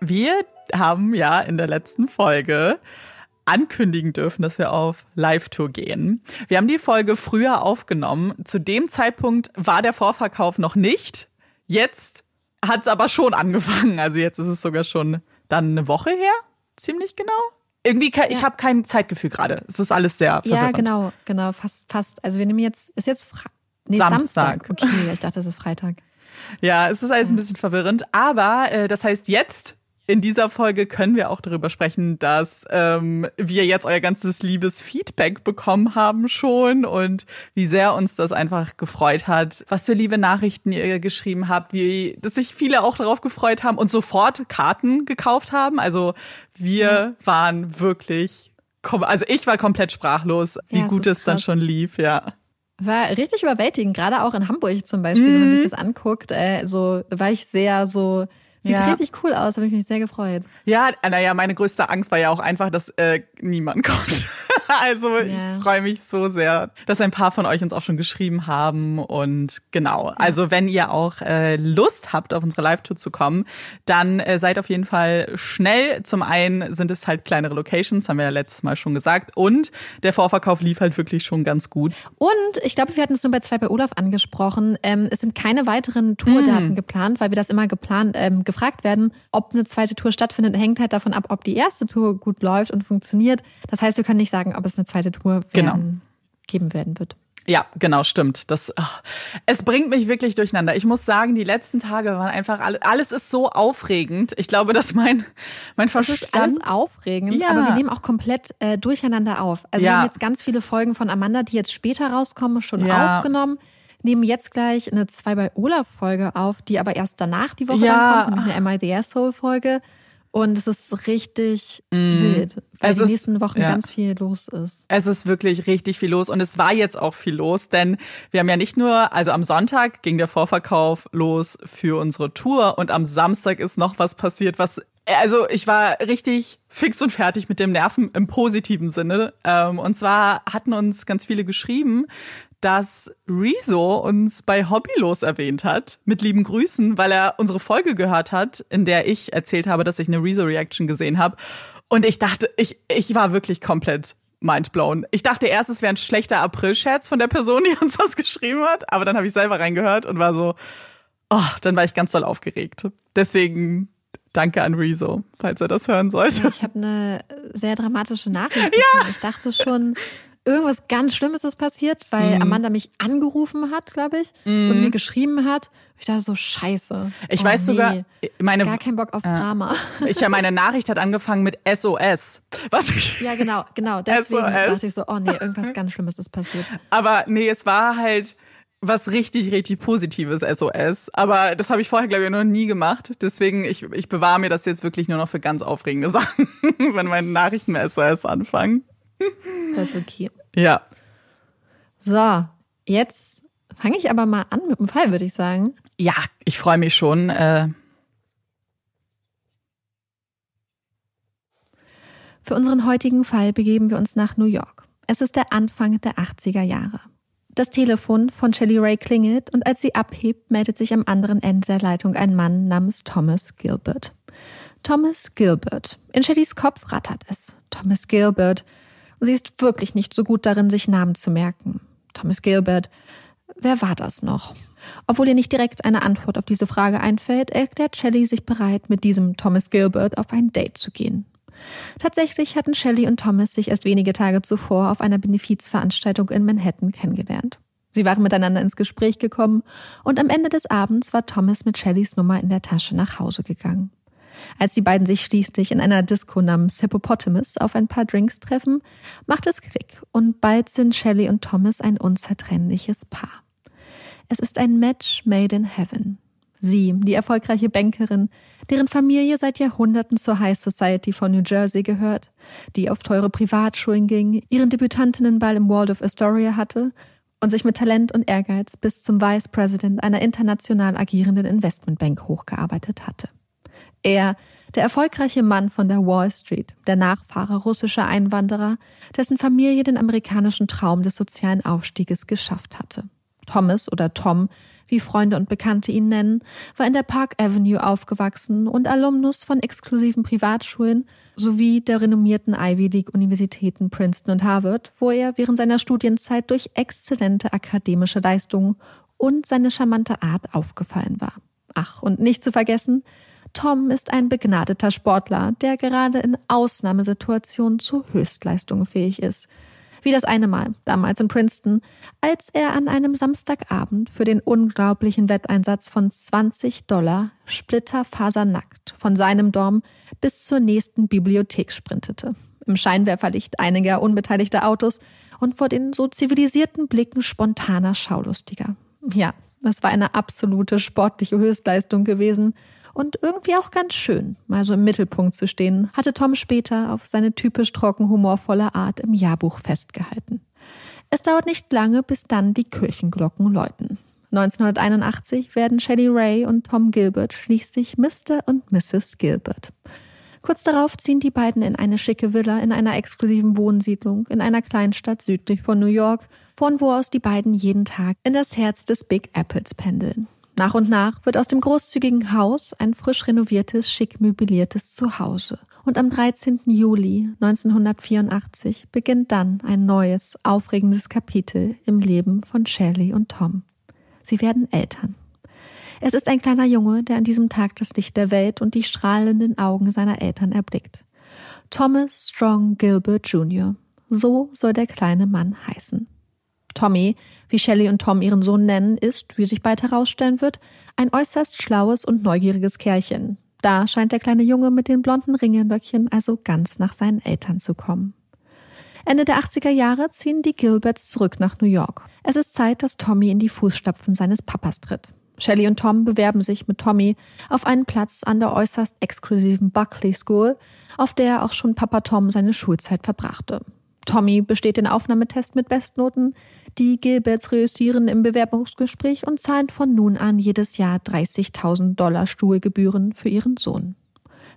Wir haben ja in der letzten Folge ankündigen dürfen, dass wir auf Live-Tour gehen. Wir haben die Folge früher aufgenommen. Zu dem Zeitpunkt war der Vorverkauf noch nicht. Jetzt hat es aber schon angefangen. Also jetzt ist es sogar schon dann eine Woche her, ziemlich genau. Irgendwie, ja. ich habe kein Zeitgefühl gerade. Es ist alles sehr verwirrend. Ja, genau, genau, fast, fast. Also wir nehmen jetzt, ist jetzt Fra nee, Samstag. Samstag. Okay, ich dachte, das ist Freitag. Ja, es ist alles ein bisschen verwirrend. Aber äh, das heißt, jetzt in dieser Folge können wir auch darüber sprechen, dass ähm, wir jetzt euer ganzes liebes Feedback bekommen haben schon und wie sehr uns das einfach gefreut hat, was für liebe Nachrichten ihr geschrieben habt, wie dass sich viele auch darauf gefreut haben und sofort Karten gekauft haben. Also wir ja. waren wirklich, also ich war komplett sprachlos, wie ja, gut es dann schon lief, ja. War richtig überwältigend, gerade auch in Hamburg zum Beispiel, mhm. wenn man sich mhm. das anguckt. Äh, so war ich sehr so Sieht ja. richtig cool aus, habe ich mich sehr gefreut. Ja, naja, meine größte Angst war ja auch einfach, dass äh, niemand kommt. also ja. ich freue mich so sehr, dass ein paar von euch uns auch schon geschrieben haben. Und genau, also wenn ihr auch äh, Lust habt, auf unsere Live-Tour zu kommen, dann äh, seid auf jeden Fall schnell. Zum einen sind es halt kleinere Locations, haben wir ja letztes Mal schon gesagt. Und der Vorverkauf lief halt wirklich schon ganz gut. Und ich glaube, wir hatten es nur bei zwei bei Olaf angesprochen. Ähm, es sind keine weiteren Tourdaten mm. geplant, weil wir das immer geplant, ähm, gefragt werden, ob eine zweite Tour stattfindet, hängt halt davon ab, ob die erste Tour gut läuft und funktioniert. Das heißt, wir können nicht sagen, ob es eine zweite Tour werden, genau. geben werden wird. Ja, genau, stimmt. Das, ach, es bringt mich wirklich durcheinander. Ich muss sagen, die letzten Tage waren einfach alles, alles ist so aufregend. Ich glaube, dass mein, mein Verstand. ist alles aufregend, ja. aber wir nehmen auch komplett äh, durcheinander auf. Also ja. wir haben jetzt ganz viele Folgen von Amanda, die jetzt später rauskommen, schon ja. aufgenommen. Nehmen jetzt gleich eine zwei bei Olaf Folge auf, die aber erst danach die Woche ja. dann kommt, eine the Asshole Folge. Und es ist richtig mm. wild, weil es die ist, nächsten Wochen ja. ganz viel los ist. Es ist wirklich richtig viel los und es war jetzt auch viel los, denn wir haben ja nicht nur, also am Sonntag ging der Vorverkauf los für unsere Tour und am Samstag ist noch was passiert, was also ich war richtig fix und fertig mit dem Nerven im positiven Sinne. Ähm, und zwar hatten uns ganz viele geschrieben, dass Rezo uns bei Hobbylos erwähnt hat, mit lieben Grüßen, weil er unsere Folge gehört hat, in der ich erzählt habe, dass ich eine Rezo-Reaction gesehen habe. Und ich dachte, ich, ich war wirklich komplett mindblown. Ich dachte erst, es wäre ein schlechter April-Scherz von der Person, die uns das geschrieben hat, aber dann habe ich selber reingehört und war so, oh, dann war ich ganz doll aufgeregt. Deswegen danke an Rezo, falls er das hören sollte. Ja, ich habe eine sehr dramatische Nachricht. Ja. Ich dachte schon, irgendwas ganz Schlimmes ist passiert, weil mhm. Amanda mich angerufen hat, glaube ich, mhm. und mir geschrieben hat. Ich dachte so, scheiße. Ich oh, weiß nee, sogar, meine. Gar keinen Bock auf äh, Drama. Ich ja, meine Nachricht hat angefangen mit SOS. Was ich, Ja, genau, genau. Deswegen SOS. dachte ich so, oh nee, irgendwas ganz Schlimmes ist passiert. Aber nee, es war halt was richtig, richtig Positives SOS. Aber das habe ich vorher, glaube ich, noch nie gemacht. Deswegen, ich, ich bewahre mir das jetzt wirklich nur noch für ganz aufregende Sachen, wenn meine Nachrichten SOS anfangen. Das ist okay. Ja. So, jetzt fange ich aber mal an mit dem Fall, würde ich sagen. Ja, ich freue mich schon. Äh Für unseren heutigen Fall begeben wir uns nach New York. Es ist der Anfang der 80er Jahre. Das Telefon von Shelly Ray klingelt und als sie abhebt, meldet sich am anderen Ende der Leitung ein Mann namens Thomas Gilbert. Thomas Gilbert. In Shellys Kopf rattert es. Thomas Gilbert. Sie ist wirklich nicht so gut darin, sich Namen zu merken. Thomas Gilbert. Wer war das noch? Obwohl ihr nicht direkt eine Antwort auf diese Frage einfällt, erklärt Shelley sich bereit, mit diesem Thomas Gilbert auf ein Date zu gehen. Tatsächlich hatten Shelley und Thomas sich erst wenige Tage zuvor auf einer Benefizveranstaltung in Manhattan kennengelernt. Sie waren miteinander ins Gespräch gekommen und am Ende des Abends war Thomas mit Shelleys Nummer in der Tasche nach Hause gegangen. Als die beiden sich schließlich in einer Disco namens Hippopotamus auf ein paar Drinks treffen, macht es Klick und bald sind Shelley und Thomas ein unzertrennliches Paar. Es ist ein Match made in heaven. Sie, die erfolgreiche Bankerin, deren Familie seit Jahrhunderten zur High Society von New Jersey gehört, die auf teure Privatschulen ging, ihren Debütantinnenball im Waldorf Astoria hatte und sich mit Talent und Ehrgeiz bis zum Vice President einer international agierenden Investmentbank hochgearbeitet hatte. Er, der erfolgreiche Mann von der Wall Street, der Nachfahre russischer Einwanderer, dessen Familie den amerikanischen Traum des sozialen Aufstieges geschafft hatte. Thomas oder Tom, wie Freunde und Bekannte ihn nennen, war in der Park Avenue aufgewachsen und Alumnus von exklusiven Privatschulen sowie der renommierten Ivy League Universitäten Princeton und Harvard, wo er während seiner Studienzeit durch exzellente akademische Leistungen und seine charmante Art aufgefallen war. Ach, und nicht zu vergessen, Tom ist ein begnadeter Sportler, der gerade in Ausnahmesituationen zu Höchstleistungen fähig ist. Wie das eine Mal, damals in Princeton, als er an einem Samstagabend für den unglaublichen Wetteinsatz von 20 Dollar splitterfasernackt von seinem Dorm bis zur nächsten Bibliothek sprintete. Im Scheinwerferlicht einiger unbeteiligter Autos und vor den so zivilisierten Blicken spontaner Schaulustiger. Ja, das war eine absolute sportliche Höchstleistung gewesen und irgendwie auch ganz schön, mal so im Mittelpunkt zu stehen, hatte Tom später auf seine typisch trocken humorvolle Art im Jahrbuch festgehalten. Es dauert nicht lange, bis dann die Kirchenglocken läuten. 1981 werden Shelley Ray und Tom Gilbert schließlich Mr. und Mrs. Gilbert. Kurz darauf ziehen die beiden in eine schicke Villa in einer exklusiven Wohnsiedlung in einer Kleinstadt südlich von New York, von wo aus die beiden jeden Tag in das Herz des Big Apples pendeln. Nach und nach wird aus dem großzügigen Haus ein frisch renoviertes, schick möbliertes Zuhause. Und am 13. Juli 1984 beginnt dann ein neues, aufregendes Kapitel im Leben von Shelley und Tom. Sie werden Eltern. Es ist ein kleiner Junge, der an diesem Tag das Licht der Welt und die strahlenden Augen seiner Eltern erblickt. Thomas Strong Gilbert Jr. So soll der kleine Mann heißen. Tommy, wie Shelley und Tom ihren Sohn nennen, ist, wie sich bald herausstellen wird, ein äußerst schlaues und neugieriges Kerlchen. Da scheint der kleine Junge mit den blonden Ringelöckchen also ganz nach seinen Eltern zu kommen. Ende der 80er Jahre ziehen die Gilberts zurück nach New York. Es ist Zeit, dass Tommy in die Fußstapfen seines Papas tritt. Shelley und Tom bewerben sich mit Tommy auf einen Platz an der äußerst exklusiven Buckley School, auf der auch schon Papa Tom seine Schulzeit verbrachte. Tommy besteht den Aufnahmetest mit Bestnoten, die Gilberts reüssieren im Bewerbungsgespräch und zahlen von nun an jedes Jahr 30.000 Dollar Stuhlgebühren für ihren Sohn.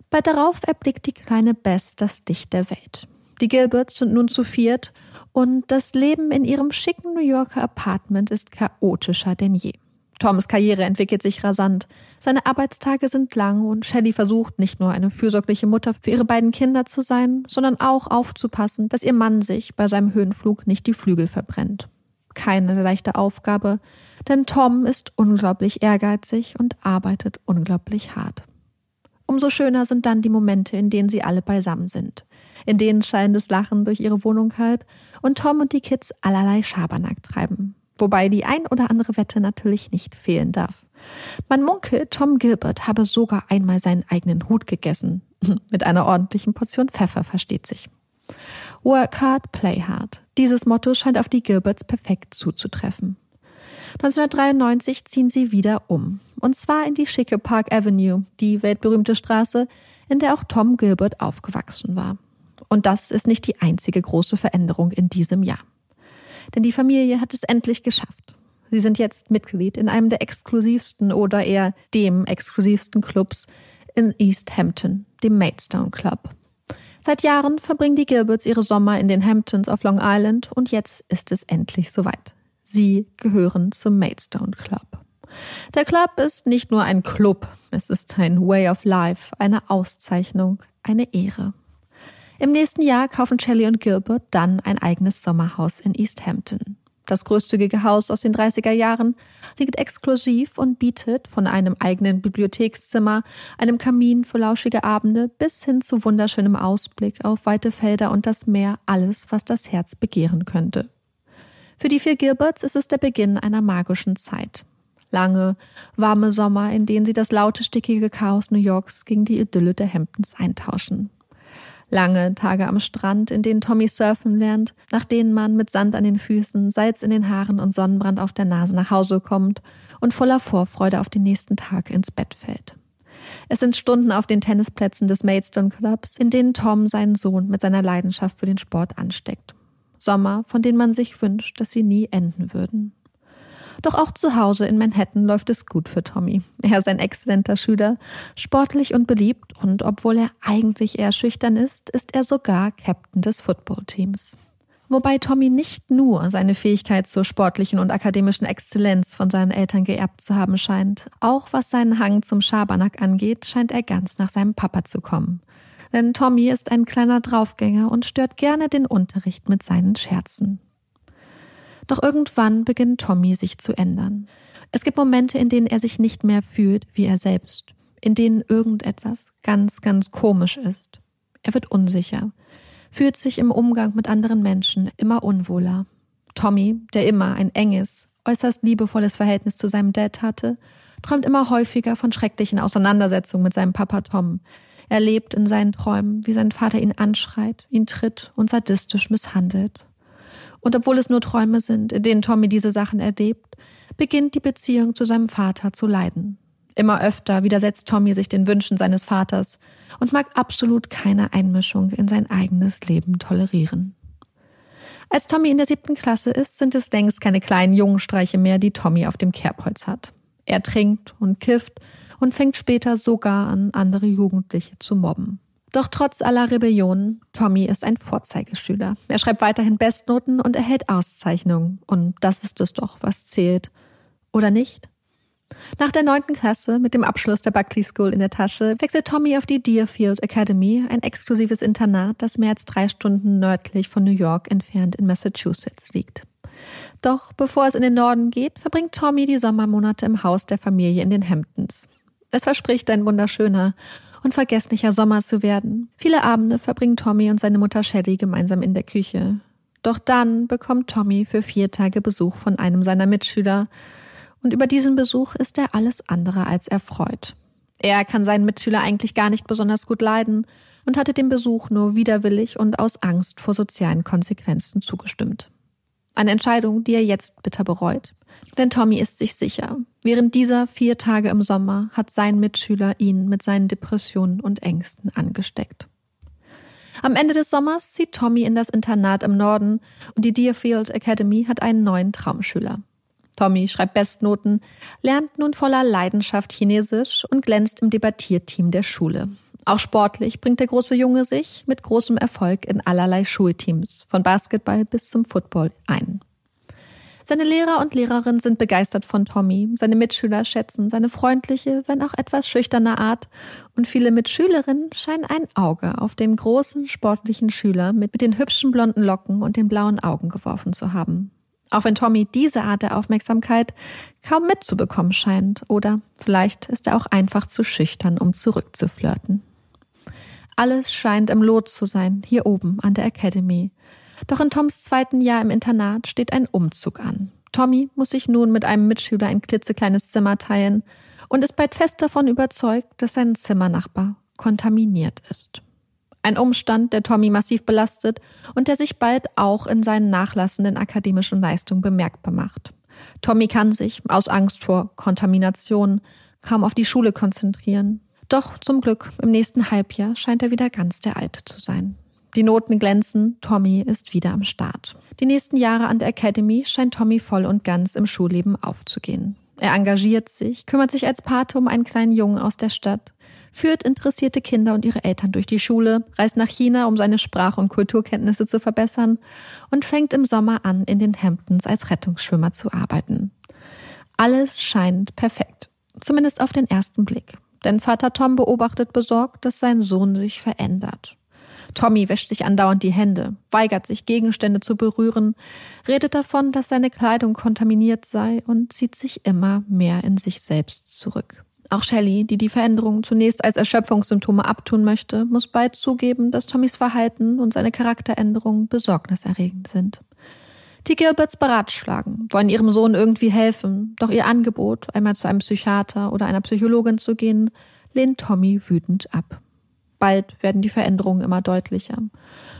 Bald darauf erblickt die kleine Bess das Licht der Welt. Die Gilberts sind nun zu viert und das Leben in ihrem schicken New Yorker Apartment ist chaotischer denn je. Toms Karriere entwickelt sich rasant. Seine Arbeitstage sind lang und Shelley versucht nicht nur eine fürsorgliche Mutter für ihre beiden Kinder zu sein, sondern auch aufzupassen, dass ihr Mann sich bei seinem Höhenflug nicht die Flügel verbrennt. Keine leichte Aufgabe, denn Tom ist unglaublich ehrgeizig und arbeitet unglaublich hart. Umso schöner sind dann die Momente, in denen sie alle beisammen sind, in denen schallendes Lachen durch ihre Wohnung hallt und Tom und die Kids allerlei Schabernack treiben wobei die ein oder andere Wette natürlich nicht fehlen darf. Man munkelt, Tom Gilbert habe sogar einmal seinen eigenen Hut gegessen. Mit einer ordentlichen Portion Pfeffer versteht sich. Work hard, play hard. Dieses Motto scheint auf die Gilberts perfekt zuzutreffen. 1993 ziehen sie wieder um. Und zwar in die schicke Park Avenue, die weltberühmte Straße, in der auch Tom Gilbert aufgewachsen war. Und das ist nicht die einzige große Veränderung in diesem Jahr denn die Familie hat es endlich geschafft. Sie sind jetzt Mitglied in einem der exklusivsten oder eher dem exklusivsten Clubs in East Hampton, dem Maidstone Club. Seit Jahren verbringen die Gilberts ihre Sommer in den Hamptons auf Long Island und jetzt ist es endlich soweit. Sie gehören zum Maidstone Club. Der Club ist nicht nur ein Club, es ist ein Way of Life, eine Auszeichnung, eine Ehre. Im nächsten Jahr kaufen Shelley und Gilbert dann ein eigenes Sommerhaus in East Hampton. Das großzügige Haus aus den 30er Jahren liegt exklusiv und bietet von einem eigenen Bibliothekszimmer, einem Kamin für lauschige Abende bis hin zu wunderschönem Ausblick auf weite Felder und das Meer alles, was das Herz begehren könnte. Für die vier Gilberts ist es der Beginn einer magischen Zeit. Lange, warme Sommer, in denen sie das laute, stickige Chaos New Yorks gegen die Idylle der Hamptons eintauschen. Lange Tage am Strand, in denen Tommy surfen lernt, nach denen man mit Sand an den Füßen, Salz in den Haaren und Sonnenbrand auf der Nase nach Hause kommt und voller Vorfreude auf den nächsten Tag ins Bett fällt. Es sind Stunden auf den Tennisplätzen des Maidstone Clubs, in denen Tom seinen Sohn mit seiner Leidenschaft für den Sport ansteckt. Sommer, von denen man sich wünscht, dass sie nie enden würden. Doch auch zu Hause in Manhattan läuft es gut für Tommy. Er ist ein exzellenter Schüler, sportlich und beliebt und obwohl er eigentlich eher schüchtern ist, ist er sogar Captain des Footballteams. Wobei Tommy nicht nur seine Fähigkeit zur sportlichen und akademischen Exzellenz von seinen Eltern geerbt zu haben scheint, auch was seinen Hang zum Schabernack angeht, scheint er ganz nach seinem Papa zu kommen. Denn Tommy ist ein kleiner Draufgänger und stört gerne den Unterricht mit seinen Scherzen. Doch irgendwann beginnt Tommy sich zu ändern. Es gibt Momente, in denen er sich nicht mehr fühlt wie er selbst, in denen irgendetwas ganz, ganz komisch ist. Er wird unsicher, fühlt sich im Umgang mit anderen Menschen immer unwohler. Tommy, der immer ein enges, äußerst liebevolles Verhältnis zu seinem Dad hatte, träumt immer häufiger von schrecklichen Auseinandersetzungen mit seinem Papa Tom. Er lebt in seinen Träumen, wie sein Vater ihn anschreit, ihn tritt und sadistisch misshandelt. Und obwohl es nur Träume sind, in denen Tommy diese Sachen erlebt, beginnt die Beziehung zu seinem Vater zu leiden. Immer öfter widersetzt Tommy sich den Wünschen seines Vaters und mag absolut keine Einmischung in sein eigenes Leben tolerieren. Als Tommy in der siebten Klasse ist, sind es längst keine kleinen Jungenstreiche mehr, die Tommy auf dem Kerbholz hat. Er trinkt und kifft und fängt später sogar an, andere Jugendliche zu mobben. Doch trotz aller Rebellionen, Tommy ist ein Vorzeigeschüler. Er schreibt weiterhin Bestnoten und erhält Auszeichnungen. Und das ist es doch, was zählt. Oder nicht? Nach der neunten Klasse mit dem Abschluss der Buckley School in der Tasche wechselt Tommy auf die Deerfield Academy, ein exklusives Internat, das mehr als drei Stunden nördlich von New York entfernt in Massachusetts liegt. Doch bevor es in den Norden geht, verbringt Tommy die Sommermonate im Haus der Familie in den Hamptons. Es verspricht ein wunderschöner und vergesslicher Sommer zu werden. Viele Abende verbringen Tommy und seine Mutter Shelley gemeinsam in der Küche. Doch dann bekommt Tommy für vier Tage Besuch von einem seiner Mitschüler, und über diesen Besuch ist er alles andere als erfreut. Er kann seinen Mitschüler eigentlich gar nicht besonders gut leiden und hatte dem Besuch nur widerwillig und aus Angst vor sozialen Konsequenzen zugestimmt. Eine Entscheidung, die er jetzt bitter bereut. Denn Tommy ist sich sicher, während dieser vier Tage im Sommer hat sein Mitschüler ihn mit seinen Depressionen und Ängsten angesteckt. Am Ende des Sommers zieht Tommy in das Internat im Norden und die Deerfield Academy hat einen neuen Traumschüler. Tommy schreibt Bestnoten, lernt nun voller Leidenschaft Chinesisch und glänzt im Debattierteam der Schule. Auch sportlich bringt der große Junge sich mit großem Erfolg in allerlei Schulteams, von Basketball bis zum Football ein. Seine Lehrer und Lehrerinnen sind begeistert von Tommy. Seine Mitschüler schätzen seine freundliche, wenn auch etwas schüchterne Art. Und viele Mitschülerinnen scheinen ein Auge auf den großen sportlichen Schüler mit, mit den hübschen blonden Locken und den blauen Augen geworfen zu haben. Auch wenn Tommy diese Art der Aufmerksamkeit kaum mitzubekommen scheint. Oder vielleicht ist er auch einfach zu schüchtern, um zurückzuflirten. Alles scheint im Lot zu sein, hier oben an der Academy. Doch in Toms zweiten Jahr im Internat steht ein Umzug an. Tommy muss sich nun mit einem Mitschüler ein klitzekleines Zimmer teilen und ist bald fest davon überzeugt, dass sein Zimmernachbar kontaminiert ist. Ein Umstand, der Tommy massiv belastet und der sich bald auch in seinen nachlassenden akademischen Leistungen bemerkbar macht. Tommy kann sich aus Angst vor Kontamination kaum auf die Schule konzentrieren. Doch zum Glück im nächsten Halbjahr scheint er wieder ganz der Alte zu sein. Die Noten glänzen, Tommy ist wieder am Start. Die nächsten Jahre an der Academy scheint Tommy voll und ganz im Schulleben aufzugehen. Er engagiert sich, kümmert sich als Pate um einen kleinen Jungen aus der Stadt, führt interessierte Kinder und ihre Eltern durch die Schule, reist nach China, um seine Sprach- und Kulturkenntnisse zu verbessern und fängt im Sommer an, in den Hamptons als Rettungsschwimmer zu arbeiten. Alles scheint perfekt, zumindest auf den ersten Blick. Denn Vater Tom beobachtet besorgt, dass sein Sohn sich verändert. Tommy wäscht sich andauernd die Hände, weigert sich, Gegenstände zu berühren, redet davon, dass seine Kleidung kontaminiert sei und zieht sich immer mehr in sich selbst zurück. Auch Shelley, die die Veränderungen zunächst als Erschöpfungssymptome abtun möchte, muss bald zugeben, dass Tommys Verhalten und seine Charakteränderungen besorgniserregend sind. Die Gilberts beratschlagen, wollen ihrem Sohn irgendwie helfen, doch ihr Angebot, einmal zu einem Psychiater oder einer Psychologin zu gehen, lehnt Tommy wütend ab. Bald werden die Veränderungen immer deutlicher.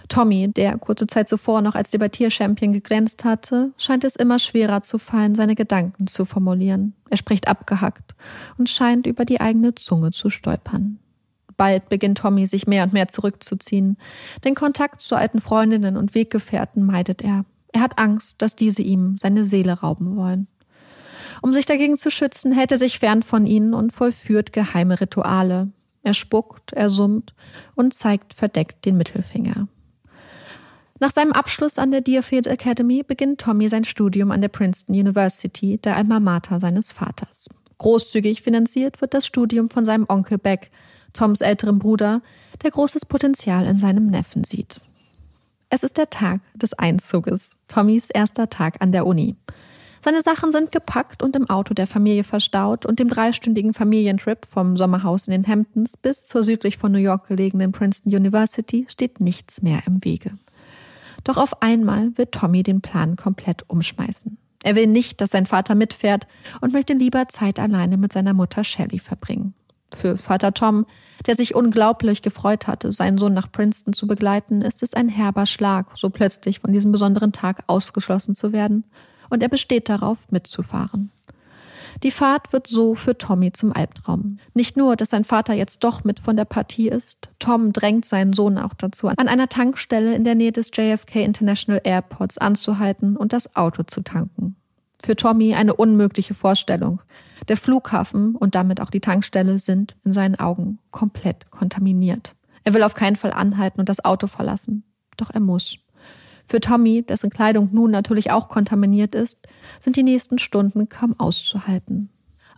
Tommy, der kurze Zeit zuvor noch als Debattierchampion geglänzt hatte, scheint es immer schwerer zu fallen, seine Gedanken zu formulieren. Er spricht abgehackt und scheint über die eigene Zunge zu stolpern. Bald beginnt Tommy sich mehr und mehr zurückzuziehen. Den Kontakt zu alten Freundinnen und Weggefährten meidet er. Er hat Angst, dass diese ihm seine Seele rauben wollen. Um sich dagegen zu schützen, hält er sich fern von ihnen und vollführt geheime Rituale, er spuckt, er summt und zeigt verdeckt den Mittelfinger. Nach seinem Abschluss an der Deerfield Academy beginnt Tommy sein Studium an der Princeton University, der Alma Mater seines Vaters. Großzügig finanziert wird das Studium von seinem Onkel Beck, Toms älterem Bruder, der großes Potenzial in seinem Neffen sieht. Es ist der Tag des Einzuges, Tommys erster Tag an der Uni. Seine Sachen sind gepackt und im Auto der Familie verstaut und dem dreistündigen Familientrip vom Sommerhaus in den Hamptons bis zur südlich von New York gelegenen Princeton University steht nichts mehr im Wege. Doch auf einmal wird Tommy den Plan komplett umschmeißen. Er will nicht, dass sein Vater mitfährt und möchte lieber Zeit alleine mit seiner Mutter Shelley verbringen. Für Vater Tom, der sich unglaublich gefreut hatte, seinen Sohn nach Princeton zu begleiten, ist es ein herber Schlag, so plötzlich von diesem besonderen Tag ausgeschlossen zu werden und er besteht darauf, mitzufahren. Die Fahrt wird so für Tommy zum Albtraum. Nicht nur, dass sein Vater jetzt doch mit von der Partie ist, Tom drängt seinen Sohn auch dazu, an einer Tankstelle in der Nähe des JFK International Airports anzuhalten und das Auto zu tanken. Für Tommy eine unmögliche Vorstellung. Der Flughafen und damit auch die Tankstelle sind in seinen Augen komplett kontaminiert. Er will auf keinen Fall anhalten und das Auto verlassen. Doch er muss. Für Tommy, dessen Kleidung nun natürlich auch kontaminiert ist, sind die nächsten Stunden kaum auszuhalten.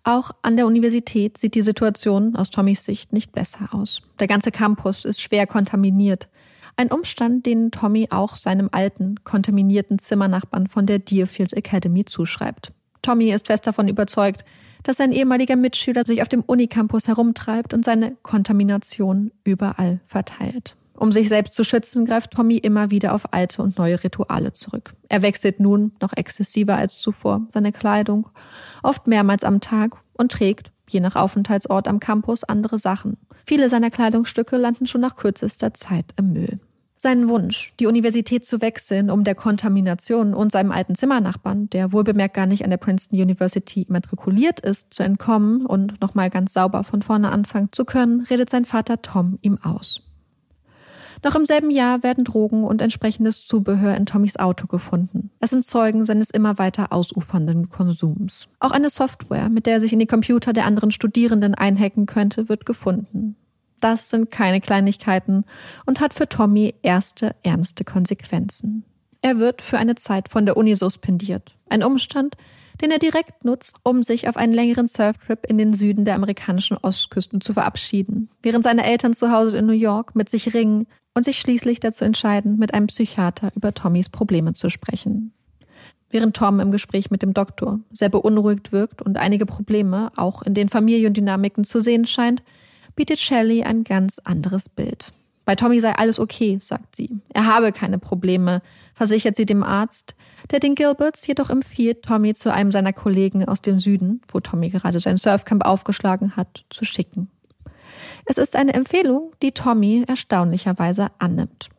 Auch an der Universität sieht die Situation aus Tommys Sicht nicht besser aus. Der ganze Campus ist schwer kontaminiert. Ein Umstand, den Tommy auch seinem alten, kontaminierten Zimmernachbarn von der Deerfield Academy zuschreibt. Tommy ist fest davon überzeugt, dass sein ehemaliger Mitschüler sich auf dem Unicampus herumtreibt und seine Kontamination überall verteilt. Um sich selbst zu schützen, greift Tommy immer wieder auf alte und neue Rituale zurück. Er wechselt nun, noch exzessiver als zuvor, seine Kleidung, oft mehrmals am Tag und trägt, je nach Aufenthaltsort am Campus, andere Sachen. Viele seiner Kleidungsstücke landen schon nach kürzester Zeit im Müll. Seinen Wunsch, die Universität zu wechseln, um der Kontamination und seinem alten Zimmernachbarn, der wohlbemerkt gar nicht an der Princeton University immatrikuliert ist, zu entkommen und nochmal ganz sauber von vorne anfangen zu können, redet sein Vater Tom ihm aus. Noch im selben Jahr werden Drogen und entsprechendes Zubehör in Tommys Auto gefunden. Es sind Zeugen seines immer weiter ausufernden Konsums. Auch eine Software, mit der er sich in die Computer der anderen Studierenden einhacken könnte, wird gefunden. Das sind keine Kleinigkeiten und hat für Tommy erste ernste Konsequenzen. Er wird für eine Zeit von der Uni suspendiert. Ein Umstand, den er direkt nutzt, um sich auf einen längeren Surftrip in den Süden der amerikanischen Ostküsten zu verabschieden, während seine Eltern zu Hause in New York mit sich ringen und sich schließlich dazu entscheiden, mit einem Psychiater über Tommys Probleme zu sprechen. Während Tom im Gespräch mit dem Doktor sehr beunruhigt wirkt und einige Probleme auch in den Familiendynamiken zu sehen scheint, bietet Shelley ein ganz anderes Bild. Bei Tommy sei alles okay, sagt sie. Er habe keine Probleme, versichert sie dem Arzt, der den Gilberts jedoch empfiehlt, Tommy zu einem seiner Kollegen aus dem Süden, wo Tommy gerade sein Surfcamp aufgeschlagen hat, zu schicken. Es ist eine Empfehlung, die Tommy erstaunlicherweise annimmt.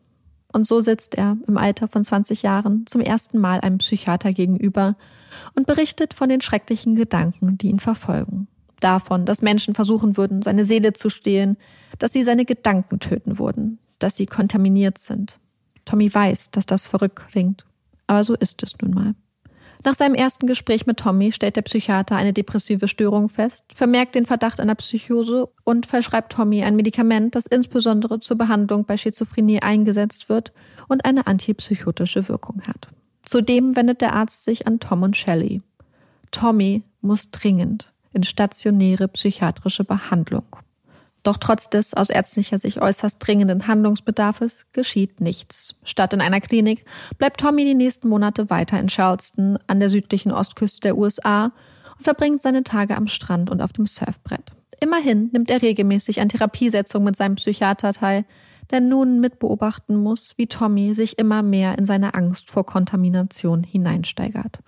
Und so sitzt er im Alter von 20 Jahren zum ersten Mal einem Psychiater gegenüber und berichtet von den schrecklichen Gedanken, die ihn verfolgen. Davon, dass Menschen versuchen würden, seine Seele zu stehlen, dass sie seine Gedanken töten würden, dass sie kontaminiert sind. Tommy weiß, dass das verrückt klingt, aber so ist es nun mal. Nach seinem ersten Gespräch mit Tommy stellt der Psychiater eine depressive Störung fest, vermerkt den Verdacht einer Psychose und verschreibt Tommy ein Medikament, das insbesondere zur Behandlung bei Schizophrenie eingesetzt wird und eine antipsychotische Wirkung hat. Zudem wendet der Arzt sich an Tom und Shelley. Tommy muss dringend in stationäre psychiatrische Behandlung. Doch trotz des aus ärztlicher Sicht äußerst dringenden Handlungsbedarfes geschieht nichts. Statt in einer Klinik bleibt Tommy die nächsten Monate weiter in Charleston an der südlichen Ostküste der USA und verbringt seine Tage am Strand und auf dem Surfbrett. Immerhin nimmt er regelmäßig an Therapiesetzungen mit seinem Psychiater teil, der nun mitbeobachten muss, wie Tommy sich immer mehr in seine Angst vor Kontamination hineinsteigert.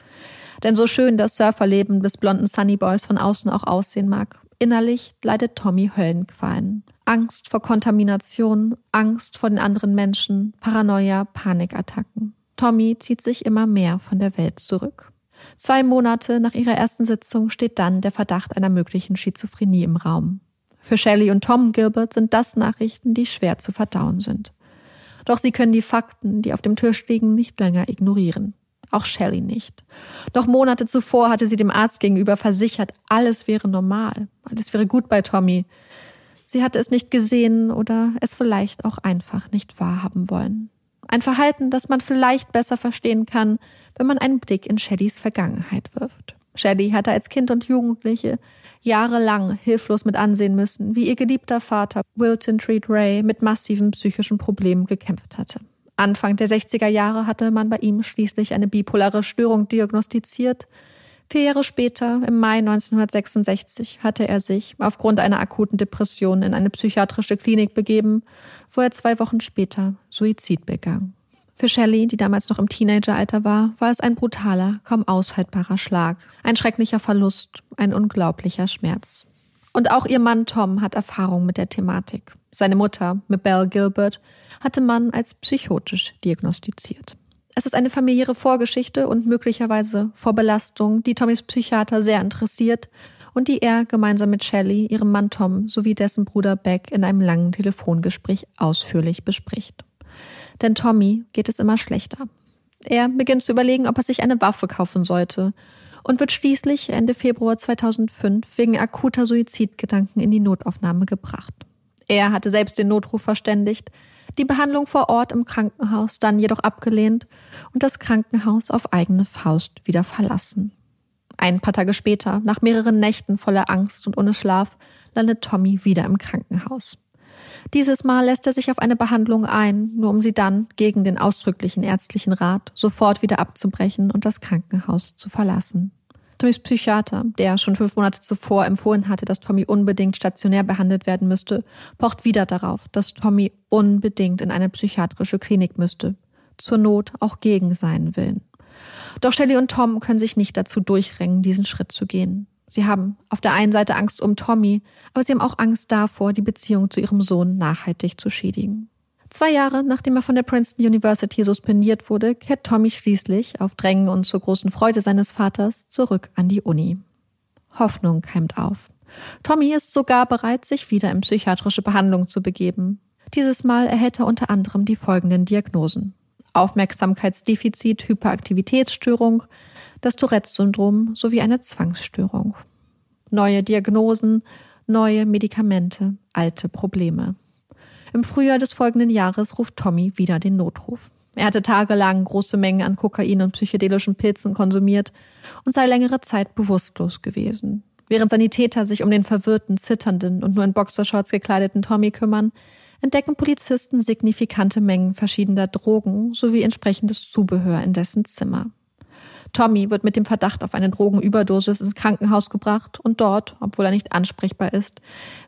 Denn so schön das Surferleben des blonden Sunnyboys von außen auch aussehen mag, Innerlich leidet Tommy Höllenqualen. Angst vor Kontamination, Angst vor den anderen Menschen, Paranoia, Panikattacken. Tommy zieht sich immer mehr von der Welt zurück. Zwei Monate nach ihrer ersten Sitzung steht dann der Verdacht einer möglichen Schizophrenie im Raum. Für Shelley und Tom Gilbert sind das Nachrichten, die schwer zu verdauen sind. Doch sie können die Fakten, die auf dem Tisch liegen, nicht länger ignorieren. Auch Shelley nicht. Noch Monate zuvor hatte sie dem Arzt gegenüber versichert, alles wäre normal, alles wäre gut bei Tommy. Sie hatte es nicht gesehen oder es vielleicht auch einfach nicht wahrhaben wollen. Ein Verhalten, das man vielleicht besser verstehen kann, wenn man einen Blick in Shellys Vergangenheit wirft. Shelley hatte als Kind und Jugendliche jahrelang hilflos mit ansehen müssen, wie ihr geliebter Vater Wilton Treat Ray mit massiven psychischen Problemen gekämpft hatte. Anfang der 60er Jahre hatte man bei ihm schließlich eine bipolare Störung diagnostiziert. Vier Jahre später, im Mai 1966, hatte er sich aufgrund einer akuten Depression in eine psychiatrische Klinik begeben, wo er zwei Wochen später Suizid begann. Für Shelley, die damals noch im Teenageralter war, war es ein brutaler, kaum aushaltbarer Schlag, ein schrecklicher Verlust, ein unglaublicher Schmerz. Und auch ihr Mann Tom hat Erfahrung mit der Thematik. Seine Mutter, Mabel Gilbert, hatte man als psychotisch diagnostiziert. Es ist eine familiäre Vorgeschichte und möglicherweise Vorbelastung, die Tommys Psychiater sehr interessiert und die er gemeinsam mit Shelley, ihrem Mann Tom sowie dessen Bruder Beck in einem langen Telefongespräch ausführlich bespricht. Denn Tommy geht es immer schlechter. Er beginnt zu überlegen, ob er sich eine Waffe kaufen sollte und wird schließlich Ende Februar 2005 wegen akuter Suizidgedanken in die Notaufnahme gebracht. Er hatte selbst den Notruf verständigt, die Behandlung vor Ort im Krankenhaus dann jedoch abgelehnt und das Krankenhaus auf eigene Faust wieder verlassen. Ein paar Tage später, nach mehreren Nächten voller Angst und ohne Schlaf, landet Tommy wieder im Krankenhaus. Dieses Mal lässt er sich auf eine Behandlung ein, nur um sie dann, gegen den ausdrücklichen ärztlichen Rat, sofort wieder abzubrechen und das Krankenhaus zu verlassen. Tommys Psychiater, der schon fünf Monate zuvor empfohlen hatte, dass Tommy unbedingt stationär behandelt werden müsste, pocht wieder darauf, dass Tommy unbedingt in eine psychiatrische Klinik müsste. Zur Not auch gegen seinen Willen. Doch Shelley und Tom können sich nicht dazu durchringen, diesen Schritt zu gehen. Sie haben auf der einen Seite Angst um Tommy, aber sie haben auch Angst davor, die Beziehung zu ihrem Sohn nachhaltig zu schädigen. Zwei Jahre nachdem er von der Princeton University suspendiert wurde, kehrt Tommy schließlich, auf Drängen und zur großen Freude seines Vaters, zurück an die Uni. Hoffnung keimt auf. Tommy ist sogar bereit, sich wieder in psychiatrische Behandlung zu begeben. Dieses Mal erhält er unter anderem die folgenden Diagnosen. Aufmerksamkeitsdefizit, Hyperaktivitätsstörung, das Tourette-Syndrom sowie eine Zwangsstörung. Neue Diagnosen, neue Medikamente, alte Probleme. Im Frühjahr des folgenden Jahres ruft Tommy wieder den Notruf. Er hatte tagelang große Mengen an Kokain und psychedelischen Pilzen konsumiert und sei längere Zeit bewusstlos gewesen. Während Sanitäter sich um den verwirrten, zitternden und nur in Boxershorts gekleideten Tommy kümmern, entdecken Polizisten signifikante Mengen verschiedener Drogen sowie entsprechendes Zubehör in dessen Zimmer. Tommy wird mit dem Verdacht auf eine Drogenüberdosis ins Krankenhaus gebracht und dort, obwohl er nicht ansprechbar ist,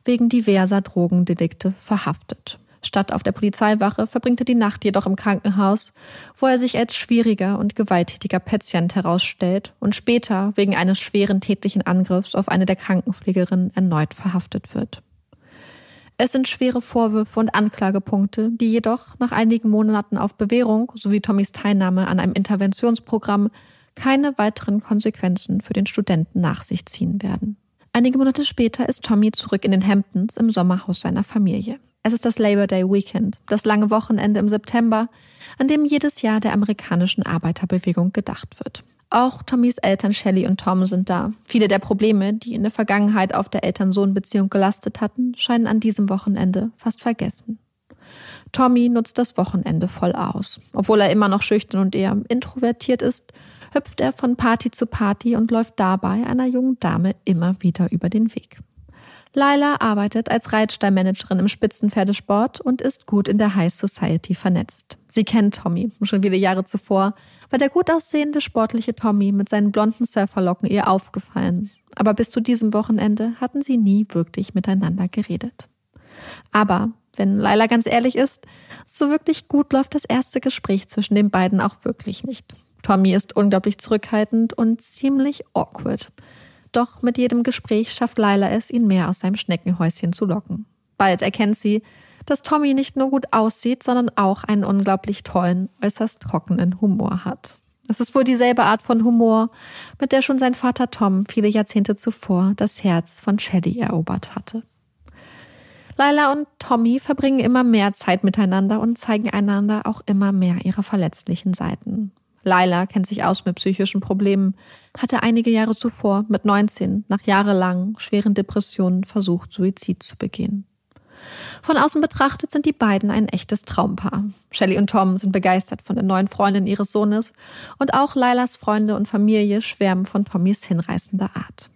wegen diverser Drogendelikte verhaftet. Statt auf der Polizeiwache verbringt er die Nacht jedoch im Krankenhaus, wo er sich als schwieriger und gewalttätiger Patient herausstellt und später wegen eines schweren tätlichen Angriffs auf eine der Krankenpflegerinnen erneut verhaftet wird. Es sind schwere Vorwürfe und Anklagepunkte, die jedoch nach einigen Monaten auf Bewährung sowie Tommys Teilnahme an einem Interventionsprogramm keine weiteren Konsequenzen für den Studenten nach sich ziehen werden. Einige Monate später ist Tommy zurück in den Hamptons im Sommerhaus seiner Familie. Es ist das Labor Day Weekend, das lange Wochenende im September, an dem jedes Jahr der amerikanischen Arbeiterbewegung gedacht wird. Auch Tommys Eltern Shelley und Tom sind da. Viele der Probleme, die in der Vergangenheit auf der Eltern-Sohn-Beziehung gelastet hatten, scheinen an diesem Wochenende fast vergessen. Tommy nutzt das Wochenende voll aus. Obwohl er immer noch schüchtern und eher introvertiert ist, hüpft er von Party zu Party und läuft dabei einer jungen Dame immer wieder über den Weg. Laila arbeitet als Reitstallmanagerin im Spitzenpferdesport und ist gut in der High Society vernetzt. Sie kennt Tommy schon viele Jahre zuvor, war der gut aussehende sportliche Tommy mit seinen blonden Surferlocken ihr aufgefallen. Aber bis zu diesem Wochenende hatten sie nie wirklich miteinander geredet. Aber wenn Laila ganz ehrlich ist, so wirklich gut läuft das erste Gespräch zwischen den beiden auch wirklich nicht. Tommy ist unglaublich zurückhaltend und ziemlich awkward. Doch mit jedem Gespräch schafft Laila es, ihn mehr aus seinem Schneckenhäuschen zu locken. Bald erkennt sie, dass Tommy nicht nur gut aussieht, sondern auch einen unglaublich tollen, äußerst trockenen Humor hat. Es ist wohl dieselbe Art von Humor, mit der schon sein Vater Tom viele Jahrzehnte zuvor das Herz von Shelley erobert hatte. Laila und Tommy verbringen immer mehr Zeit miteinander und zeigen einander auch immer mehr ihre verletzlichen Seiten. Laila kennt sich aus mit psychischen Problemen, hatte einige Jahre zuvor mit 19 nach jahrelangen schweren Depressionen versucht, Suizid zu begehen. Von außen betrachtet sind die beiden ein echtes Traumpaar. Shelley und Tom sind begeistert von der neuen Freundin ihres Sohnes und auch Lailas Freunde und Familie schwärmen von Tommys hinreißender Art.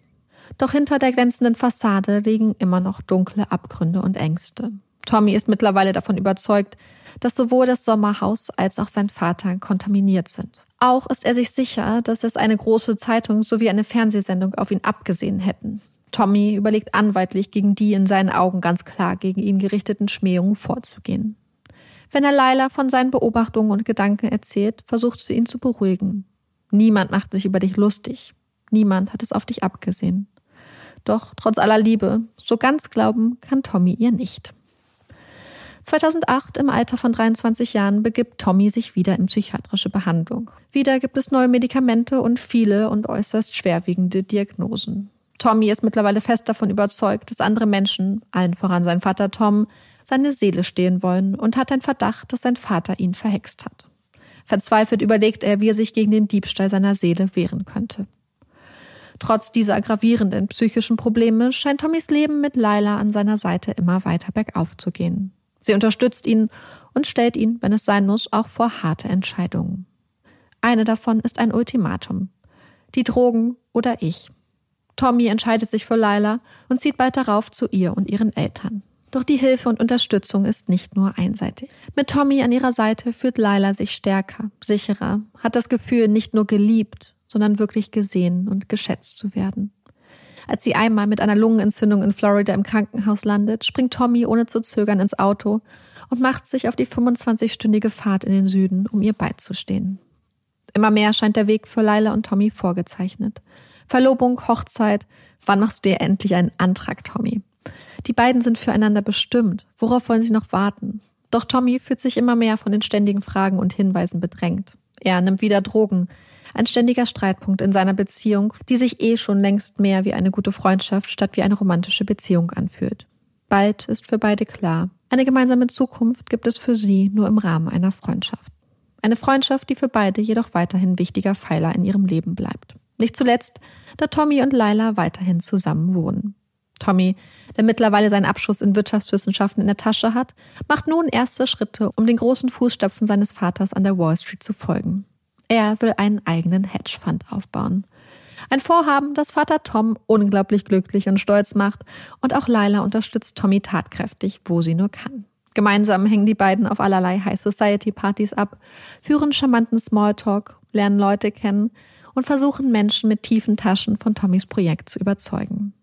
Doch hinter der glänzenden Fassade liegen immer noch dunkle Abgründe und Ängste. Tommy ist mittlerweile davon überzeugt, dass sowohl das Sommerhaus als auch sein Vater kontaminiert sind. Auch ist er sich sicher, dass es eine große Zeitung sowie eine Fernsehsendung auf ihn abgesehen hätten. Tommy überlegt anwaltlich, gegen die in seinen Augen ganz klar gegen ihn gerichteten Schmähungen vorzugehen. Wenn er Laila von seinen Beobachtungen und Gedanken erzählt, versucht sie ihn zu beruhigen. Niemand macht sich über dich lustig. Niemand hat es auf dich abgesehen. Doch trotz aller Liebe, so ganz glauben kann Tommy ihr nicht. 2008, im Alter von 23 Jahren, begibt Tommy sich wieder in psychiatrische Behandlung. Wieder gibt es neue Medikamente und viele und äußerst schwerwiegende Diagnosen. Tommy ist mittlerweile fest davon überzeugt, dass andere Menschen, allen voran sein Vater Tom, seine Seele stehlen wollen und hat den Verdacht, dass sein Vater ihn verhext hat. Verzweifelt überlegt er, wie er sich gegen den Diebstahl seiner Seele wehren könnte. Trotz dieser gravierenden psychischen Probleme scheint Tommys Leben mit Laila an seiner Seite immer weiter bergauf zu gehen. Sie unterstützt ihn und stellt ihn, wenn es sein muss, auch vor harte Entscheidungen. Eine davon ist ein Ultimatum. Die Drogen oder ich. Tommy entscheidet sich für Laila und zieht bald darauf zu ihr und ihren Eltern. Doch die Hilfe und Unterstützung ist nicht nur einseitig. Mit Tommy an ihrer Seite fühlt Laila sich stärker, sicherer, hat das Gefühl, nicht nur geliebt, sondern wirklich gesehen und geschätzt zu werden. Als sie einmal mit einer Lungenentzündung in Florida im Krankenhaus landet, springt Tommy ohne zu zögern ins Auto und macht sich auf die 25-stündige Fahrt in den Süden, um ihr beizustehen. Immer mehr scheint der Weg für Laila und Tommy vorgezeichnet. Verlobung, Hochzeit, wann machst du dir endlich einen Antrag, Tommy? Die beiden sind füreinander bestimmt. Worauf wollen sie noch warten? Doch Tommy fühlt sich immer mehr von den ständigen Fragen und Hinweisen bedrängt. Er nimmt wieder Drogen. Ein ständiger Streitpunkt in seiner Beziehung, die sich eh schon längst mehr wie eine gute Freundschaft statt wie eine romantische Beziehung anfühlt. Bald ist für beide klar, eine gemeinsame Zukunft gibt es für sie nur im Rahmen einer Freundschaft. Eine Freundschaft, die für beide jedoch weiterhin wichtiger Pfeiler in ihrem Leben bleibt. Nicht zuletzt, da Tommy und Laila weiterhin zusammen wohnen. Tommy, der mittlerweile seinen Abschluss in Wirtschaftswissenschaften in der Tasche hat, macht nun erste Schritte, um den großen Fußstapfen seines Vaters an der Wall Street zu folgen. Er will einen eigenen Hedgefonds aufbauen. Ein Vorhaben, das Vater Tom unglaublich glücklich und stolz macht, und auch Laila unterstützt Tommy tatkräftig, wo sie nur kann. Gemeinsam hängen die beiden auf allerlei High Society Partys ab, führen charmanten Smalltalk, lernen Leute kennen und versuchen Menschen mit tiefen Taschen von Tommys Projekt zu überzeugen.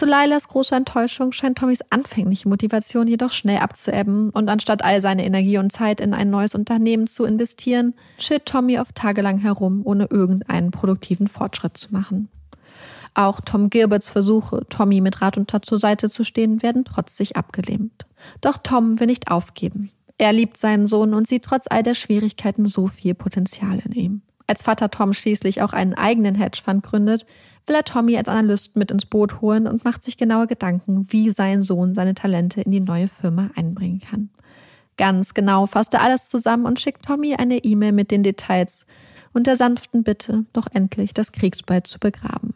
Zu Lailas großer Enttäuschung scheint Tommys anfängliche Motivation jedoch schnell abzuebben und anstatt all seine Energie und Zeit in ein neues Unternehmen zu investieren, chillt Tommy oft tagelang herum, ohne irgendeinen produktiven Fortschritt zu machen. Auch Tom Gilberts Versuche, Tommy mit Rat und Tat zur Seite zu stehen, werden trotzig abgelehnt. Doch Tom will nicht aufgeben. Er liebt seinen Sohn und sieht trotz all der Schwierigkeiten so viel Potenzial in ihm. Als Vater Tom schließlich auch einen eigenen Hedgefonds gründet, will er Tommy als Analysten mit ins Boot holen und macht sich genaue Gedanken, wie sein Sohn seine Talente in die neue Firma einbringen kann. Ganz genau fasst er alles zusammen und schickt Tommy eine E-Mail mit den Details und der sanften Bitte, doch endlich das Kriegsbeil zu begraben.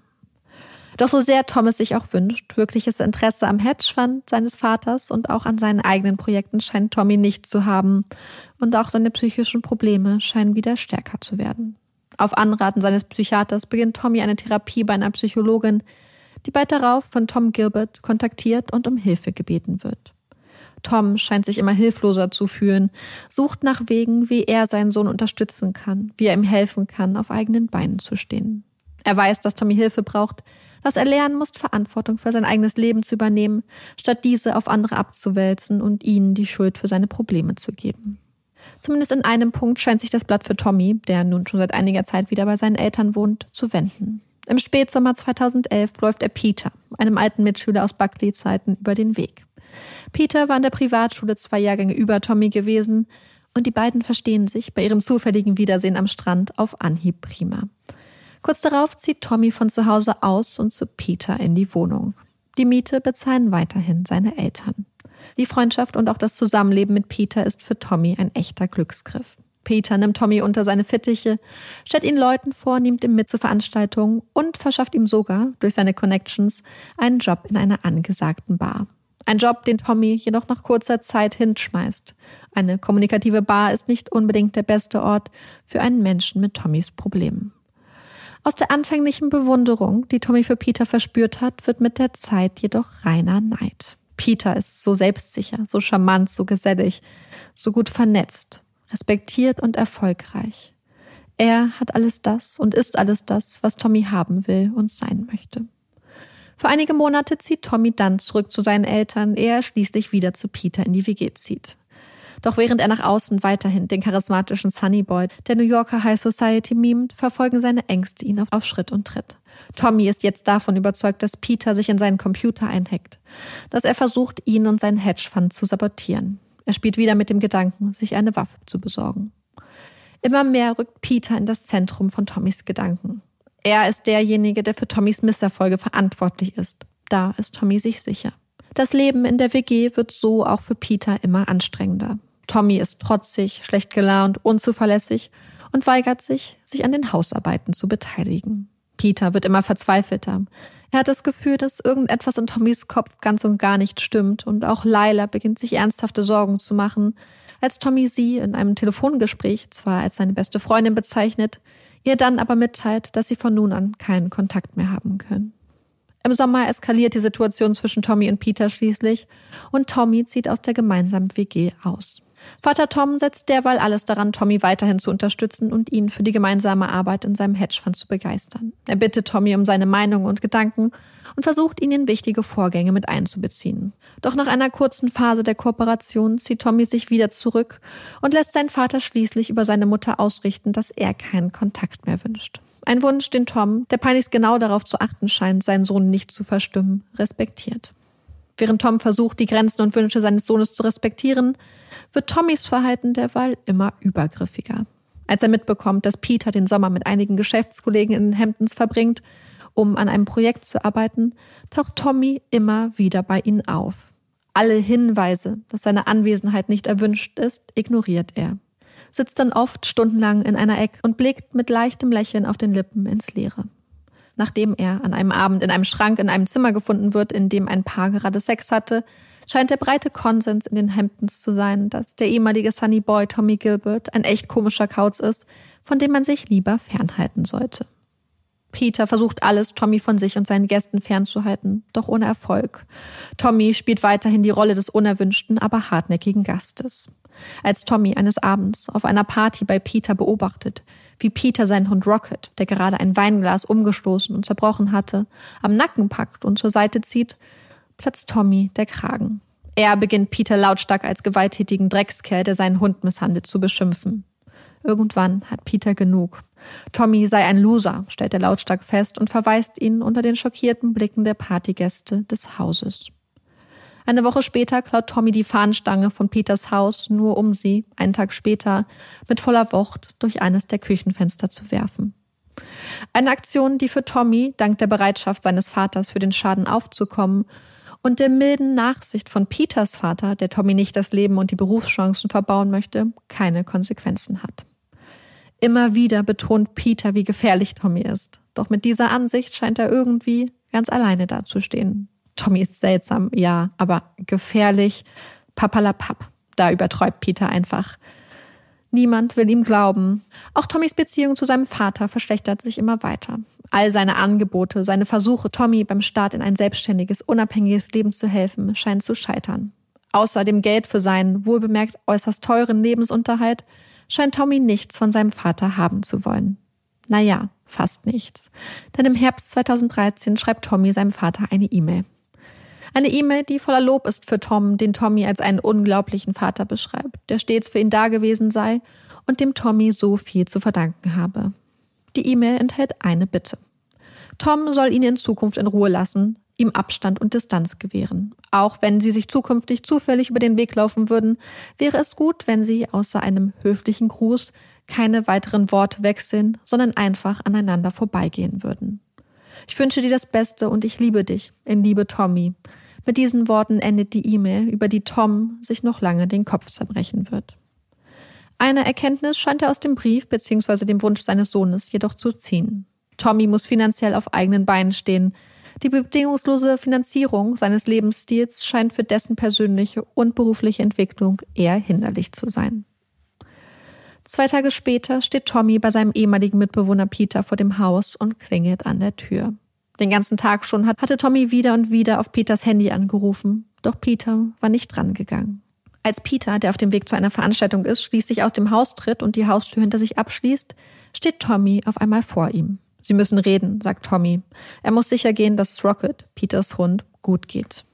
Doch so sehr Thomas sich auch wünscht, wirkliches Interesse am Hedgefonds seines Vaters und auch an seinen eigenen Projekten scheint Tommy nicht zu haben. Und auch seine psychischen Probleme scheinen wieder stärker zu werden. Auf Anraten seines Psychiaters beginnt Tommy eine Therapie bei einer Psychologin, die bald darauf von Tom Gilbert kontaktiert und um Hilfe gebeten wird. Tom scheint sich immer hilfloser zu fühlen, sucht nach Wegen, wie er seinen Sohn unterstützen kann, wie er ihm helfen kann, auf eigenen Beinen zu stehen. Er weiß, dass Tommy Hilfe braucht, dass er lernen muss, Verantwortung für sein eigenes Leben zu übernehmen, statt diese auf andere abzuwälzen und ihnen die Schuld für seine Probleme zu geben. Zumindest in einem Punkt scheint sich das Blatt für Tommy, der nun schon seit einiger Zeit wieder bei seinen Eltern wohnt, zu wenden. Im Spätsommer 2011 läuft er Peter, einem alten Mitschüler aus Buckley-Zeiten, über den Weg. Peter war in der Privatschule zwei Jahrgänge über Tommy gewesen und die beiden verstehen sich bei ihrem zufälligen Wiedersehen am Strand auf Anhieb prima. Kurz darauf zieht Tommy von zu Hause aus und zu Peter in die Wohnung. Die Miete bezahlen weiterhin seine Eltern. Die Freundschaft und auch das Zusammenleben mit Peter ist für Tommy ein echter Glücksgriff. Peter nimmt Tommy unter seine Fittiche, stellt ihn Leuten vor, nimmt ihn mit zu Veranstaltungen und verschafft ihm sogar durch seine Connections einen Job in einer angesagten Bar. Ein Job, den Tommy jedoch nach kurzer Zeit hinschmeißt. Eine kommunikative Bar ist nicht unbedingt der beste Ort für einen Menschen mit Tommys Problemen. Aus der anfänglichen Bewunderung, die Tommy für Peter verspürt hat, wird mit der Zeit jedoch reiner Neid. Peter ist so selbstsicher, so charmant, so gesellig, so gut vernetzt, respektiert und erfolgreich. Er hat alles das und ist alles das, was Tommy haben will und sein möchte. Für einige Monate zieht Tommy dann zurück zu seinen Eltern, ehe er schließlich wieder zu Peter in die WG zieht. Doch während er nach außen weiterhin den charismatischen Sunny Boy der New Yorker High Society mimt, verfolgen seine Ängste ihn auf Schritt und Tritt. Tommy ist jetzt davon überzeugt, dass Peter sich in seinen Computer einhackt, dass er versucht, ihn und seinen Hedgefonds zu sabotieren. Er spielt wieder mit dem Gedanken, sich eine Waffe zu besorgen. Immer mehr rückt Peter in das Zentrum von Tommys Gedanken. Er ist derjenige, der für Tommys Misserfolge verantwortlich ist. Da ist Tommy sich sicher. Das Leben in der WG wird so auch für Peter immer anstrengender. Tommy ist trotzig, schlecht gelaunt, unzuverlässig und weigert sich, sich an den Hausarbeiten zu beteiligen. Peter wird immer verzweifelter. Er hat das Gefühl, dass irgendetwas in Tommys Kopf ganz und gar nicht stimmt und auch Laila beginnt sich ernsthafte Sorgen zu machen, als Tommy sie in einem Telefongespräch zwar als seine beste Freundin bezeichnet, ihr dann aber mitteilt, dass sie von nun an keinen Kontakt mehr haben können. Im Sommer eskaliert die Situation zwischen Tommy und Peter schließlich und Tommy zieht aus der gemeinsamen WG aus. Vater Tom setzt derweil alles daran, Tommy weiterhin zu unterstützen und ihn für die gemeinsame Arbeit in seinem Hedgefonds zu begeistern. Er bittet Tommy um seine Meinung und Gedanken und versucht ihn in wichtige Vorgänge mit einzubeziehen. Doch nach einer kurzen Phase der Kooperation zieht Tommy sich wieder zurück und lässt seinen Vater schließlich über seine Mutter ausrichten, dass er keinen Kontakt mehr wünscht. Ein Wunsch, den Tom, der peinlichst genau darauf zu achten scheint, seinen Sohn nicht zu verstimmen, respektiert. Während Tom versucht, die Grenzen und Wünsche seines Sohnes zu respektieren, wird Tommys Verhalten derweil immer übergriffiger. Als er mitbekommt, dass Peter den Sommer mit einigen Geschäftskollegen in Hamptons verbringt, um an einem Projekt zu arbeiten, taucht Tommy immer wieder bei ihnen auf. Alle Hinweise, dass seine Anwesenheit nicht erwünscht ist, ignoriert er, sitzt dann oft stundenlang in einer Ecke und blickt mit leichtem Lächeln auf den Lippen ins Leere. Nachdem er an einem Abend in einem Schrank in einem Zimmer gefunden wird, in dem ein Paar gerade Sex hatte, scheint der breite Konsens in den Hamptons zu sein, dass der ehemalige Sunny Boy Tommy Gilbert ein echt komischer Kauz ist, von dem man sich lieber fernhalten sollte. Peter versucht alles, Tommy von sich und seinen Gästen fernzuhalten, doch ohne Erfolg. Tommy spielt weiterhin die Rolle des unerwünschten, aber hartnäckigen Gastes. Als Tommy eines Abends auf einer Party bei Peter beobachtet, wie Peter seinen Hund Rocket, der gerade ein Weinglas umgestoßen und zerbrochen hatte, am Nacken packt und zur Seite zieht, platzt Tommy der Kragen. Er beginnt Peter lautstark als gewalttätigen Dreckskerl, der seinen Hund misshandelt, zu beschimpfen. Irgendwann hat Peter genug. Tommy sei ein Loser, stellt er lautstark fest und verweist ihn unter den schockierten Blicken der Partygäste des Hauses. Eine Woche später klaut Tommy die Fahnenstange von Peters Haus, nur um sie, einen Tag später, mit voller Wucht durch eines der Küchenfenster zu werfen. Eine Aktion, die für Tommy, dank der Bereitschaft seines Vaters für den Schaden aufzukommen und der milden Nachsicht von Peters Vater, der Tommy nicht das Leben und die Berufschancen verbauen möchte, keine Konsequenzen hat. Immer wieder betont Peter, wie gefährlich Tommy ist. Doch mit dieser Ansicht scheint er irgendwie ganz alleine dazustehen. Tommy ist seltsam, ja, aber gefährlich. Papalapap. Da überträubt Peter einfach. Niemand will ihm glauben. Auch Tommys Beziehung zu seinem Vater verschlechtert sich immer weiter. All seine Angebote, seine Versuche, Tommy beim Start in ein selbstständiges, unabhängiges Leben zu helfen, scheinen zu scheitern. Außer dem Geld für seinen wohlbemerkt äußerst teuren Lebensunterhalt scheint Tommy nichts von seinem Vater haben zu wollen. Naja, fast nichts. Denn im Herbst 2013 schreibt Tommy seinem Vater eine E-Mail. Eine E-Mail, die voller Lob ist für Tom, den Tommy als einen unglaublichen Vater beschreibt, der stets für ihn dagewesen sei und dem Tommy so viel zu verdanken habe. Die E-Mail enthält eine Bitte. Tom soll ihn in Zukunft in Ruhe lassen, ihm Abstand und Distanz gewähren. Auch wenn sie sich zukünftig zufällig über den Weg laufen würden, wäre es gut, wenn sie außer einem höflichen Gruß keine weiteren Worte wechseln, sondern einfach aneinander vorbeigehen würden. Ich wünsche dir das Beste und ich liebe dich, in Liebe Tommy. Mit diesen Worten endet die E-Mail, über die Tom sich noch lange den Kopf zerbrechen wird. Eine Erkenntnis scheint er aus dem Brief bzw. dem Wunsch seines Sohnes jedoch zu ziehen. Tommy muss finanziell auf eigenen Beinen stehen. Die bedingungslose Finanzierung seines Lebensstils scheint für dessen persönliche und berufliche Entwicklung eher hinderlich zu sein. Zwei Tage später steht Tommy bei seinem ehemaligen Mitbewohner Peter vor dem Haus und klingelt an der Tür. Den ganzen Tag schon hatte Tommy wieder und wieder auf Peters Handy angerufen, doch Peter war nicht drangegangen. Als Peter, der auf dem Weg zu einer Veranstaltung ist, schließlich aus dem Haus tritt und die Haustür hinter sich abschließt, steht Tommy auf einmal vor ihm. Sie müssen reden, sagt Tommy. Er muss sicher gehen, dass Rocket, Peters Hund, gut geht.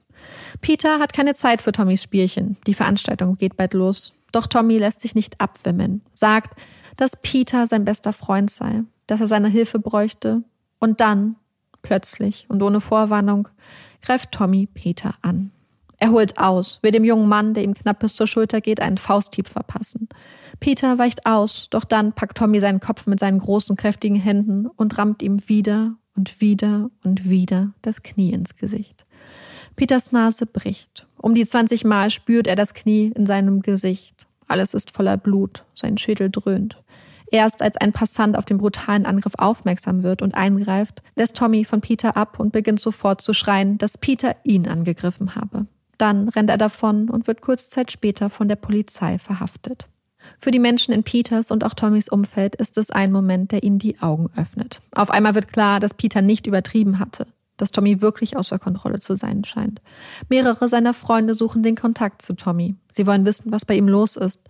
Peter hat keine Zeit für Tommys Spielchen. Die Veranstaltung geht bald los. Doch Tommy lässt sich nicht abwimmeln, sagt, dass Peter sein bester Freund sei, dass er seine Hilfe bräuchte. Und dann Plötzlich und ohne Vorwarnung greift Tommy Peter an. Er holt aus, will dem jungen Mann, der ihm knapp bis zur Schulter geht, einen Fausthieb verpassen. Peter weicht aus, doch dann packt Tommy seinen Kopf mit seinen großen, kräftigen Händen und rammt ihm wieder und wieder und wieder das Knie ins Gesicht. Peters Nase bricht. Um die 20 Mal spürt er das Knie in seinem Gesicht. Alles ist voller Blut, sein Schädel dröhnt. Erst als ein Passant auf den brutalen Angriff aufmerksam wird und eingreift, lässt Tommy von Peter ab und beginnt sofort zu schreien, dass Peter ihn angegriffen habe. Dann rennt er davon und wird kurze Zeit später von der Polizei verhaftet. Für die Menschen in Peters und auch Tommys Umfeld ist es ein Moment, der ihnen die Augen öffnet. Auf einmal wird klar, dass Peter nicht übertrieben hatte, dass Tommy wirklich außer Kontrolle zu sein scheint. Mehrere seiner Freunde suchen den Kontakt zu Tommy. Sie wollen wissen, was bei ihm los ist.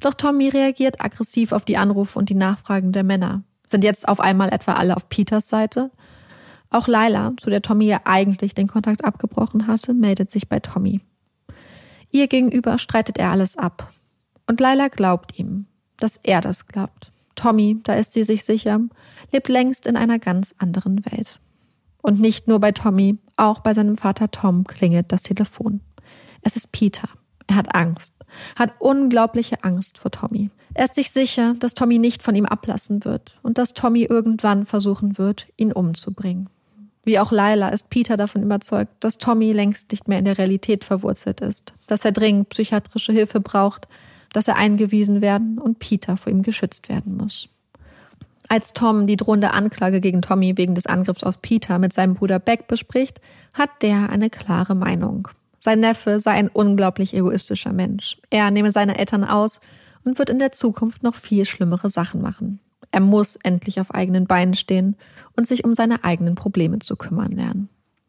Doch Tommy reagiert aggressiv auf die Anrufe und die Nachfragen der Männer. Sind jetzt auf einmal etwa alle auf Peters Seite? Auch Laila, zu der Tommy ja eigentlich den Kontakt abgebrochen hatte, meldet sich bei Tommy. Ihr gegenüber streitet er alles ab. Und Laila glaubt ihm, dass er das glaubt. Tommy, da ist sie sich sicher, lebt längst in einer ganz anderen Welt. Und nicht nur bei Tommy, auch bei seinem Vater Tom klingelt das Telefon. Es ist Peter. Er hat Angst, hat unglaubliche Angst vor Tommy. Er ist sich sicher, dass Tommy nicht von ihm ablassen wird und dass Tommy irgendwann versuchen wird, ihn umzubringen. Wie auch Laila ist Peter davon überzeugt, dass Tommy längst nicht mehr in der Realität verwurzelt ist, dass er dringend psychiatrische Hilfe braucht, dass er eingewiesen werden und Peter vor ihm geschützt werden muss. Als Tom die drohende Anklage gegen Tommy wegen des Angriffs auf Peter mit seinem Bruder Beck bespricht, hat der eine klare Meinung. Sein Neffe sei ein unglaublich egoistischer Mensch. Er nehme seine Eltern aus und wird in der Zukunft noch viel schlimmere Sachen machen. Er muss endlich auf eigenen Beinen stehen und sich um seine eigenen Probleme zu kümmern lernen.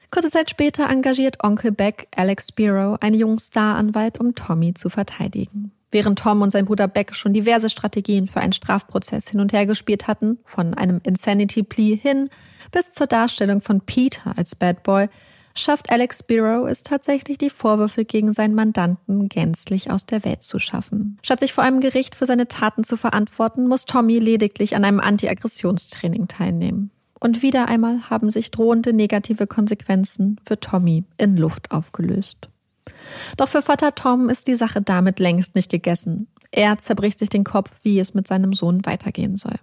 Kurze Zeit später engagiert Onkel Beck Alex Spiro, einen jungen Staranwalt, um Tommy zu verteidigen. Während Tom und sein Bruder Beck schon diverse Strategien für einen Strafprozess hin und her gespielt hatten, von einem Insanity Plea hin bis zur Darstellung von Peter als Bad Boy, schafft Alex Spiro es tatsächlich, die Vorwürfe gegen seinen Mandanten gänzlich aus der Welt zu schaffen. Statt sich vor einem Gericht für seine Taten zu verantworten, muss Tommy lediglich an einem Anti-Aggressionstraining teilnehmen. Und wieder einmal haben sich drohende negative Konsequenzen für Tommy in Luft aufgelöst. Doch für Vater Tom ist die Sache damit längst nicht gegessen. Er zerbricht sich den Kopf, wie es mit seinem Sohn weitergehen soll.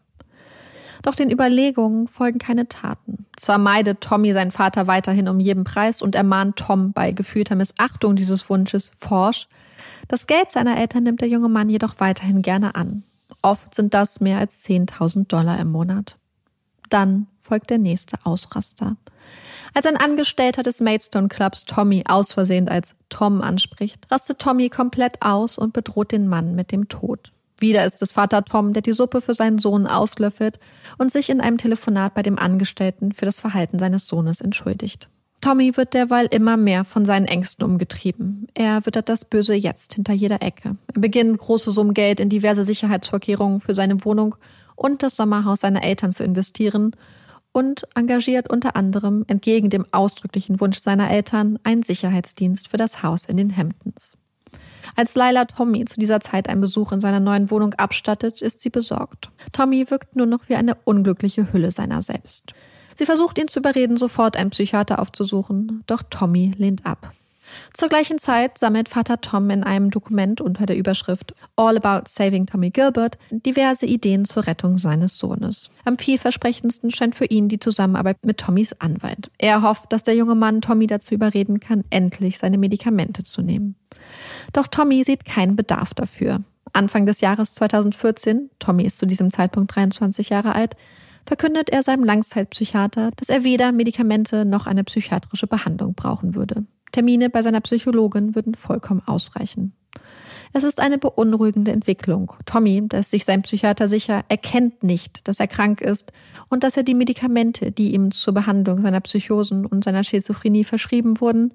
Doch den Überlegungen folgen keine Taten. Zwar meidet Tommy seinen Vater weiterhin um jeden Preis und ermahnt Tom bei gefühlter Missachtung dieses Wunsches forsch. Das Geld seiner Eltern nimmt der junge Mann jedoch weiterhin gerne an. Oft sind das mehr als 10.000 Dollar im Monat. Dann folgt der nächste Ausraster. Als ein Angestellter des Maidstone Clubs Tommy aus Versehen als Tom anspricht, rastet Tommy komplett aus und bedroht den Mann mit dem Tod. Wieder ist es Vater Tom, der die Suppe für seinen Sohn auslöffelt und sich in einem Telefonat bei dem Angestellten für das Verhalten seines Sohnes entschuldigt. Tommy wird derweil immer mehr von seinen Ängsten umgetrieben. Er wittert das Böse jetzt hinter jeder Ecke. Er beginnt, große Summen Geld in diverse Sicherheitsvorkehrungen für seine Wohnung und das Sommerhaus seiner Eltern zu investieren und engagiert unter anderem entgegen dem ausdrücklichen Wunsch seiner Eltern einen Sicherheitsdienst für das Haus in den Hamptons. Als Lila Tommy zu dieser Zeit einen Besuch in seiner neuen Wohnung abstattet, ist sie besorgt. Tommy wirkt nur noch wie eine unglückliche Hülle seiner selbst. Sie versucht ihn zu überreden, sofort einen Psychiater aufzusuchen, doch Tommy lehnt ab. Zur gleichen Zeit sammelt Vater Tom in einem Dokument unter der Überschrift All About Saving Tommy Gilbert diverse Ideen zur Rettung seines Sohnes. Am vielversprechendsten scheint für ihn die Zusammenarbeit mit Tommys Anwalt. Er hofft, dass der junge Mann Tommy dazu überreden kann, endlich seine Medikamente zu nehmen. Doch Tommy sieht keinen Bedarf dafür. Anfang des Jahres 2014, Tommy ist zu diesem Zeitpunkt 23 Jahre alt, verkündet er seinem Langzeitpsychiater, dass er weder Medikamente noch eine psychiatrische Behandlung brauchen würde. Termine bei seiner Psychologin würden vollkommen ausreichen. Es ist eine beunruhigende Entwicklung. Tommy, da ist sich sein Psychiater sicher, erkennt nicht, dass er krank ist und dass er die Medikamente, die ihm zur Behandlung seiner Psychosen und seiner Schizophrenie verschrieben wurden,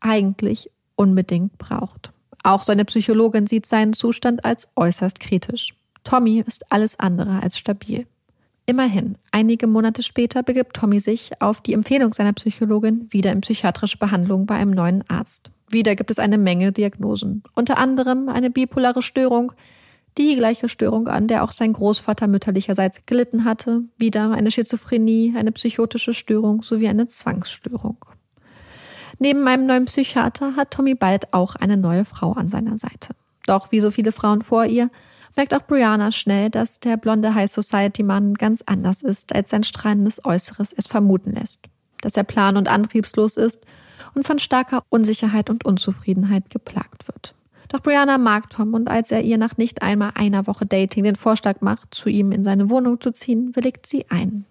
eigentlich unbedingt braucht. Auch seine Psychologin sieht seinen Zustand als äußerst kritisch. Tommy ist alles andere als stabil. Immerhin, einige Monate später begibt Tommy sich auf die Empfehlung seiner Psychologin wieder in psychiatrische Behandlung bei einem neuen Arzt. Wieder gibt es eine Menge Diagnosen, unter anderem eine bipolare Störung, die gleiche Störung an der auch sein Großvater mütterlicherseits gelitten hatte, wieder eine Schizophrenie, eine psychotische Störung sowie eine Zwangsstörung. Neben einem neuen Psychiater hat Tommy bald auch eine neue Frau an seiner Seite. Doch wie so viele Frauen vor ihr merkt auch Brianna schnell, dass der blonde High Society Mann ganz anders ist, als sein strahlendes Äußeres es vermuten lässt. Dass er plan- und antriebslos ist und von starker Unsicherheit und Unzufriedenheit geplagt wird. Doch Brianna mag Tom und als er ihr nach nicht einmal einer Woche Dating den Vorschlag macht, zu ihm in seine Wohnung zu ziehen, willigt sie ein.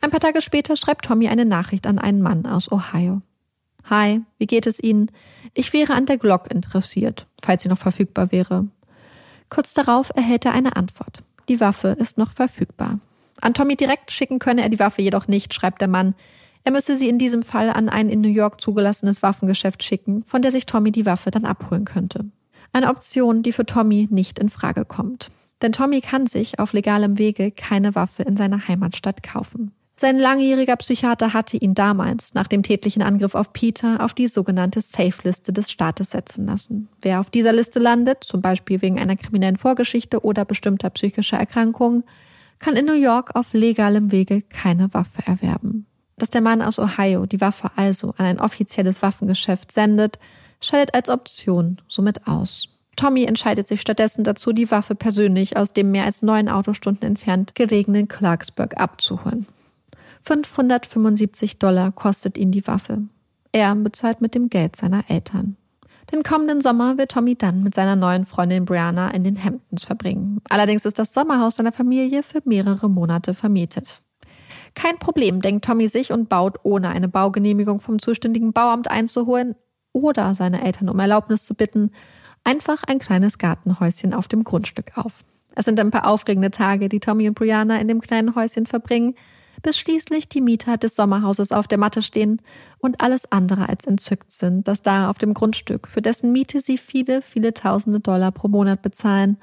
Ein paar Tage später schreibt Tommy eine Nachricht an einen Mann aus Ohio. Hi, wie geht es Ihnen? Ich wäre an der Glock interessiert, falls sie noch verfügbar wäre. Kurz darauf erhält er eine Antwort. Die Waffe ist noch verfügbar. An Tommy direkt schicken könne er die Waffe jedoch nicht, schreibt der Mann. Er müsse sie in diesem Fall an ein in New York zugelassenes Waffengeschäft schicken, von der sich Tommy die Waffe dann abholen könnte. Eine Option, die für Tommy nicht in Frage kommt. Denn Tommy kann sich auf legalem Wege keine Waffe in seiner Heimatstadt kaufen. Sein langjähriger Psychiater hatte ihn damals, nach dem tätlichen Angriff auf Peter, auf die sogenannte Safe-Liste des Staates setzen lassen. Wer auf dieser Liste landet, zum Beispiel wegen einer kriminellen Vorgeschichte oder bestimmter psychischer Erkrankungen, kann in New York auf legalem Wege keine Waffe erwerben. Dass der Mann aus Ohio die Waffe also an ein offizielles Waffengeschäft sendet, scheidet als Option somit aus. Tommy entscheidet sich stattdessen dazu, die Waffe persönlich aus dem mehr als neun Autostunden entfernt gelegenen Clarksburg abzuholen. 575 Dollar kostet ihn die Waffe. Er bezahlt mit dem Geld seiner Eltern. Den kommenden Sommer wird Tommy dann mit seiner neuen Freundin Brianna in den Hamptons verbringen. Allerdings ist das Sommerhaus seiner Familie für mehrere Monate vermietet. Kein Problem, denkt Tommy sich und baut, ohne eine Baugenehmigung vom zuständigen Bauamt einzuholen oder seine Eltern um Erlaubnis zu bitten, einfach ein kleines Gartenhäuschen auf dem Grundstück auf. Es sind ein paar aufregende Tage, die Tommy und Brianna in dem kleinen Häuschen verbringen, bis schließlich die Mieter des Sommerhauses auf der Matte stehen und alles andere als entzückt sind, dass da auf dem Grundstück, für dessen Miete sie viele, viele tausende Dollar pro Monat bezahlen,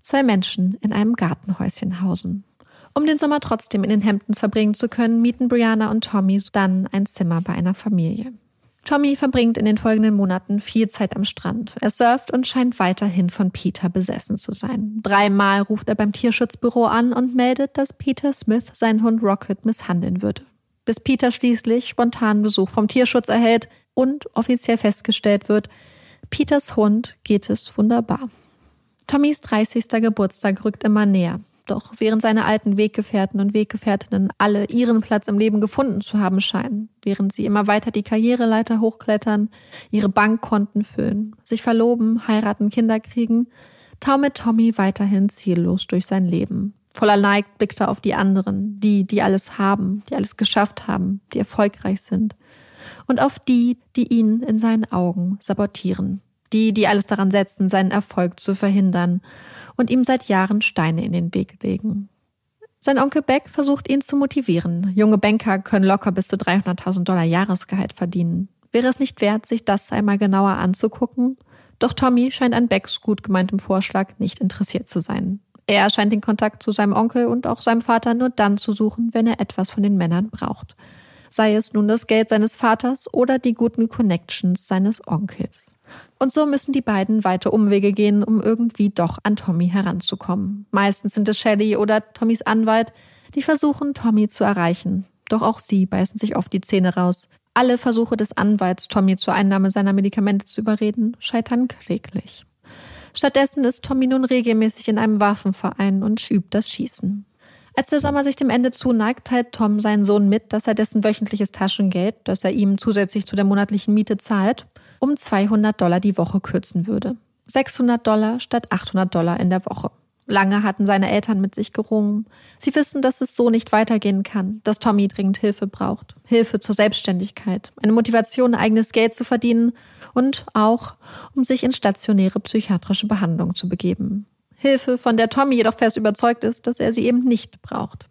zwei Menschen in einem Gartenhäuschen hausen. Um den Sommer trotzdem in den Hamptons verbringen zu können, mieten Brianna und Tommy dann ein Zimmer bei einer Familie. Tommy verbringt in den folgenden Monaten viel Zeit am Strand. Er surft und scheint weiterhin von Peter besessen zu sein. Dreimal ruft er beim Tierschutzbüro an und meldet, dass Peter Smith seinen Hund Rocket misshandeln würde. Bis Peter schließlich spontanen Besuch vom Tierschutz erhält und offiziell festgestellt wird, Peters Hund geht es wunderbar. Tommys 30. Geburtstag rückt immer näher. Doch während seine alten Weggefährten und Weggefährtinnen alle ihren Platz im Leben gefunden zu haben scheinen, während sie immer weiter die Karriereleiter hochklettern, ihre Bankkonten füllen, sich verloben, heiraten, Kinder kriegen, taumelt Tommy weiterhin ziellos durch sein Leben. Voller Neid blickt er auf die anderen, die, die alles haben, die alles geschafft haben, die erfolgreich sind. Und auf die, die ihn in seinen Augen sabotieren. Die, die alles daran setzen, seinen Erfolg zu verhindern und ihm seit Jahren Steine in den Weg legen. Sein Onkel Beck versucht ihn zu motivieren. Junge Banker können locker bis zu 300.000 Dollar Jahresgehalt verdienen. Wäre es nicht wert, sich das einmal genauer anzugucken? Doch Tommy scheint an Becks gut gemeintem Vorschlag nicht interessiert zu sein. Er scheint den Kontakt zu seinem Onkel und auch seinem Vater nur dann zu suchen, wenn er etwas von den Männern braucht. Sei es nun das Geld seines Vaters oder die guten Connections seines Onkels. Und so müssen die beiden weite Umwege gehen, um irgendwie doch an Tommy heranzukommen. Meistens sind es Shelley oder Tommys Anwalt, die versuchen, Tommy zu erreichen. Doch auch sie beißen sich oft die Zähne raus. Alle Versuche des Anwalts, Tommy zur Einnahme seiner Medikamente zu überreden, scheitern kläglich. Stattdessen ist Tommy nun regelmäßig in einem Waffenverein und übt das Schießen. Als der Sommer sich dem Ende zuneigt, teilt Tom seinen Sohn mit, dass er dessen wöchentliches Taschengeld, das er ihm zusätzlich zu der monatlichen Miete zahlt, um 200 Dollar die Woche kürzen würde. 600 Dollar statt 800 Dollar in der Woche. Lange hatten seine Eltern mit sich gerungen. Sie wissen, dass es so nicht weitergehen kann, dass Tommy dringend Hilfe braucht. Hilfe zur Selbstständigkeit, eine Motivation, eigenes Geld zu verdienen und auch, um sich in stationäre psychiatrische Behandlung zu begeben. Hilfe, von der Tommy jedoch fest überzeugt ist, dass er sie eben nicht braucht.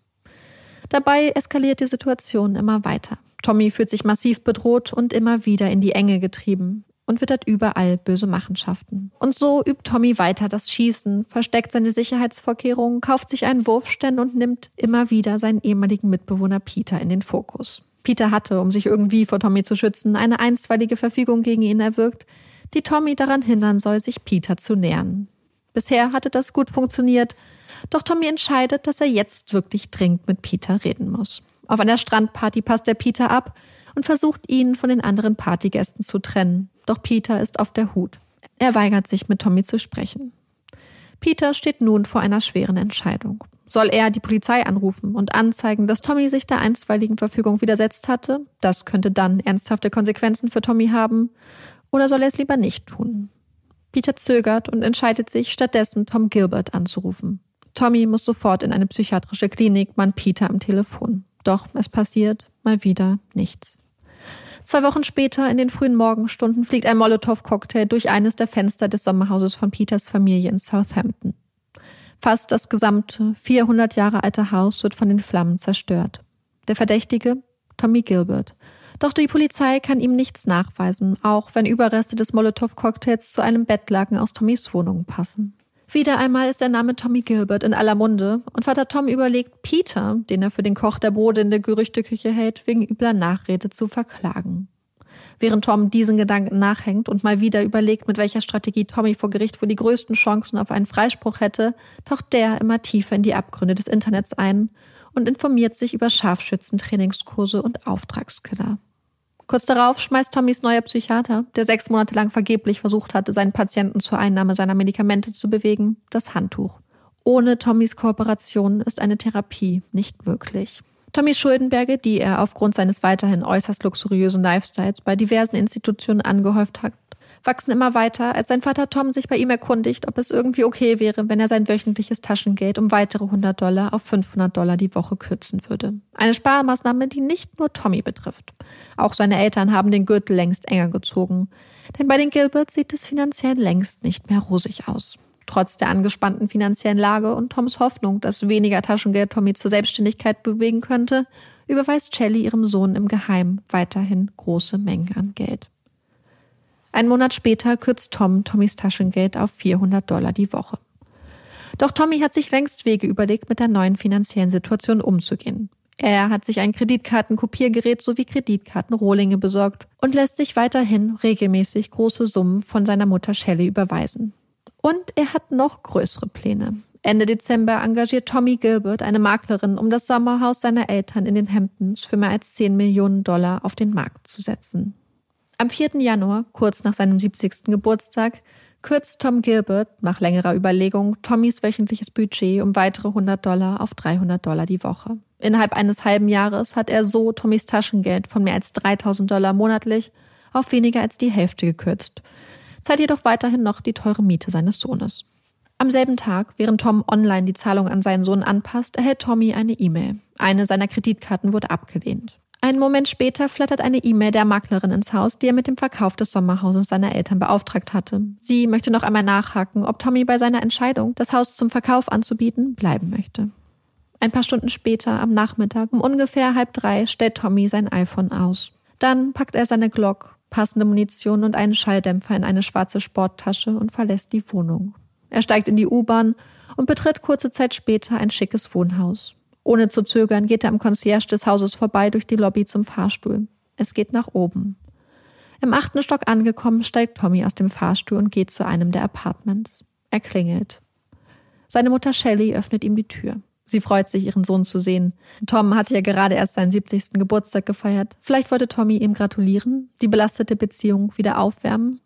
Dabei eskaliert die Situation immer weiter. Tommy fühlt sich massiv bedroht und immer wieder in die Enge getrieben und wittert überall böse Machenschaften. Und so übt Tommy weiter das Schießen, versteckt seine Sicherheitsvorkehrungen, kauft sich einen Wurfständ und nimmt immer wieder seinen ehemaligen Mitbewohner Peter in den Fokus. Peter hatte, um sich irgendwie vor Tommy zu schützen, eine einstweilige Verfügung gegen ihn erwirkt, die Tommy daran hindern soll, sich Peter zu nähern. Bisher hatte das gut funktioniert, doch Tommy entscheidet, dass er jetzt wirklich dringend mit Peter reden muss. Auf einer Strandparty passt der Peter ab und versucht ihn von den anderen Partygästen zu trennen. Doch Peter ist auf der Hut. Er weigert sich, mit Tommy zu sprechen. Peter steht nun vor einer schweren Entscheidung. Soll er die Polizei anrufen und anzeigen, dass Tommy sich der einstweiligen Verfügung widersetzt hatte? Das könnte dann ernsthafte Konsequenzen für Tommy haben. Oder soll er es lieber nicht tun? Peter zögert und entscheidet sich, stattdessen Tom Gilbert anzurufen. Tommy muss sofort in eine psychiatrische Klinik, man Peter am Telefon. Doch es passiert mal wieder nichts. Zwei Wochen später, in den frühen Morgenstunden, fliegt ein Molotow-Cocktail durch eines der Fenster des Sommerhauses von Peters Familie in Southampton. Fast das gesamte 400 Jahre alte Haus wird von den Flammen zerstört. Der Verdächtige? Tommy Gilbert. Doch die Polizei kann ihm nichts nachweisen, auch wenn Überreste des Molotow-Cocktails zu einem Bettlaken aus Tommys Wohnung passen. Wieder einmal ist der Name Tommy Gilbert in aller Munde und Vater Tom überlegt, Peter, den er für den Koch der Brote in der Gerüchteküche hält, wegen übler Nachrede zu verklagen. Während Tom diesen Gedanken nachhängt und mal wieder überlegt, mit welcher Strategie Tommy vor Gericht wohl die größten Chancen auf einen Freispruch hätte, taucht der immer tiefer in die Abgründe des Internets ein und informiert sich über Scharfschützentrainingskurse und Auftragskiller. Kurz darauf schmeißt Tommys neuer Psychiater, der sechs Monate lang vergeblich versucht hatte, seinen Patienten zur Einnahme seiner Medikamente zu bewegen, das Handtuch. Ohne Tommys Kooperation ist eine Therapie nicht möglich. Tommys Schuldenberge, die er aufgrund seines weiterhin äußerst luxuriösen Lifestyles bei diversen Institutionen angehäuft hat, wachsen immer weiter, als sein Vater Tom sich bei ihm erkundigt, ob es irgendwie okay wäre, wenn er sein wöchentliches Taschengeld um weitere 100 Dollar auf 500 Dollar die Woche kürzen würde. Eine Sparmaßnahme, die nicht nur Tommy betrifft. Auch seine Eltern haben den Gürtel längst enger gezogen. Denn bei den Gilberts sieht es finanziell längst nicht mehr rosig aus. Trotz der angespannten finanziellen Lage und Toms Hoffnung, dass weniger Taschengeld Tommy zur Selbstständigkeit bewegen könnte, überweist Shelley ihrem Sohn im Geheim weiterhin große Mengen an Geld. Ein Monat später kürzt Tom Tommys Taschengeld auf 400 Dollar die Woche. Doch Tommy hat sich längst Wege überlegt, mit der neuen finanziellen Situation umzugehen. Er hat sich ein Kreditkartenkopiergerät sowie Kreditkartenrohlinge besorgt und lässt sich weiterhin regelmäßig große Summen von seiner Mutter Shelley überweisen. Und er hat noch größere Pläne. Ende Dezember engagiert Tommy Gilbert eine Maklerin, um das Sommerhaus seiner Eltern in den Hamptons für mehr als 10 Millionen Dollar auf den Markt zu setzen. Am 4. Januar, kurz nach seinem 70. Geburtstag, kürzt Tom Gilbert nach längerer Überlegung Tommys wöchentliches Budget um weitere 100 Dollar auf 300 Dollar die Woche. Innerhalb eines halben Jahres hat er so Tommys Taschengeld von mehr als 3000 Dollar monatlich auf weniger als die Hälfte gekürzt, zahlt jedoch weiterhin noch die teure Miete seines Sohnes. Am selben Tag, während Tom online die Zahlung an seinen Sohn anpasst, erhält Tommy eine E-Mail. Eine seiner Kreditkarten wurde abgelehnt. Einen Moment später flattert eine E-Mail der Maklerin ins Haus, die er mit dem Verkauf des Sommerhauses seiner Eltern beauftragt hatte. Sie möchte noch einmal nachhaken, ob Tommy bei seiner Entscheidung, das Haus zum Verkauf anzubieten, bleiben möchte. Ein paar Stunden später, am Nachmittag, um ungefähr halb drei, stellt Tommy sein iPhone aus. Dann packt er seine Glock, passende Munition und einen Schalldämpfer in eine schwarze Sporttasche und verlässt die Wohnung. Er steigt in die U-Bahn und betritt kurze Zeit später ein schickes Wohnhaus. Ohne zu zögern geht er am Concierge des Hauses vorbei durch die Lobby zum Fahrstuhl. Es geht nach oben. Im achten Stock angekommen, steigt Tommy aus dem Fahrstuhl und geht zu einem der Apartments. Er klingelt. Seine Mutter Shelley öffnet ihm die Tür. Sie freut sich, ihren Sohn zu sehen. Tom hatte ja gerade erst seinen 70. Geburtstag gefeiert. Vielleicht wollte Tommy ihm gratulieren, die belastete Beziehung wieder aufwärmen.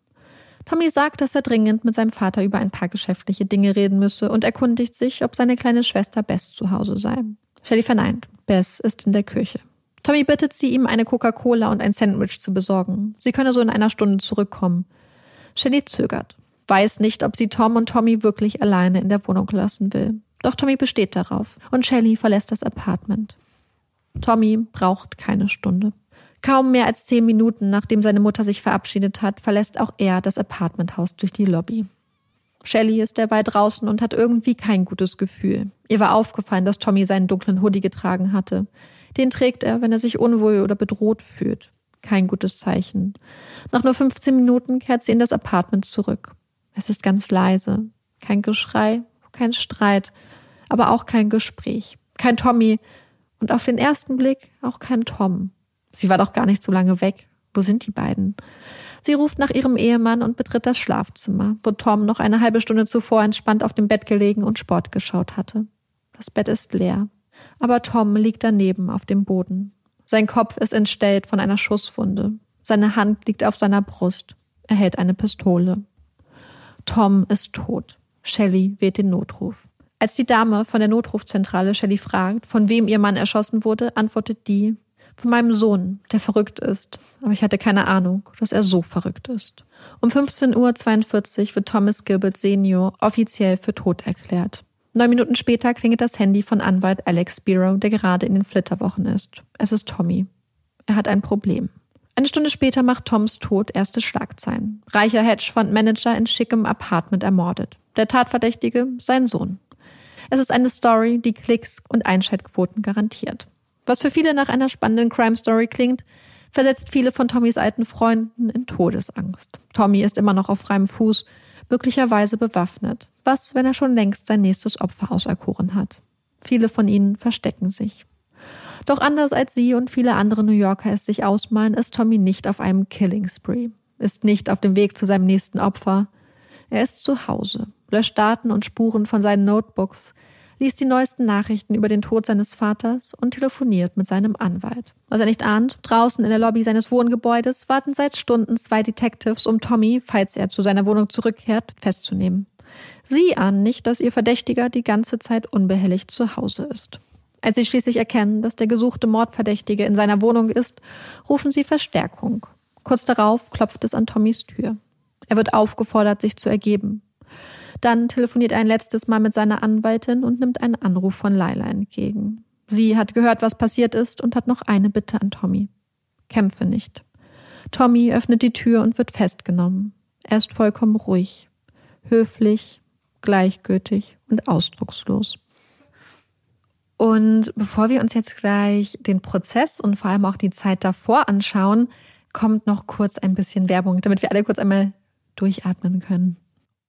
Tommy sagt, dass er dringend mit seinem Vater über ein paar geschäftliche Dinge reden müsse und erkundigt sich, ob seine kleine Schwester Bess zu Hause sei. Shelly verneint. Bess ist in der Küche. Tommy bittet sie, ihm eine Coca-Cola und ein Sandwich zu besorgen. Sie könne so in einer Stunde zurückkommen. Shelly zögert, weiß nicht, ob sie Tom und Tommy wirklich alleine in der Wohnung lassen will. Doch Tommy besteht darauf und Shelly verlässt das Apartment. Tommy braucht keine Stunde. Kaum mehr als zehn Minuten, nachdem seine Mutter sich verabschiedet hat, verlässt auch er das Apartmenthaus durch die Lobby. Shelly ist derweil draußen und hat irgendwie kein gutes Gefühl. Ihr war aufgefallen, dass Tommy seinen dunklen Hoodie getragen hatte. Den trägt er, wenn er sich unwohl oder bedroht fühlt. Kein gutes Zeichen. Nach nur 15 Minuten kehrt sie in das Apartment zurück. Es ist ganz leise. Kein Geschrei, kein Streit, aber auch kein Gespräch. Kein Tommy und auf den ersten Blick auch kein Tom. Sie war doch gar nicht so lange weg. Wo sind die beiden? Sie ruft nach ihrem Ehemann und betritt das Schlafzimmer, wo Tom noch eine halbe Stunde zuvor entspannt auf dem Bett gelegen und Sport geschaut hatte. Das Bett ist leer. Aber Tom liegt daneben auf dem Boden. Sein Kopf ist entstellt von einer Schusswunde. Seine Hand liegt auf seiner Brust. Er hält eine Pistole. Tom ist tot. Shelley wählt den Notruf. Als die Dame von der Notrufzentrale Shelley fragt, von wem ihr Mann erschossen wurde, antwortet die, Von meinem Sohn, der verrückt ist. Aber ich hatte keine Ahnung, dass er so verrückt ist. Um 15.42 Uhr wird Thomas Gilbert Senior offiziell für tot erklärt. Neun Minuten später klingelt das Handy von Anwalt Alex Spiro, der gerade in den Flitterwochen ist. Es ist Tommy. Er hat ein Problem. Eine Stunde später macht Toms Tod erste Schlagzeilen. Reicher Hedgefondsmanager in schickem Apartment ermordet. Der Tatverdächtige, sein Sohn. Es ist eine Story, die Klicks und Einschaltquoten garantiert. Was für viele nach einer spannenden Crime Story klingt, versetzt viele von Tommys alten Freunden in Todesangst. Tommy ist immer noch auf freiem Fuß, möglicherweise bewaffnet. Was, wenn er schon längst sein nächstes Opfer auserkoren hat? Viele von ihnen verstecken sich. Doch anders als sie und viele andere New Yorker es sich ausmalen, ist Tommy nicht auf einem Killing Spree, ist nicht auf dem Weg zu seinem nächsten Opfer. Er ist zu Hause, löscht Daten und Spuren von seinen Notebooks, liest die neuesten Nachrichten über den Tod seines Vaters und telefoniert mit seinem Anwalt. Was er nicht ahnt, draußen in der Lobby seines Wohngebäudes warten seit Stunden zwei Detectives, um Tommy, falls er zu seiner Wohnung zurückkehrt, festzunehmen. Sie ahnen nicht, dass ihr Verdächtiger die ganze Zeit unbehelligt zu Hause ist. Als sie schließlich erkennen, dass der gesuchte Mordverdächtige in seiner Wohnung ist, rufen sie Verstärkung. Kurz darauf klopft es an Tommys Tür. Er wird aufgefordert, sich zu ergeben. Dann telefoniert er ein letztes Mal mit seiner Anwaltin und nimmt einen Anruf von Laila entgegen. Sie hat gehört, was passiert ist und hat noch eine Bitte an Tommy. Kämpfe nicht. Tommy öffnet die Tür und wird festgenommen. Er ist vollkommen ruhig, höflich, gleichgültig und ausdruckslos. Und bevor wir uns jetzt gleich den Prozess und vor allem auch die Zeit davor anschauen, kommt noch kurz ein bisschen Werbung, damit wir alle kurz einmal durchatmen können.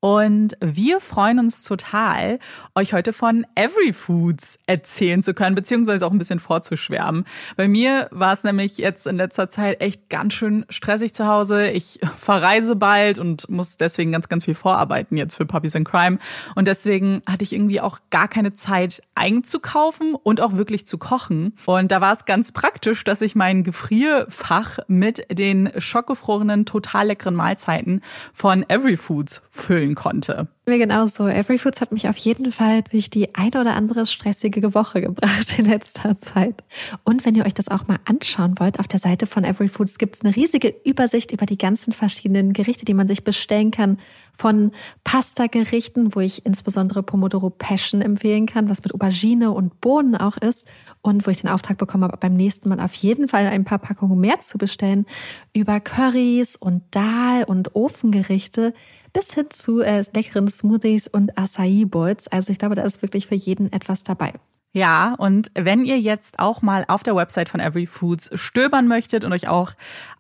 Und wir freuen uns total, euch heute von Every Foods erzählen zu können, beziehungsweise auch ein bisschen vorzuschwärmen. Bei mir war es nämlich jetzt in letzter Zeit echt ganz schön stressig zu Hause. Ich verreise bald und muss deswegen ganz, ganz viel vorarbeiten jetzt für Puppies in Crime. Und deswegen hatte ich irgendwie auch gar keine Zeit einzukaufen und auch wirklich zu kochen. Und da war es ganz praktisch, dass ich mein Gefrierfach mit den schockgefrorenen, total leckeren Mahlzeiten von Every Foods füllen fühlen konnte. Mir genauso. Every Foods hat mich auf jeden Fall durch die ein oder andere stressige Woche gebracht in letzter Zeit. Und wenn ihr euch das auch mal anschauen wollt, auf der Seite von Every Foods gibt es eine riesige Übersicht über die ganzen verschiedenen Gerichte, die man sich bestellen kann. Von Pasta-Gerichten, wo ich insbesondere Pomodoro Passion empfehlen kann, was mit Aubergine und Bohnen auch ist. Und wo ich den Auftrag bekommen habe, beim nächsten Mal auf jeden Fall ein paar Packungen mehr zu bestellen. Über Currys und Dahl und Ofengerichte bis hin zu äh, leckeren Smoothies und Acai Bowls. Also ich glaube, da ist wirklich für jeden etwas dabei. Ja, und wenn ihr jetzt auch mal auf der Website von Every Foods stöbern möchtet und euch auch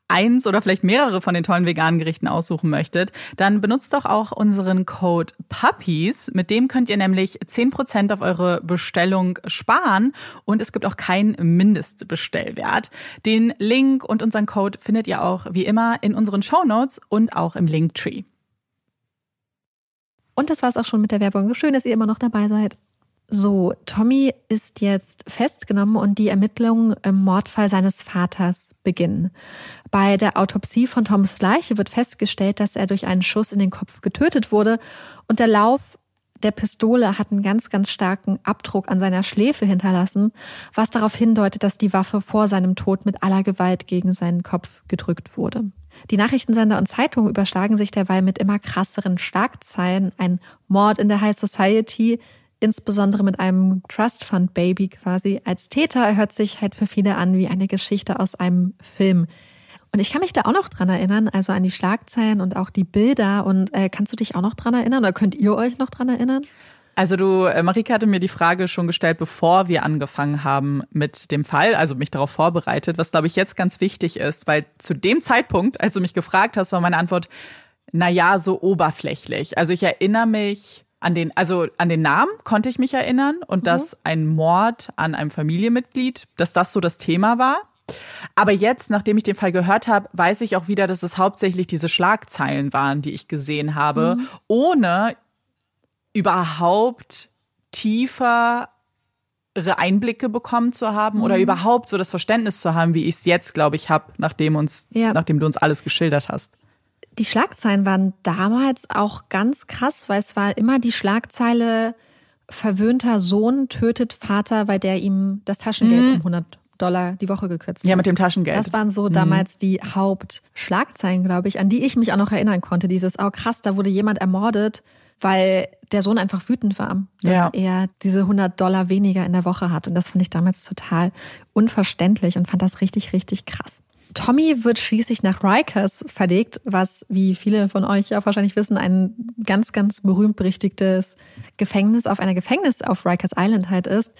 eins oder vielleicht mehrere von den tollen veganen Gerichten aussuchen möchtet, dann benutzt doch auch unseren Code Puppies. Mit dem könnt ihr nämlich 10% auf eure Bestellung sparen und es gibt auch keinen Mindestbestellwert. Den Link und unseren Code findet ihr auch wie immer in unseren Show Notes und auch im Linktree. Und das war es auch schon mit der Werbung. Schön, dass ihr immer noch dabei seid. So, Tommy ist jetzt festgenommen und die Ermittlungen im Mordfall seines Vaters beginnen. Bei der Autopsie von Toms Leiche wird festgestellt, dass er durch einen Schuss in den Kopf getötet wurde und der Lauf der Pistole hat einen ganz, ganz starken Abdruck an seiner Schläfe hinterlassen, was darauf hindeutet, dass die Waffe vor seinem Tod mit aller Gewalt gegen seinen Kopf gedrückt wurde. Die Nachrichtensender und Zeitungen überschlagen sich derweil mit immer krasseren Schlagzeilen. Ein Mord in der High Society, insbesondere mit einem Trust Fund Baby quasi als Täter, hört sich halt für viele an wie eine Geschichte aus einem Film. Und ich kann mich da auch noch dran erinnern, also an die Schlagzeilen und auch die Bilder. Und äh, kannst du dich auch noch dran erinnern oder könnt ihr euch noch dran erinnern? Also du, äh, Marika hatte mir die Frage schon gestellt, bevor wir angefangen haben mit dem Fall, also mich darauf vorbereitet, was glaube ich jetzt ganz wichtig ist, weil zu dem Zeitpunkt, als du mich gefragt hast, war meine Antwort, na ja, so oberflächlich. Also ich erinnere mich an den, also an den Namen konnte ich mich erinnern und mhm. dass ein Mord an einem Familienmitglied, dass das so das Thema war. Aber jetzt, nachdem ich den Fall gehört habe, weiß ich auch wieder, dass es hauptsächlich diese Schlagzeilen waren, die ich gesehen habe, mhm. ohne überhaupt tiefer Einblicke bekommen zu haben mhm. oder überhaupt so das Verständnis zu haben, wie ich es jetzt, glaube ich, habe, nachdem uns, ja. nachdem du uns alles geschildert hast. Die Schlagzeilen waren damals auch ganz krass, weil es war immer die Schlagzeile verwöhnter Sohn tötet Vater, weil der ihm das Taschengeld mhm. um 100 Dollar die Woche gekürzt Ja, hat. mit dem Taschengeld. Das waren so damals die Hauptschlagzeilen, glaube ich, an die ich mich auch noch erinnern konnte. Dieses, oh krass, da wurde jemand ermordet, weil der Sohn einfach wütend war, dass Ja. er diese 100 Dollar weniger in der Woche hat. Und das fand ich damals total unverständlich und fand das richtig, richtig krass. Tommy wird schließlich nach Rikers verlegt, was, wie viele von euch auch wahrscheinlich wissen, ein ganz, ganz berühmt berüchtigtes Gefängnis auf einer Gefängnis auf Rikers Island halt ist,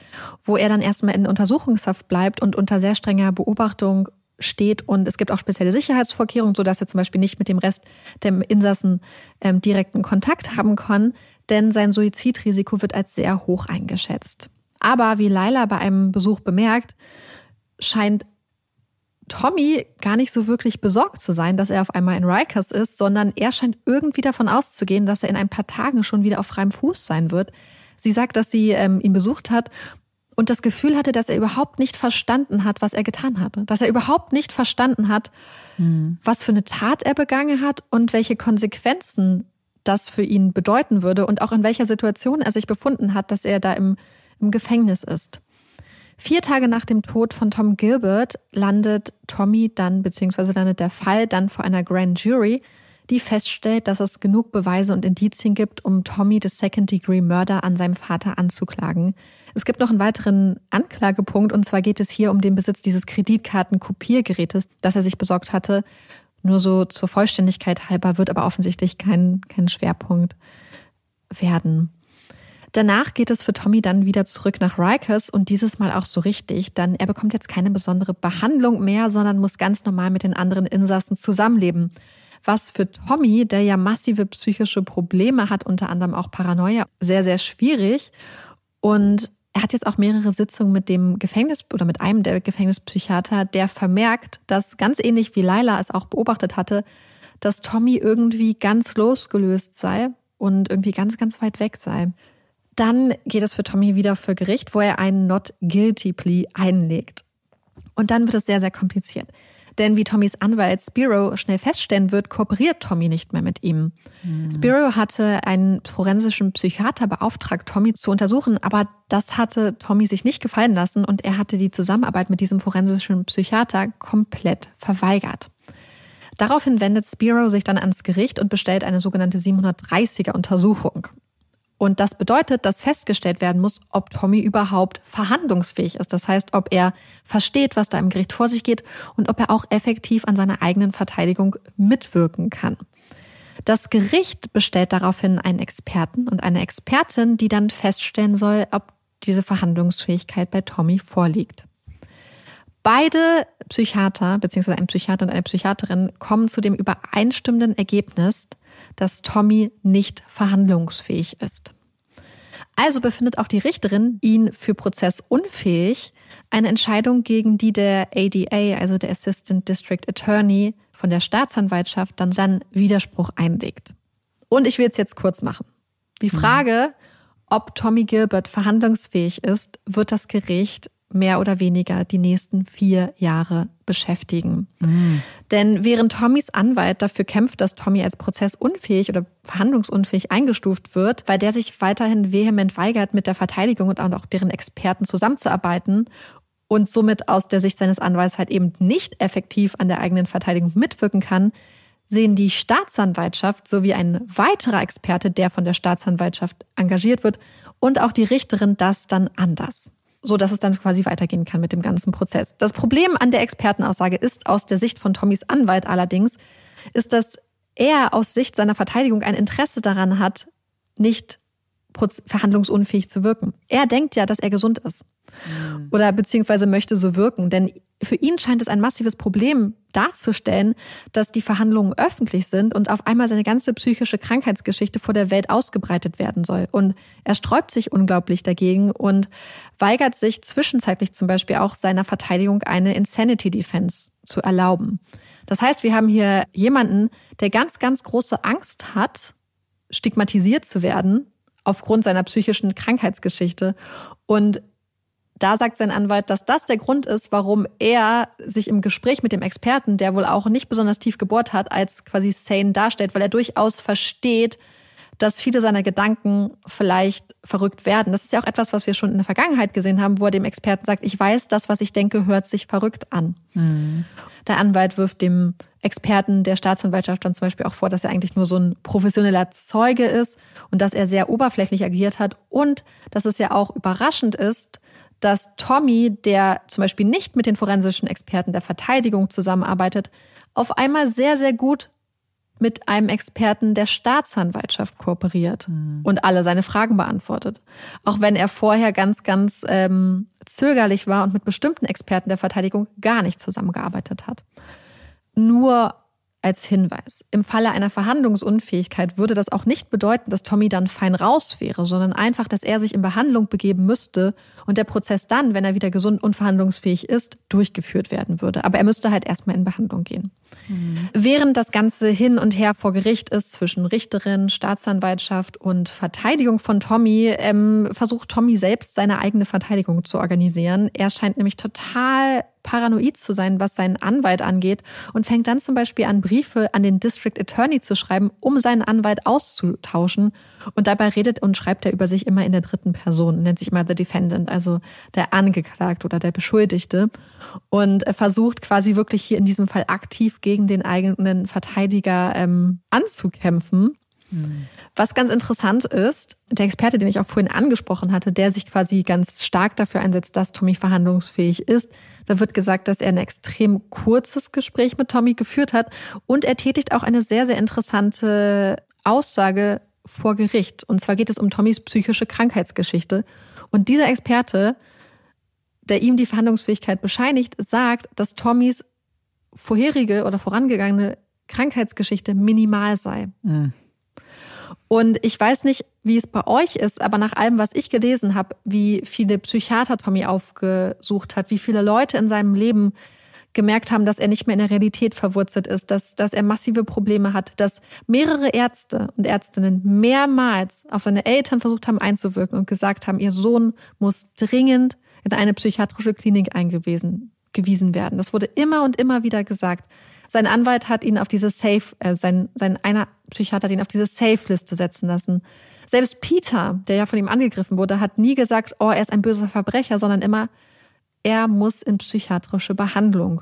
wo er dann erstmal in Untersuchungshaft bleibt und unter sehr strenger Beobachtung steht. Und es gibt auch spezielle Sicherheitsvorkehrungen, sodass er zum Beispiel nicht mit dem Rest der Insassen ähm, direkten Kontakt haben kann, denn sein Suizidrisiko wird als sehr hoch eingeschätzt. Aber wie Laila bei einem Besuch bemerkt, scheint Tommy gar nicht so wirklich besorgt zu sein, dass er auf einmal in Rikers ist, sondern er scheint irgendwie davon auszugehen, dass er in ein paar Tagen schon wieder auf freiem Fuß sein wird. Sie sagt, dass sie ähm, ihn besucht hat und das Gefühl hatte, dass er überhaupt nicht verstanden hat, was er getan hatte. Dass er überhaupt nicht verstanden hat, was für eine Tat er begangen hat und welche Konsequenzen das für ihn bedeuten würde und auch in welcher Situation er sich befunden hat, dass er da im, im Gefängnis ist. Vier Tage nach dem Tod von Tom Gilbert landet Tommy dann, beziehungsweise landet der Fall dann vor einer Grand Jury, die feststellt, dass es genug Beweise und Indizien gibt, um Tommy des Second-Degree-Murder an seinem Vater anzuklagen. Es gibt noch einen weiteren Anklagepunkt, und zwar geht es hier um den Besitz dieses Kreditkartenkopiergerätes, das er sich besorgt hatte. Nur so zur Vollständigkeit halber wird aber offensichtlich kein, kein Schwerpunkt werden. Danach geht es für Tommy dann wieder zurück nach Rikers und dieses Mal auch so richtig, denn er bekommt jetzt keine besondere Behandlung mehr, sondern muss ganz normal mit den anderen Insassen zusammenleben. Was für Tommy, der ja massive psychische Probleme hat, unter anderem auch Paranoia, sehr, sehr schwierig. Und er hat jetzt auch mehrere Sitzungen mit dem Gefängnis oder mit einem der Gefängnispsychiater, der vermerkt, dass ganz ähnlich wie Laila es auch beobachtet hatte, dass Tommy irgendwie ganz losgelöst sei und irgendwie ganz, ganz weit weg sei. Dann geht es für Tommy wieder für Gericht, wo er einen Not Guilty Plea einlegt. Und dann wird es sehr, sehr kompliziert. Denn wie Tommys Anwalt Spiro schnell feststellen wird, kooperiert Tommy nicht mehr mit ihm. Spiro hatte einen forensischen Psychiater beauftragt, Tommy zu untersuchen, aber das hatte Tommy sich nicht gefallen lassen und er hatte die Zusammenarbeit mit diesem forensischen Psychiater komplett verweigert. Daraufhin wendet Spiro sich dann ans Gericht und bestellt eine sogenannte 730er Untersuchung. Und das bedeutet, dass festgestellt werden muss, ob Tommy überhaupt verhandlungsfähig ist. Das heißt, ob er versteht, was da im Gericht vor sich geht und ob er auch effektiv an seiner eigenen Verteidigung mitwirken kann. Das Gericht bestellt daraufhin einen Experten und eine Expertin, die dann feststellen soll, ob diese Verhandlungsfähigkeit bei Tommy vorliegt. Beide Psychiater, beziehungsweise ein Psychiater und eine Psychiaterin, kommen zu dem übereinstimmenden Ergebnis, dass Tommy nicht verhandlungsfähig ist. Also befindet auch die Richterin ihn für prozessunfähig, eine Entscheidung gegen die der ADA, also der Assistant District Attorney von der Staatsanwaltschaft, dann dann Widerspruch einlegt. Und ich will es jetzt kurz machen. Die Frage, ob Tommy Gilbert verhandlungsfähig ist, wird das Gericht mehr oder weniger die nächsten vier Jahre beschäftigen. Denn während Tommys Anwalt dafür kämpft, dass Tommy als prozessunfähig oder verhandlungsunfähig eingestuft wird, weil der sich weiterhin vehement weigert, mit der Verteidigung und auch deren Experten zusammenzuarbeiten und somit aus der Sicht seines Anwalts halt eben nicht effektiv an der eigenen Verteidigung mitwirken kann, sehen die Staatsanwaltschaft sowie ein weiterer Experte, der von der Staatsanwaltschaft engagiert wird, und auch die Richterin das dann anders so dass es dann quasi weitergehen kann mit dem ganzen Prozess. Das Problem an der Expertenaussage ist aus der Sicht von Tommys Anwalt allerdings, ist, dass er aus Sicht seiner Verteidigung ein Interesse daran hat, nicht verhandlungsunfähig zu wirken. Er denkt ja, dass er gesund ist. Oder beziehungsweise möchte so wirken. Denn für ihn scheint es ein massives Problem darzustellen, dass die Verhandlungen öffentlich sind und auf einmal seine ganze psychische Krankheitsgeschichte vor der Welt ausgebreitet werden soll. Und er sträubt sich unglaublich dagegen und weigert sich zwischenzeitlich zum Beispiel auch seiner Verteidigung eine Insanity Defense zu erlauben. Das heißt, wir haben hier jemanden, der ganz, ganz große Angst hat, stigmatisiert zu werden aufgrund seiner psychischen Krankheitsgeschichte und da sagt sein Anwalt, dass das der Grund ist, warum er sich im Gespräch mit dem Experten, der wohl auch nicht besonders tief gebohrt hat, als quasi sane darstellt, weil er durchaus versteht, dass viele seiner Gedanken vielleicht verrückt werden. Das ist ja auch etwas, was wir schon in der Vergangenheit gesehen haben, wo er dem Experten sagt, ich weiß, das, was ich denke, hört sich verrückt an. Mhm. Der Anwalt wirft dem Experten der Staatsanwaltschaft dann zum Beispiel auch vor, dass er eigentlich nur so ein professioneller Zeuge ist und dass er sehr oberflächlich agiert hat und dass es ja auch überraschend ist, dass Tommy, der zum Beispiel nicht mit den forensischen Experten der Verteidigung zusammenarbeitet, auf einmal sehr, sehr gut mit einem Experten der Staatsanwaltschaft kooperiert mhm. und alle seine Fragen beantwortet. Auch wenn er vorher ganz, ganz ähm, zögerlich war und mit bestimmten Experten der Verteidigung gar nicht zusammengearbeitet hat. Nur als Hinweis. Im Falle einer Verhandlungsunfähigkeit würde das auch nicht bedeuten, dass Tommy dann fein raus wäre, sondern einfach, dass er sich in Behandlung begeben müsste und der Prozess dann, wenn er wieder gesund und verhandlungsfähig ist, durchgeführt werden würde. Aber er müsste halt erstmal in Behandlung gehen. Mhm. Während das Ganze hin und her vor Gericht ist zwischen Richterin, Staatsanwaltschaft und Verteidigung von Tommy, ähm, versucht Tommy selbst seine eigene Verteidigung zu organisieren. Er scheint nämlich total paranoid zu sein, was seinen Anwalt angeht und fängt dann zum Beispiel an, Briefe an den District Attorney zu schreiben, um seinen Anwalt auszutauschen. Und dabei redet und schreibt er über sich immer in der dritten Person, nennt sich immer The Defendant, also der Angeklagte oder der Beschuldigte. Und versucht quasi wirklich hier in diesem Fall aktiv gegen den eigenen Verteidiger ähm, anzukämpfen. Was ganz interessant ist, der Experte, den ich auch vorhin angesprochen hatte, der sich quasi ganz stark dafür einsetzt, dass Tommy verhandlungsfähig ist, da wird gesagt, dass er ein extrem kurzes Gespräch mit Tommy geführt hat und er tätigt auch eine sehr, sehr interessante Aussage vor Gericht. Und zwar geht es um Tommys psychische Krankheitsgeschichte. Und dieser Experte, der ihm die Verhandlungsfähigkeit bescheinigt, sagt, dass Tommys vorherige oder vorangegangene Krankheitsgeschichte minimal sei. Mhm. Und ich weiß nicht, wie es bei euch ist, aber nach allem, was ich gelesen habe, wie viele Psychiater Tommy aufgesucht hat, wie viele Leute in seinem Leben gemerkt haben, dass er nicht mehr in der Realität verwurzelt ist, dass, dass er massive Probleme hat, dass mehrere Ärzte und Ärztinnen mehrmals auf seine Eltern versucht haben einzuwirken und gesagt haben, ihr Sohn muss dringend in eine psychiatrische Klinik eingewiesen gewiesen werden. Das wurde immer und immer wieder gesagt. Sein Anwalt hat ihn auf diese Safe, äh, sein, sein einer Psychiater ihn auf diese Safe-Liste setzen lassen. Selbst Peter, der ja von ihm angegriffen wurde, hat nie gesagt, oh, er ist ein böser Verbrecher, sondern immer, er muss in psychiatrische Behandlung.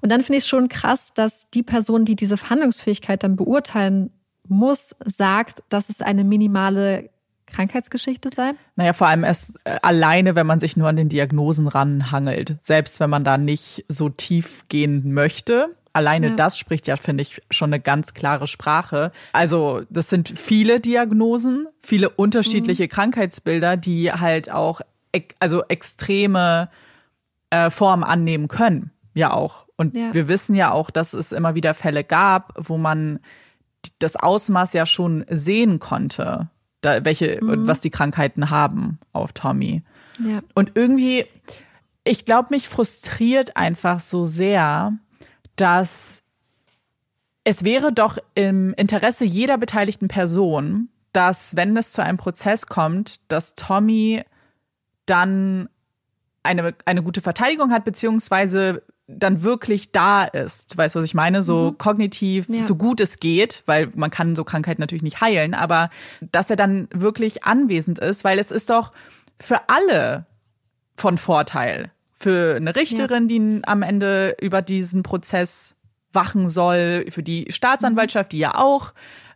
Und dann finde ich es schon krass, dass die Person, die diese Verhandlungsfähigkeit dann beurteilen muss, sagt, dass es eine minimale Krankheitsgeschichte sei? Naja, vor allem erst äh, alleine, wenn man sich nur an den Diagnosen ranhangelt. Selbst wenn man da nicht so tief gehen möchte, Alleine ja. das spricht ja, finde ich, schon eine ganz klare Sprache. Also das sind viele Diagnosen, viele unterschiedliche mhm. Krankheitsbilder, die halt auch also extreme äh, Formen annehmen können. Ja auch. Und ja. wir wissen ja auch, dass es immer wieder Fälle gab, wo man das Ausmaß ja schon sehen konnte, da, welche, mhm. was die Krankheiten haben auf Tommy. Ja. Und irgendwie, ich glaube, mich frustriert einfach so sehr, dass es wäre doch im Interesse jeder beteiligten Person, dass, wenn es zu einem Prozess kommt, dass Tommy dann eine, eine gute Verteidigung hat, beziehungsweise dann wirklich da ist. Weißt du, was ich meine? So mhm. kognitiv, ja. so gut es geht, weil man kann so Krankheiten natürlich nicht heilen, aber dass er dann wirklich anwesend ist, weil es ist doch für alle von Vorteil, für eine Richterin, die am Ende über diesen Prozess wachen soll, für die Staatsanwaltschaft, die ja auch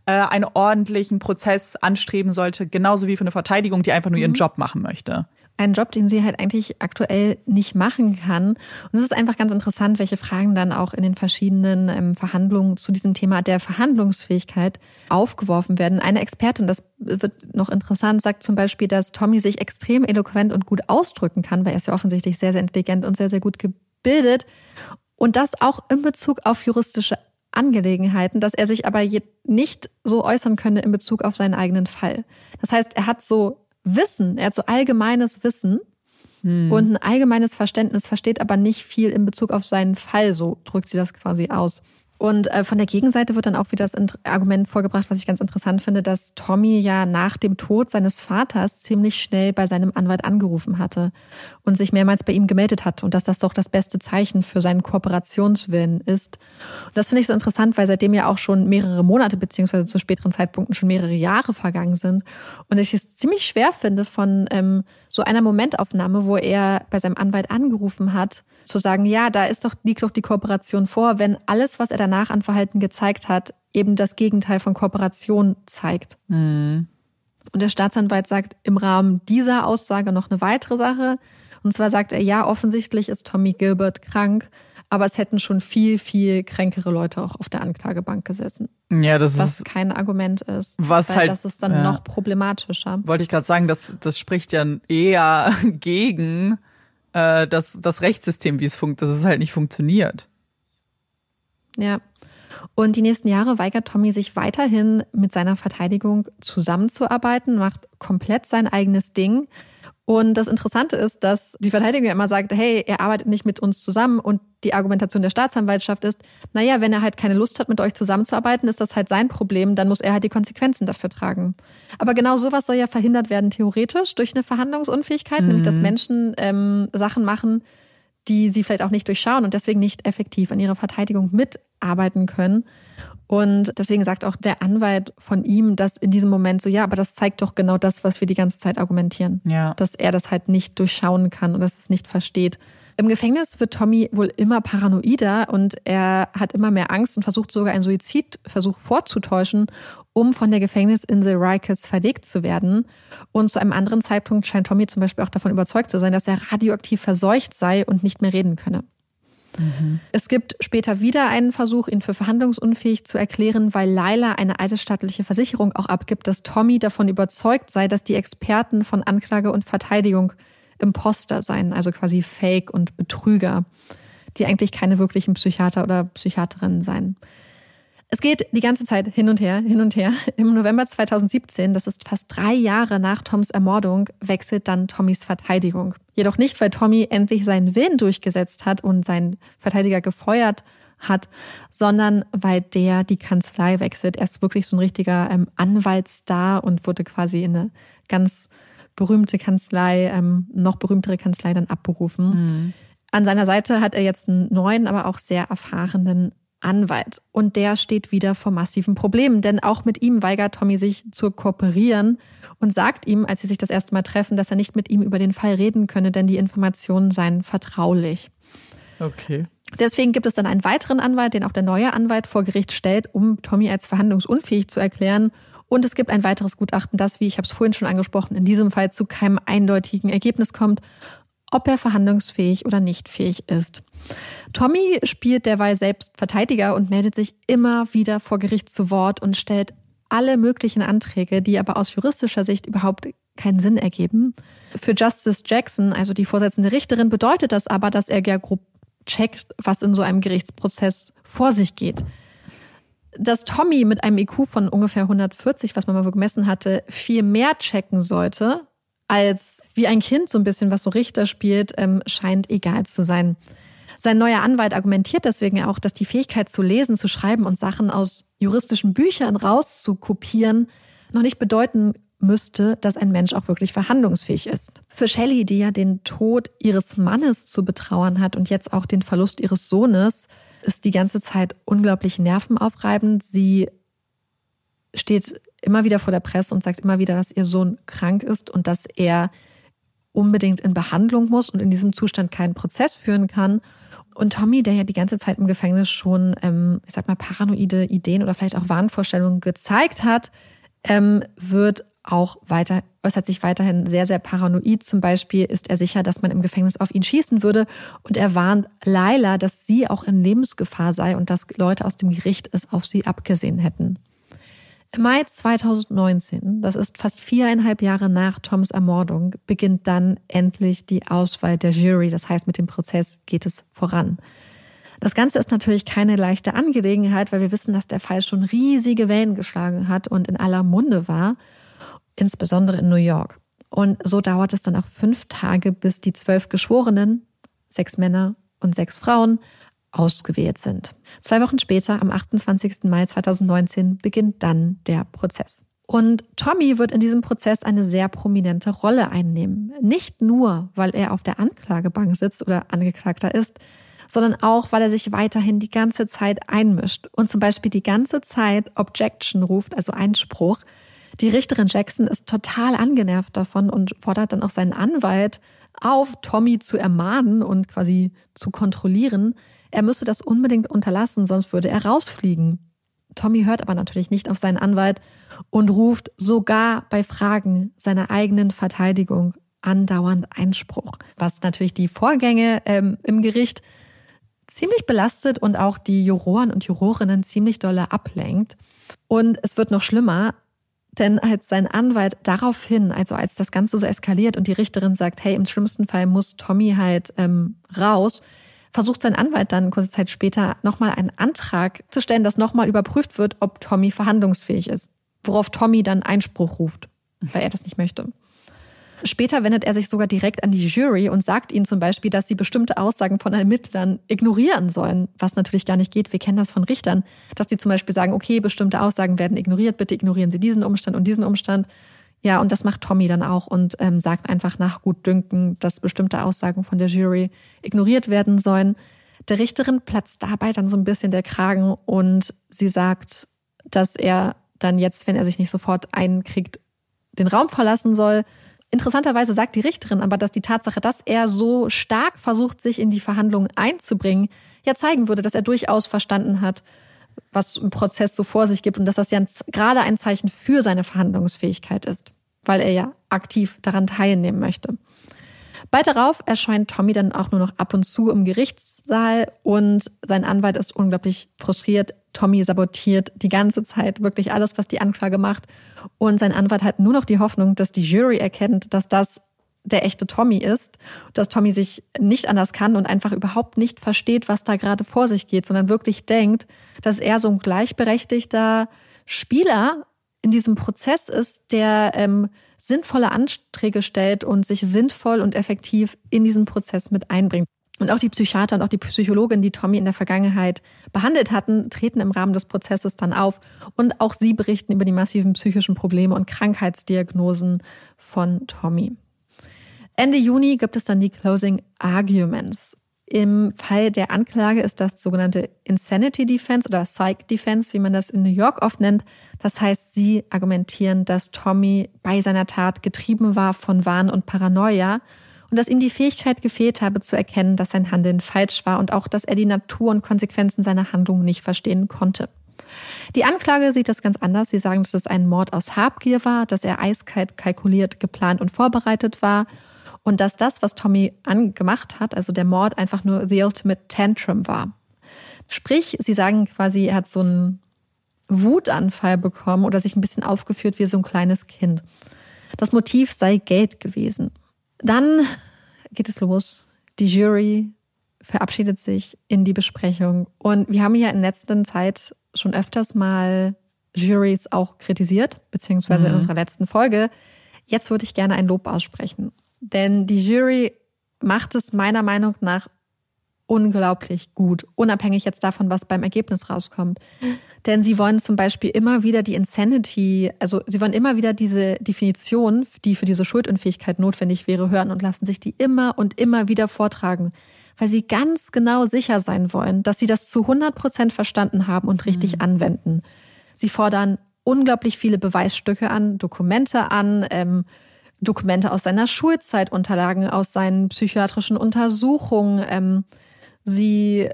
äh, einen ordentlichen Prozess anstreben sollte, genauso wie für eine Verteidigung, die einfach nur ihren mhm. Job machen möchte. Ein Job, den sie halt eigentlich aktuell nicht machen kann. Und es ist einfach ganz interessant, welche Fragen dann auch in den verschiedenen ähm, Verhandlungen zu diesem Thema der Verhandlungsfähigkeit aufgeworfen werden. Eine Expertin, das wird noch interessant, sagt zum Beispiel, dass Tommy sich extrem eloquent und gut ausdrücken kann, weil er ist ja offensichtlich sehr, sehr intelligent und sehr, sehr gut gebildet. Und das auch in Bezug auf juristische Angelegenheiten, dass er sich aber nicht so äußern könne in Bezug auf seinen eigenen Fall. Das heißt, er hat so Wissen, er hat so allgemeines Wissen hm. und ein allgemeines Verständnis, versteht aber nicht viel in Bezug auf seinen Fall, so drückt sie das quasi aus. Und äh, von der Gegenseite wird dann auch wieder das Argument vorgebracht, was ich ganz interessant finde, dass Tommy ja nach dem Tod seines Vaters ziemlich schnell bei seinem Anwalt angerufen hatte und sich mehrmals bei ihm gemeldet hat und dass das doch das beste Zeichen für seinen Kooperationswillen ist. Und das finde ich so interessant, weil seitdem ja auch schon mehrere Monate beziehungsweise zu späteren Zeitpunkten schon mehrere Jahre vergangen sind und ich es ziemlich schwer finde von ähm, so einer Momentaufnahme, wo er bei seinem Anwalt angerufen hat, zu sagen, ja, da ist doch, liegt doch die Kooperation vor, wenn alles, was er danach an Verhalten gezeigt hat, eben das Gegenteil von Kooperation zeigt. Mhm. Und der Staatsanwalt sagt im Rahmen dieser Aussage noch eine weitere Sache. Und zwar sagt er, ja, offensichtlich ist Tommy Gilbert krank, aber es hätten schon viel, viel kränkere Leute auch auf der Anklagebank gesessen. Ja, das was ist. kein Argument ist. Was weil halt. Das ist dann ja. noch problematischer. Wollte ich gerade sagen, das, das spricht ja eher gegen äh, das, das Rechtssystem, wie es funkt, dass es halt nicht funktioniert. Ja. Und die nächsten Jahre weigert Tommy sich weiterhin mit seiner Verteidigung zusammenzuarbeiten, macht komplett sein eigenes Ding. Und das Interessante ist, dass die Verteidigung immer sagt, hey, er arbeitet nicht mit uns zusammen. Und die Argumentation der Staatsanwaltschaft ist, naja, wenn er halt keine Lust hat, mit euch zusammenzuarbeiten, ist das halt sein Problem, dann muss er halt die Konsequenzen dafür tragen. Aber genau sowas soll ja verhindert werden, theoretisch, durch eine Verhandlungsunfähigkeit, mhm. nämlich dass Menschen ähm, Sachen machen, die sie vielleicht auch nicht durchschauen und deswegen nicht effektiv an ihrer Verteidigung mitarbeiten können. Und deswegen sagt auch der Anwalt von ihm, dass in diesem Moment so, ja, aber das zeigt doch genau das, was wir die ganze Zeit argumentieren. Ja. Dass er das halt nicht durchschauen kann und dass es nicht versteht. Im Gefängnis wird Tommy wohl immer paranoider und er hat immer mehr Angst und versucht sogar einen Suizidversuch vorzutäuschen, um von der Gefängnisinsel Rikers verlegt zu werden. Und zu einem anderen Zeitpunkt scheint Tommy zum Beispiel auch davon überzeugt zu sein, dass er radioaktiv verseucht sei und nicht mehr reden könne. Mhm. Es gibt später wieder einen Versuch, ihn für verhandlungsunfähig zu erklären, weil Laila eine eidesstattliche Versicherung auch abgibt, dass Tommy davon überzeugt sei, dass die Experten von Anklage und Verteidigung Imposter seien, also quasi Fake und Betrüger, die eigentlich keine wirklichen Psychiater oder Psychiaterinnen seien. Es geht die ganze Zeit hin und her, hin und her. Im November 2017, das ist fast drei Jahre nach Toms Ermordung, wechselt dann Tommys Verteidigung. Jedoch nicht, weil Tommy endlich seinen Willen durchgesetzt hat und seinen Verteidiger gefeuert hat, sondern weil der die Kanzlei wechselt. Er ist wirklich so ein richtiger ähm, Anwaltsstar und wurde quasi in eine ganz berühmte Kanzlei, ähm, noch berühmtere Kanzlei dann abberufen. Mhm. An seiner Seite hat er jetzt einen neuen, aber auch sehr erfahrenen Anwalt. Und der steht wieder vor massiven Problemen, denn auch mit ihm weigert Tommy sich zu kooperieren und sagt ihm, als sie sich das erste Mal treffen, dass er nicht mit ihm über den Fall reden könne, denn die Informationen seien vertraulich. Okay. Deswegen gibt es dann einen weiteren Anwalt, den auch der neue Anwalt vor Gericht stellt, um Tommy als verhandlungsunfähig zu erklären. Und es gibt ein weiteres Gutachten, das, wie ich habe es vorhin schon angesprochen, in diesem Fall zu keinem eindeutigen Ergebnis kommt ob er verhandlungsfähig oder nicht fähig ist. Tommy spielt derweil selbst Verteidiger und meldet sich immer wieder vor Gericht zu Wort und stellt alle möglichen Anträge, die aber aus juristischer Sicht überhaupt keinen Sinn ergeben. Für Justice Jackson, also die vorsitzende Richterin, bedeutet das aber, dass er ja grob checkt, was in so einem Gerichtsprozess vor sich geht. Dass Tommy mit einem IQ von ungefähr 140, was man mal gemessen hatte, viel mehr checken sollte, als wie ein Kind so ein bisschen, was so Richter spielt, ähm, scheint egal zu sein. Sein neuer Anwalt argumentiert deswegen auch, dass die Fähigkeit zu lesen, zu schreiben und Sachen aus juristischen Büchern rauszukopieren noch nicht bedeuten müsste, dass ein Mensch auch wirklich verhandlungsfähig ist. Für Shelley, die ja den Tod ihres Mannes zu betrauern hat und jetzt auch den Verlust ihres Sohnes, ist die ganze Zeit unglaublich nervenaufreibend. Sie steht immer wieder vor der Presse und sagt immer wieder, dass ihr Sohn krank ist und dass er unbedingt in Behandlung muss und in diesem Zustand keinen Prozess führen kann. Und Tommy, der ja die ganze Zeit im Gefängnis schon, ähm, ich sag mal, paranoide Ideen oder vielleicht auch Wahnvorstellungen gezeigt hat, ähm, wird auch weiter, äußert sich weiterhin sehr, sehr paranoid. Zum Beispiel ist er sicher, dass man im Gefängnis auf ihn schießen würde. Und er warnt Laila, dass sie auch in Lebensgefahr sei und dass Leute aus dem Gericht es auf sie abgesehen hätten. Im Mai 2019, das ist fast viereinhalb Jahre nach Toms Ermordung, beginnt dann endlich die Auswahl der Jury. Das heißt, mit dem Prozess geht es voran. Das Ganze ist natürlich keine leichte Angelegenheit, weil wir wissen, dass der Fall schon riesige Wellen geschlagen hat und in aller Munde war, insbesondere in New York. Und so dauert es dann auch fünf Tage, bis die zwölf Geschworenen, sechs Männer und sechs Frauen, ausgewählt sind. Zwei Wochen später, am 28. Mai 2019, beginnt dann der Prozess. Und Tommy wird in diesem Prozess eine sehr prominente Rolle einnehmen. Nicht nur, weil er auf der Anklagebank sitzt oder Angeklagter ist, sondern auch, weil er sich weiterhin die ganze Zeit einmischt und zum Beispiel die ganze Zeit Objection ruft, also Einspruch. Die Richterin Jackson ist total angenervt davon und fordert dann auch seinen Anwalt auf, Tommy zu ermahnen und quasi zu kontrollieren. Er müsse das unbedingt unterlassen, sonst würde er rausfliegen. Tommy hört aber natürlich nicht auf seinen Anwalt und ruft sogar bei Fragen seiner eigenen Verteidigung andauernd Einspruch, was natürlich die Vorgänge ähm, im Gericht ziemlich belastet und auch die Juroren und Jurorinnen ziemlich dolle ablenkt. Und es wird noch schlimmer, denn als sein Anwalt daraufhin, also als das Ganze so eskaliert und die Richterin sagt, hey, im schlimmsten Fall muss Tommy halt ähm, raus, versucht sein Anwalt dann kurze Zeit später nochmal einen Antrag zu stellen, dass nochmal überprüft wird, ob Tommy verhandlungsfähig ist. Worauf Tommy dann Einspruch ruft, weil er das nicht möchte. Später wendet er sich sogar direkt an die Jury und sagt ihnen zum Beispiel, dass sie bestimmte Aussagen von Ermittlern ignorieren sollen, was natürlich gar nicht geht. Wir kennen das von Richtern, dass die zum Beispiel sagen, okay, bestimmte Aussagen werden ignoriert, bitte ignorieren Sie diesen Umstand und diesen Umstand. Ja, und das macht Tommy dann auch und ähm, sagt einfach nach Gutdünken, dass bestimmte Aussagen von der Jury ignoriert werden sollen. Der Richterin platzt dabei dann so ein bisschen der Kragen und sie sagt, dass er dann jetzt, wenn er sich nicht sofort einkriegt, den Raum verlassen soll. Interessanterweise sagt die Richterin aber, dass die Tatsache, dass er so stark versucht, sich in die Verhandlungen einzubringen, ja zeigen würde, dass er durchaus verstanden hat, was im Prozess so vor sich gibt und dass das ja gerade ein Zeichen für seine Verhandlungsfähigkeit ist, weil er ja aktiv daran teilnehmen möchte. Bald darauf erscheint Tommy dann auch nur noch ab und zu im Gerichtssaal und sein Anwalt ist unglaublich frustriert. Tommy sabotiert die ganze Zeit wirklich alles, was die Anklage macht. Und sein Anwalt hat nur noch die Hoffnung, dass die Jury erkennt, dass das der echte Tommy ist, dass Tommy sich nicht anders kann und einfach überhaupt nicht versteht, was da gerade vor sich geht, sondern wirklich denkt, dass er so ein gleichberechtigter Spieler in diesem Prozess ist, der ähm, sinnvolle Anträge stellt und sich sinnvoll und effektiv in diesen Prozess mit einbringt. Und auch die Psychiater und auch die Psychologin, die Tommy in der Vergangenheit behandelt hatten, treten im Rahmen des Prozesses dann auf. Und auch sie berichten über die massiven psychischen Probleme und Krankheitsdiagnosen von Tommy. Ende Juni gibt es dann die Closing Arguments. Im Fall der Anklage ist das sogenannte Insanity Defense oder Psych Defense, wie man das in New York oft nennt. Das heißt, sie argumentieren, dass Tommy bei seiner Tat getrieben war von Wahn und Paranoia und dass ihm die Fähigkeit gefehlt habe zu erkennen, dass sein Handeln falsch war und auch, dass er die Natur und Konsequenzen seiner Handlungen nicht verstehen konnte. Die Anklage sieht das ganz anders. Sie sagen, dass es ein Mord aus Habgier war, dass er eiskalt kalkuliert, geplant und vorbereitet war und dass das, was Tommy angemacht hat, also der Mord, einfach nur the ultimate tantrum war. Sprich, sie sagen quasi, er hat so einen Wutanfall bekommen oder sich ein bisschen aufgeführt wie so ein kleines Kind. Das Motiv sei Geld gewesen. Dann geht es los. Die Jury verabschiedet sich in die Besprechung. Und wir haben ja in letzter Zeit schon öfters mal Juries auch kritisiert, beziehungsweise mhm. in unserer letzten Folge. Jetzt würde ich gerne ein Lob aussprechen. Denn die Jury macht es meiner Meinung nach unglaublich gut, unabhängig jetzt davon, was beim Ergebnis rauskommt. Denn sie wollen zum Beispiel immer wieder die Insanity, also sie wollen immer wieder diese Definition, die für diese Schuldunfähigkeit notwendig wäre, hören und lassen sich die immer und immer wieder vortragen, weil sie ganz genau sicher sein wollen, dass sie das zu 100 Prozent verstanden haben und richtig mhm. anwenden. Sie fordern unglaublich viele Beweisstücke an, Dokumente an, ähm, Dokumente aus seiner Schulzeit, Unterlagen aus seinen psychiatrischen Untersuchungen. Ähm, sie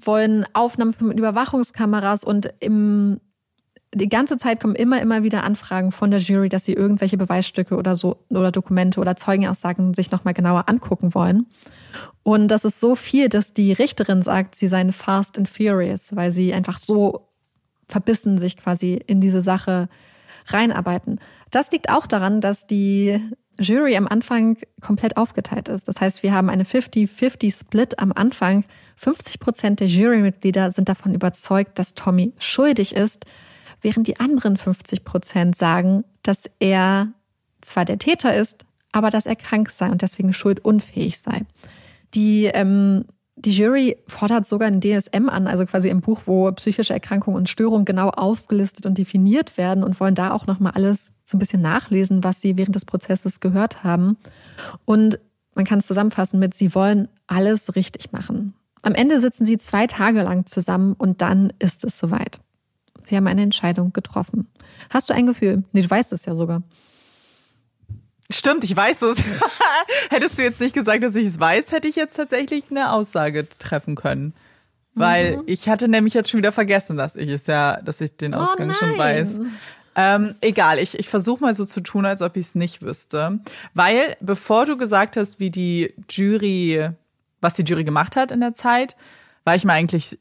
wollen Aufnahmen mit Überwachungskameras und im, die ganze Zeit kommen immer, immer wieder Anfragen von der Jury, dass sie irgendwelche Beweisstücke oder so oder Dokumente oder Zeugenaussagen sich nochmal genauer angucken wollen. Und das ist so viel, dass die Richterin sagt, sie seien fast and furious, weil sie einfach so verbissen sich quasi in diese Sache reinarbeiten. Das liegt auch daran, dass die Jury am Anfang komplett aufgeteilt ist. Das heißt, wir haben eine 50-50-Split am Anfang. 50 Prozent der Jurymitglieder sind davon überzeugt, dass Tommy schuldig ist, während die anderen 50 Prozent sagen, dass er zwar der Täter ist, aber dass er krank sei und deswegen schuldunfähig sei. Die ähm, Die Jury fordert sogar ein DSM an, also quasi im Buch, wo psychische Erkrankungen und Störungen genau aufgelistet und definiert werden und wollen da auch nochmal alles so ein bisschen nachlesen, was sie während des Prozesses gehört haben. Und man kann es zusammenfassen mit, sie wollen alles richtig machen. Am Ende sitzen sie zwei Tage lang zusammen und dann ist es soweit. Sie haben eine Entscheidung getroffen. Hast du ein Gefühl? Nee, du weißt es ja sogar. Stimmt, ich weiß es. Hättest du jetzt nicht gesagt, dass ich es weiß, hätte ich jetzt tatsächlich eine Aussage treffen können. Weil mhm. ich hatte nämlich jetzt schon wieder vergessen, dass ich es ja, dass ich den oh Ausgang oh schon weiß. Ähm, egal, ich, ich versuche mal so zu tun, als ob ich es nicht wüsste. Weil, bevor du gesagt hast, wie die Jury, was die Jury gemacht hat in der Zeit, war ich mir eigentlich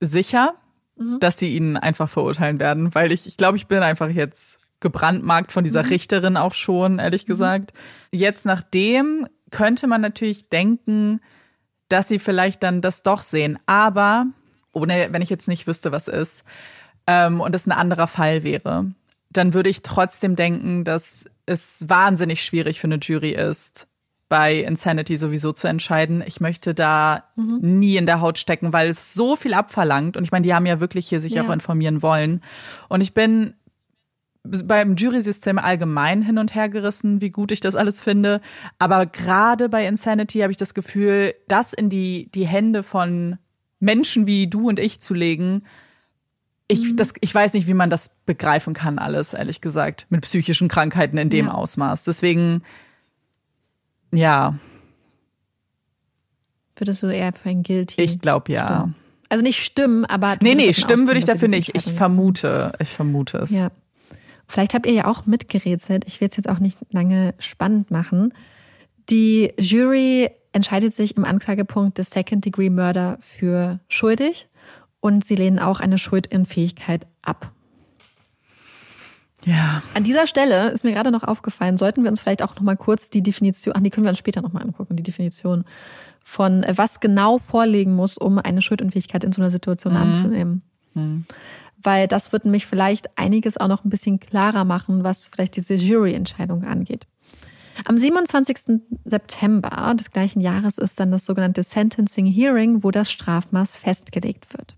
sicher, mhm. dass sie ihn einfach verurteilen werden. Weil ich, ich glaube, ich bin einfach jetzt gebrandmarkt von dieser mhm. Richterin auch schon, ehrlich mhm. gesagt. Jetzt nachdem könnte man natürlich denken, dass sie vielleicht dann das doch sehen. Aber, ohne, wenn ich jetzt nicht wüsste, was ist, ähm, und es ein anderer Fall wäre, dann würde ich trotzdem denken, dass es wahnsinnig schwierig für eine Jury ist, bei Insanity sowieso zu entscheiden. Ich möchte da mhm. nie in der Haut stecken, weil es so viel abverlangt. Und ich meine, die haben ja wirklich hier sich ja. auch informieren wollen. Und ich bin beim Jury-System allgemein hin und her gerissen, wie gut ich das alles finde. Aber gerade bei Insanity habe ich das Gefühl, das in die, die Hände von Menschen wie du und ich zu legen, ich, mhm. das, ich weiß nicht, wie man das begreifen kann, alles, ehrlich gesagt, mit psychischen Krankheiten in dem ja. Ausmaß. Deswegen, ja. Würdest du eher für ein Guilty? Ich glaube ja. Stimmen. Also nicht stimmen, aber. Nee, nee, stimmen würde ich dafür nicht. Ich vermute, ich vermute es. Ja. Vielleicht habt ihr ja auch mitgerätselt. Ich will es jetzt auch nicht lange spannend machen. Die Jury entscheidet sich im Anklagepunkt des Second Degree Murder für schuldig und sie lehnen auch eine Schuldunfähigkeit ab. Ja. An dieser Stelle ist mir gerade noch aufgefallen, sollten wir uns vielleicht auch noch mal kurz die Definition, ach, die können wir uns später noch mal angucken, die Definition von äh, was genau vorlegen muss, um eine Schuldunfähigkeit in so einer Situation mhm. anzunehmen. Mhm. Weil das wird nämlich vielleicht einiges auch noch ein bisschen klarer machen, was vielleicht diese Juryentscheidung angeht. Am 27. September des gleichen Jahres ist dann das sogenannte Sentencing Hearing, wo das Strafmaß festgelegt wird.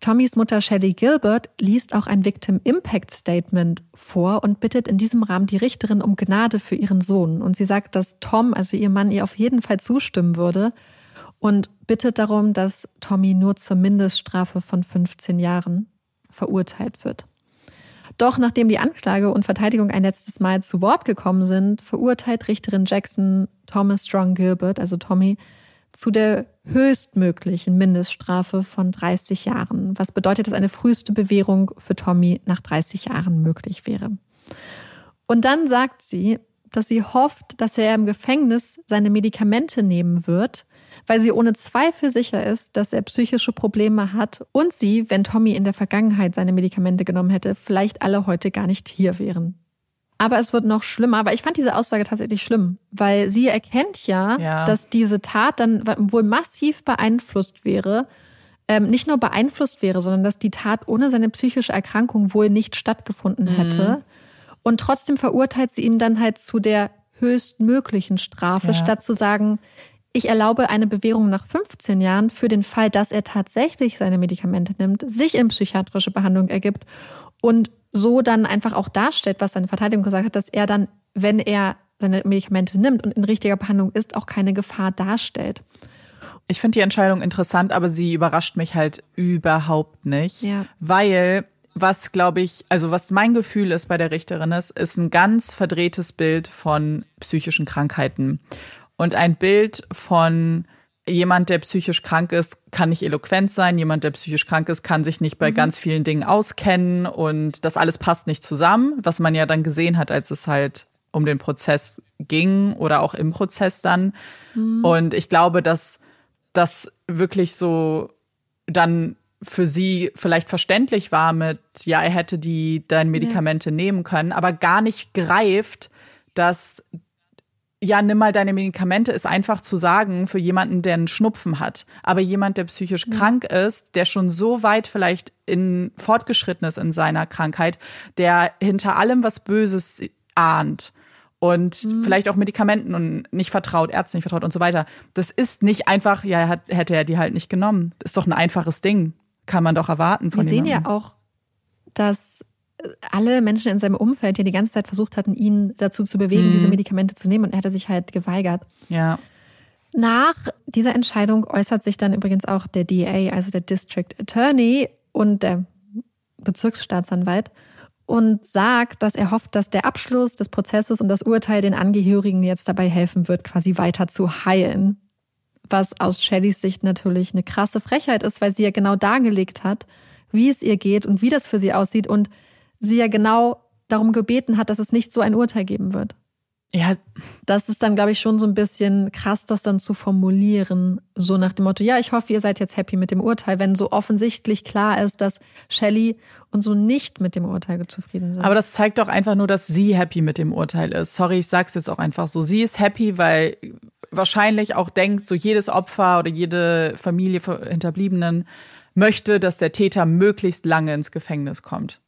Tommys Mutter Shelley Gilbert liest auch ein Victim Impact Statement vor und bittet in diesem Rahmen die Richterin um Gnade für ihren Sohn. Und sie sagt, dass Tom, also ihr Mann, ihr auf jeden Fall zustimmen würde und bittet darum, dass Tommy nur zur Mindeststrafe von 15 Jahren verurteilt wird. Doch nachdem die Anklage und Verteidigung ein letztes Mal zu Wort gekommen sind, verurteilt Richterin Jackson Thomas Strong Gilbert, also Tommy, zu der höchstmöglichen Mindeststrafe von 30 Jahren, was bedeutet, dass eine früheste Bewährung für Tommy nach 30 Jahren möglich wäre. Und dann sagt sie, dass sie hofft, dass er im Gefängnis seine Medikamente nehmen wird, weil sie ohne Zweifel sicher ist, dass er psychische Probleme hat und sie, wenn Tommy in der Vergangenheit seine Medikamente genommen hätte, vielleicht alle heute gar nicht hier wären. Aber es wird noch schlimmer. Aber ich fand diese Aussage tatsächlich schlimm, weil sie erkennt ja, ja. dass diese Tat dann wohl massiv beeinflusst wäre. Ähm, nicht nur beeinflusst wäre, sondern dass die Tat ohne seine psychische Erkrankung wohl nicht stattgefunden mhm. hätte. Mhm. Und trotzdem verurteilt sie ihm dann halt zu der höchstmöglichen Strafe, ja. statt zu sagen, ich erlaube eine Bewährung nach 15 Jahren für den Fall, dass er tatsächlich seine Medikamente nimmt, sich in psychiatrische Behandlung ergibt und so dann einfach auch darstellt, was seine Verteidigung gesagt hat, dass er dann, wenn er seine Medikamente nimmt und in richtiger Behandlung ist, auch keine Gefahr darstellt. Ich finde die Entscheidung interessant, aber sie überrascht mich halt überhaupt nicht, ja. weil was glaube ich, also was mein Gefühl ist bei der Richterin ist, ist ein ganz verdrehtes Bild von psychischen Krankheiten und ein Bild von jemand, der psychisch krank ist, kann nicht eloquent sein. Jemand, der psychisch krank ist, kann sich nicht bei mhm. ganz vielen Dingen auskennen und das alles passt nicht zusammen, was man ja dann gesehen hat, als es halt um den Prozess ging oder auch im Prozess dann. Mhm. Und ich glaube, dass das wirklich so dann für sie vielleicht verständlich war mit, ja, er hätte die deine Medikamente ja. nehmen können, aber gar nicht greift, dass ja, nimm mal deine Medikamente, ist einfach zu sagen für jemanden, der einen Schnupfen hat. Aber jemand, der psychisch mhm. krank ist, der schon so weit vielleicht in fortgeschritten ist in seiner Krankheit, der hinter allem was Böses ahnt und mhm. vielleicht auch Medikamenten und nicht vertraut, Ärzten nicht vertraut und so weiter. Das ist nicht einfach, ja, hat, hätte er die halt nicht genommen. Ist doch ein einfaches Ding. Kann man doch erwarten von Wir sehen ja auch, dass alle Menschen in seinem Umfeld ja die ganze Zeit versucht hatten, ihn dazu zu bewegen, mhm. diese Medikamente zu nehmen und er hatte sich halt geweigert. Ja. Nach dieser Entscheidung äußert sich dann übrigens auch der DA, also der District Attorney und der Bezirksstaatsanwalt und sagt, dass er hofft, dass der Abschluss des Prozesses und das Urteil den Angehörigen jetzt dabei helfen wird, quasi weiter zu heilen. Was aus Shellys Sicht natürlich eine krasse Frechheit ist, weil sie ja genau dargelegt hat, wie es ihr geht und wie das für sie aussieht und sie ja genau darum gebeten hat, dass es nicht so ein Urteil geben wird. Ja. Das ist dann, glaube ich, schon so ein bisschen krass, das dann zu formulieren. So nach dem Motto, ja, ich hoffe, ihr seid jetzt happy mit dem Urteil, wenn so offensichtlich klar ist, dass Shelley und so nicht mit dem Urteil zufrieden sind. Aber das zeigt doch einfach nur, dass sie happy mit dem Urteil ist. Sorry, ich sag's jetzt auch einfach so. Sie ist happy, weil wahrscheinlich auch denkt, so jedes Opfer oder jede Familie Hinterbliebenen möchte, dass der Täter möglichst lange ins Gefängnis kommt.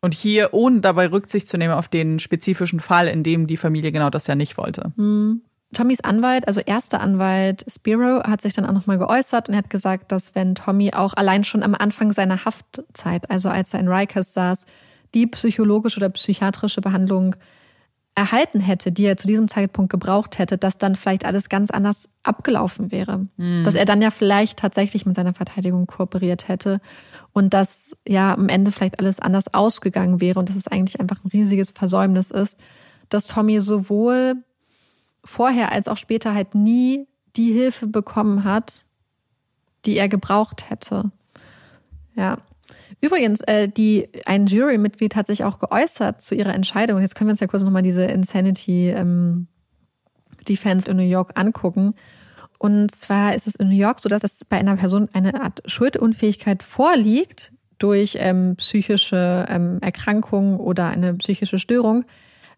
Und hier, ohne dabei Rücksicht zu nehmen auf den spezifischen Fall, in dem die Familie genau das ja nicht wollte. Mhm. Tommys Anwalt, also erster Anwalt Spiro, hat sich dann auch nochmal geäußert und er hat gesagt, dass wenn Tommy auch allein schon am Anfang seiner Haftzeit, also als er in Rikers saß, die psychologische oder psychiatrische Behandlung erhalten hätte, die er zu diesem Zeitpunkt gebraucht hätte, dass dann vielleicht alles ganz anders abgelaufen wäre. Mhm. Dass er dann ja vielleicht tatsächlich mit seiner Verteidigung kooperiert hätte und dass ja am Ende vielleicht alles anders ausgegangen wäre und dass es eigentlich einfach ein riesiges Versäumnis ist, dass Tommy sowohl vorher als auch später halt nie die Hilfe bekommen hat, die er gebraucht hätte. Ja. Übrigens, äh, die, ein Jurymitglied hat sich auch geäußert zu ihrer Entscheidung. Jetzt können wir uns ja kurz nochmal diese Insanity ähm, Defense in New York angucken. Und zwar ist es in New York so, dass es bei einer Person eine Art Schuldunfähigkeit vorliegt durch ähm, psychische ähm, Erkrankung oder eine psychische Störung,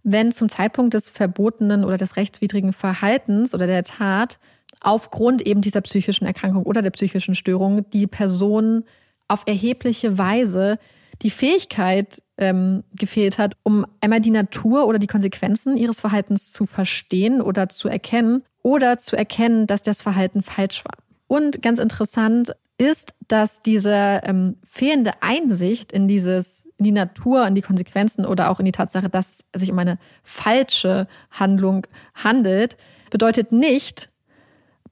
wenn zum Zeitpunkt des verbotenen oder des rechtswidrigen Verhaltens oder der Tat aufgrund eben dieser psychischen Erkrankung oder der psychischen Störung die Person auf erhebliche Weise die Fähigkeit ähm, gefehlt hat, um einmal die Natur oder die Konsequenzen ihres Verhaltens zu verstehen oder zu erkennen oder zu erkennen, dass das Verhalten falsch war. Und ganz interessant ist, dass diese ähm, fehlende Einsicht in dieses, in die Natur, in die Konsequenzen oder auch in die Tatsache, dass es sich um eine falsche Handlung handelt, bedeutet nicht,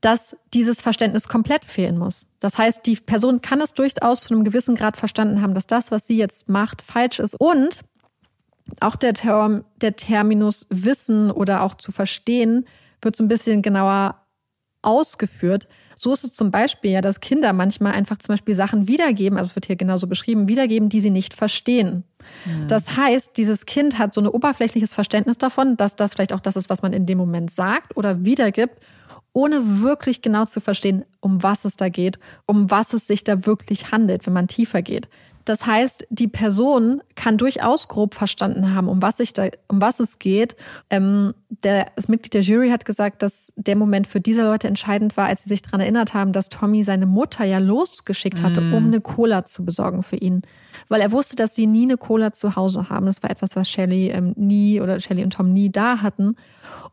dass dieses Verständnis komplett fehlen muss. Das heißt, die Person kann es durchaus zu einem gewissen Grad verstanden haben, dass das, was sie jetzt macht, falsch ist. Und auch der, Term, der Terminus Wissen oder auch zu verstehen wird so ein bisschen genauer ausgeführt. So ist es zum Beispiel ja, dass Kinder manchmal einfach zum Beispiel Sachen wiedergeben, also es wird hier genauso beschrieben, wiedergeben, die sie nicht verstehen. Mhm. Das heißt, dieses Kind hat so ein oberflächliches Verständnis davon, dass das vielleicht auch das ist, was man in dem Moment sagt oder wiedergibt ohne wirklich genau zu verstehen, um was es da geht, um was es sich da wirklich handelt, wenn man tiefer geht. Das heißt, die Person kann durchaus grob verstanden haben, um was, sich da, um was es geht. Ähm, der, das Mitglied der Jury hat gesagt, dass der Moment für diese Leute entscheidend war, als sie sich daran erinnert haben, dass Tommy seine Mutter ja losgeschickt hatte, mm. um eine Cola zu besorgen für ihn. Weil er wusste, dass sie nie eine Cola zu Hause haben. Das war etwas, was Shelly ähm, nie oder Shelly und Tom nie da hatten.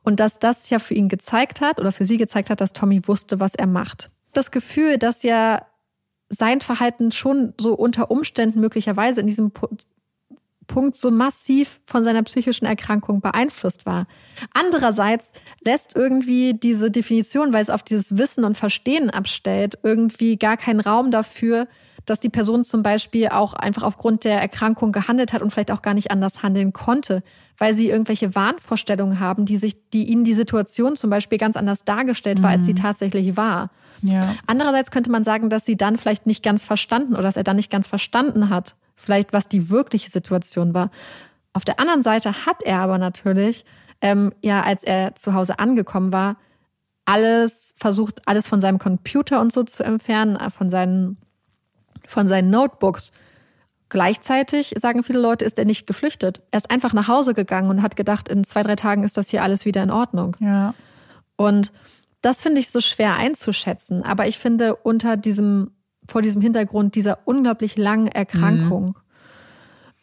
Und dass das ja für ihn gezeigt hat oder für sie gezeigt hat, dass Tommy wusste, was er macht. Das Gefühl, dass ja sein Verhalten schon so unter Umständen möglicherweise in diesem Punkt so massiv von seiner psychischen Erkrankung beeinflusst war. Andererseits lässt irgendwie diese Definition, weil es auf dieses Wissen und Verstehen abstellt, irgendwie gar keinen Raum dafür, dass die Person zum Beispiel auch einfach aufgrund der Erkrankung gehandelt hat und vielleicht auch gar nicht anders handeln konnte, weil sie irgendwelche Wahnvorstellungen haben, die sich, die ihnen die Situation zum Beispiel ganz anders dargestellt war, als sie mhm. tatsächlich war. Ja. Andererseits könnte man sagen, dass sie dann vielleicht nicht ganz verstanden oder dass er dann nicht ganz verstanden hat, vielleicht was die wirkliche Situation war. Auf der anderen Seite hat er aber natürlich, ähm, ja, als er zu Hause angekommen war, alles versucht, alles von seinem Computer und so zu entfernen, äh, von seinen, von seinen Notebooks. Gleichzeitig, sagen viele Leute, ist er nicht geflüchtet. Er ist einfach nach Hause gegangen und hat gedacht, in zwei, drei Tagen ist das hier alles wieder in Ordnung. Ja. Und das finde ich so schwer einzuschätzen. Aber ich finde, unter diesem, vor diesem Hintergrund dieser unglaublich langen Erkrankung, mhm.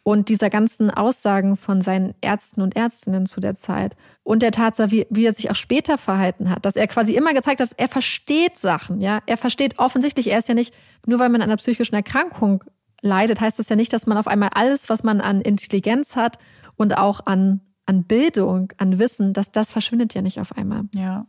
und dieser ganzen Aussagen von seinen Ärzten und Ärztinnen zu der Zeit und der Tatsache, wie, wie er sich auch später verhalten hat, dass er quasi immer gezeigt hat, er versteht Sachen, ja, er versteht offensichtlich, er ist ja nicht, nur weil man an einer psychischen Erkrankung leidet, heißt das ja nicht, dass man auf einmal alles, was man an Intelligenz hat und auch an, an Bildung, an Wissen, dass das verschwindet ja nicht auf einmal. Ja.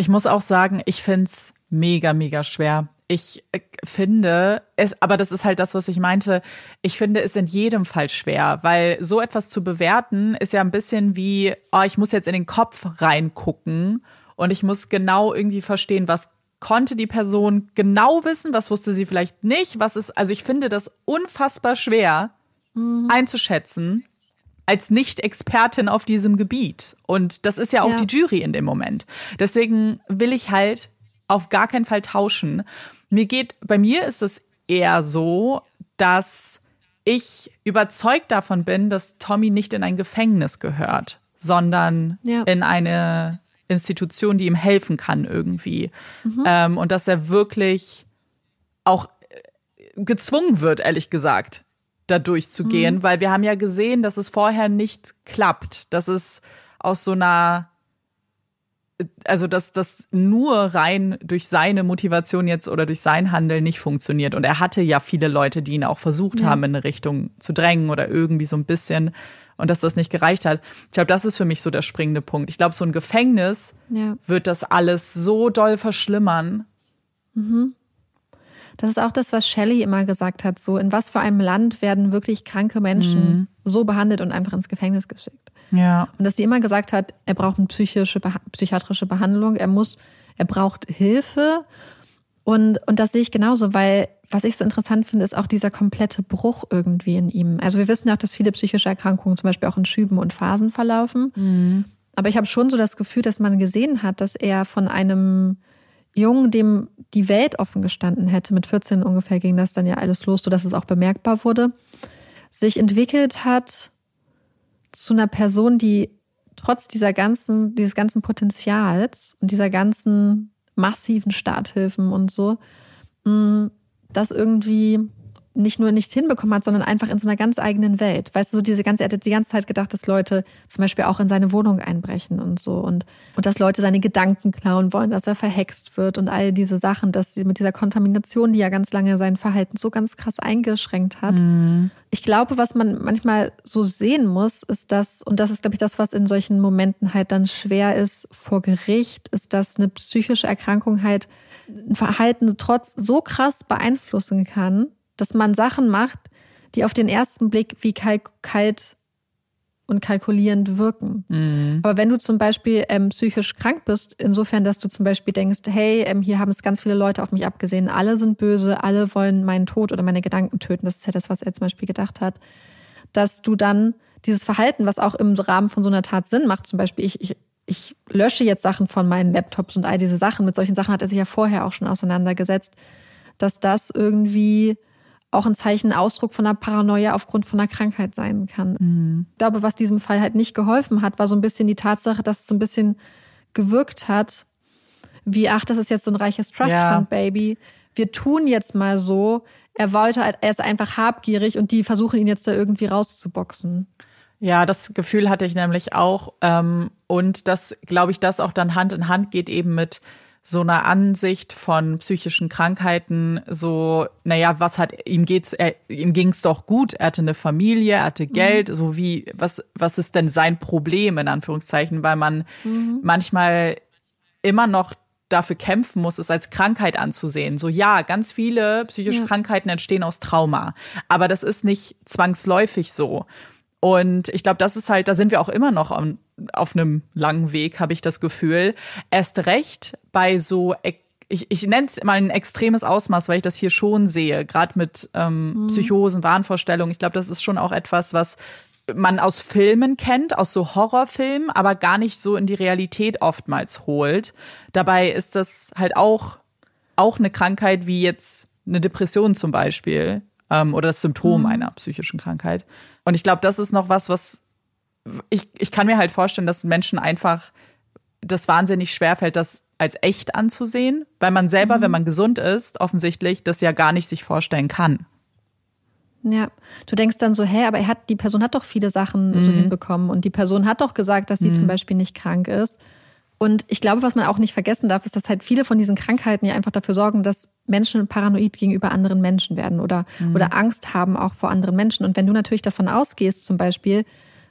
Ich muss auch sagen, ich find's mega, mega schwer. Ich äh, finde es, aber das ist halt das, was ich meinte. Ich finde es in jedem Fall schwer, weil so etwas zu bewerten ist ja ein bisschen wie, oh, ich muss jetzt in den Kopf reingucken und ich muss genau irgendwie verstehen, was konnte die Person genau wissen, was wusste sie vielleicht nicht, was ist, also ich finde das unfassbar schwer mhm. einzuschätzen als Nicht-Expertin auf diesem Gebiet. Und das ist ja auch ja. die Jury in dem Moment. Deswegen will ich halt auf gar keinen Fall tauschen. Mir geht, bei mir ist es eher so, dass ich überzeugt davon bin, dass Tommy nicht in ein Gefängnis gehört, sondern ja. in eine Institution, die ihm helfen kann irgendwie. Mhm. Ähm, und dass er wirklich auch äh, gezwungen wird, ehrlich gesagt, da durchzugehen, mhm. weil wir haben ja gesehen, dass es vorher nicht klappt, dass es aus so einer also dass das nur rein durch seine Motivation jetzt oder durch sein Handeln nicht funktioniert. Und er hatte ja viele Leute, die ihn auch versucht ja. haben, in eine Richtung zu drängen oder irgendwie so ein bisschen und dass das nicht gereicht hat. Ich glaube, das ist für mich so der springende Punkt. Ich glaube, so ein Gefängnis ja. wird das alles so doll verschlimmern. Mhm. Das ist auch das, was Shelley immer gesagt hat. So, in was für einem Land werden wirklich kranke Menschen mhm. so behandelt und einfach ins Gefängnis geschickt? Ja. Und dass sie immer gesagt hat, er braucht eine psychische, psychiatrische Behandlung, er muss, er braucht Hilfe. Und, und das sehe ich genauso, weil was ich so interessant finde, ist auch dieser komplette Bruch irgendwie in ihm. Also wir wissen ja auch, dass viele psychische Erkrankungen zum Beispiel auch in Schüben und Phasen verlaufen. Mhm. Aber ich habe schon so das Gefühl, dass man gesehen hat, dass er von einem Jungen, dem die Welt offen gestanden hätte, mit 14 ungefähr ging das dann ja alles los, sodass es auch bemerkbar wurde, sich entwickelt hat zu einer Person, die trotz dieser ganzen, dieses ganzen Potenzials und dieser ganzen massiven Starthilfen und so, mm, das irgendwie nicht nur nicht hinbekommen hat, sondern einfach in so einer ganz eigenen Welt. Weißt du, so diese ganze, er hat die ganze Zeit gedacht, dass Leute zum Beispiel auch in seine Wohnung einbrechen und so und, und dass Leute seine Gedanken klauen wollen, dass er verhext wird und all diese Sachen, dass sie mit dieser Kontamination, die ja ganz lange sein Verhalten so ganz krass eingeschränkt hat. Mhm. Ich glaube, was man manchmal so sehen muss, ist das, und das ist, glaube ich, das, was in solchen Momenten halt dann schwer ist vor Gericht, ist, dass eine psychische Erkrankung halt ein Verhalten trotz so krass beeinflussen kann, dass man Sachen macht, die auf den ersten Blick wie kalt und kalkulierend wirken. Mhm. Aber wenn du zum Beispiel ähm, psychisch krank bist, insofern, dass du zum Beispiel denkst, hey, ähm, hier haben es ganz viele Leute auf mich abgesehen, alle sind böse, alle wollen meinen Tod oder meine Gedanken töten, das ist ja das, was er zum Beispiel gedacht hat, dass du dann dieses Verhalten, was auch im Rahmen von so einer Tat Sinn macht, zum Beispiel ich, ich, ich lösche jetzt Sachen von meinen Laptops und all diese Sachen, mit solchen Sachen hat er sich ja vorher auch schon auseinandergesetzt, dass das irgendwie auch ein Zeichen, Ausdruck von einer Paranoia aufgrund von einer Krankheit sein kann. Mhm. Ich glaube, was diesem Fall halt nicht geholfen hat, war so ein bisschen die Tatsache, dass es so ein bisschen gewirkt hat, wie, ach, das ist jetzt so ein reiches Trust Fund Baby. Wir tun jetzt mal so. Er wollte, halt, er ist einfach habgierig und die versuchen ihn jetzt da irgendwie rauszuboxen. Ja, das Gefühl hatte ich nämlich auch. Ähm, und das, glaube ich, das auch dann Hand in Hand geht eben mit so einer Ansicht von psychischen Krankheiten, so, naja, was hat, ihm geht's, er, ihm ging's doch gut, er hatte eine Familie, er hatte Geld, mhm. so wie, was, was ist denn sein Problem, in Anführungszeichen, weil man mhm. manchmal immer noch dafür kämpfen muss, es als Krankheit anzusehen. So ja, ganz viele psychische ja. Krankheiten entstehen aus Trauma, aber das ist nicht zwangsläufig so. Und ich glaube, das ist halt, da sind wir auch immer noch auf einem langen Weg, habe ich das Gefühl. Erst recht bei so ich, ich nenne es mal ein extremes Ausmaß, weil ich das hier schon sehe, gerade mit ähm, mhm. Psychosen, Wahnvorstellungen. Ich glaube, das ist schon auch etwas, was man aus Filmen kennt, aus so Horrorfilmen, aber gar nicht so in die Realität oftmals holt. Dabei ist das halt auch, auch eine Krankheit wie jetzt eine Depression zum Beispiel ähm, oder das Symptom mhm. einer psychischen Krankheit. Und ich glaube, das ist noch was, was ich, ich kann mir halt vorstellen, dass Menschen einfach das wahnsinnig schwerfällt, das als echt anzusehen, weil man selber, mhm. wenn man gesund ist, offensichtlich das ja gar nicht sich vorstellen kann. Ja, du denkst dann so, hä, aber er hat, die Person hat doch viele Sachen mhm. so hinbekommen und die Person hat doch gesagt, dass sie mhm. zum Beispiel nicht krank ist. Und ich glaube, was man auch nicht vergessen darf, ist, dass halt viele von diesen Krankheiten ja einfach dafür sorgen, dass Menschen paranoid gegenüber anderen Menschen werden oder, mhm. oder Angst haben auch vor anderen Menschen. Und wenn du natürlich davon ausgehst, zum Beispiel,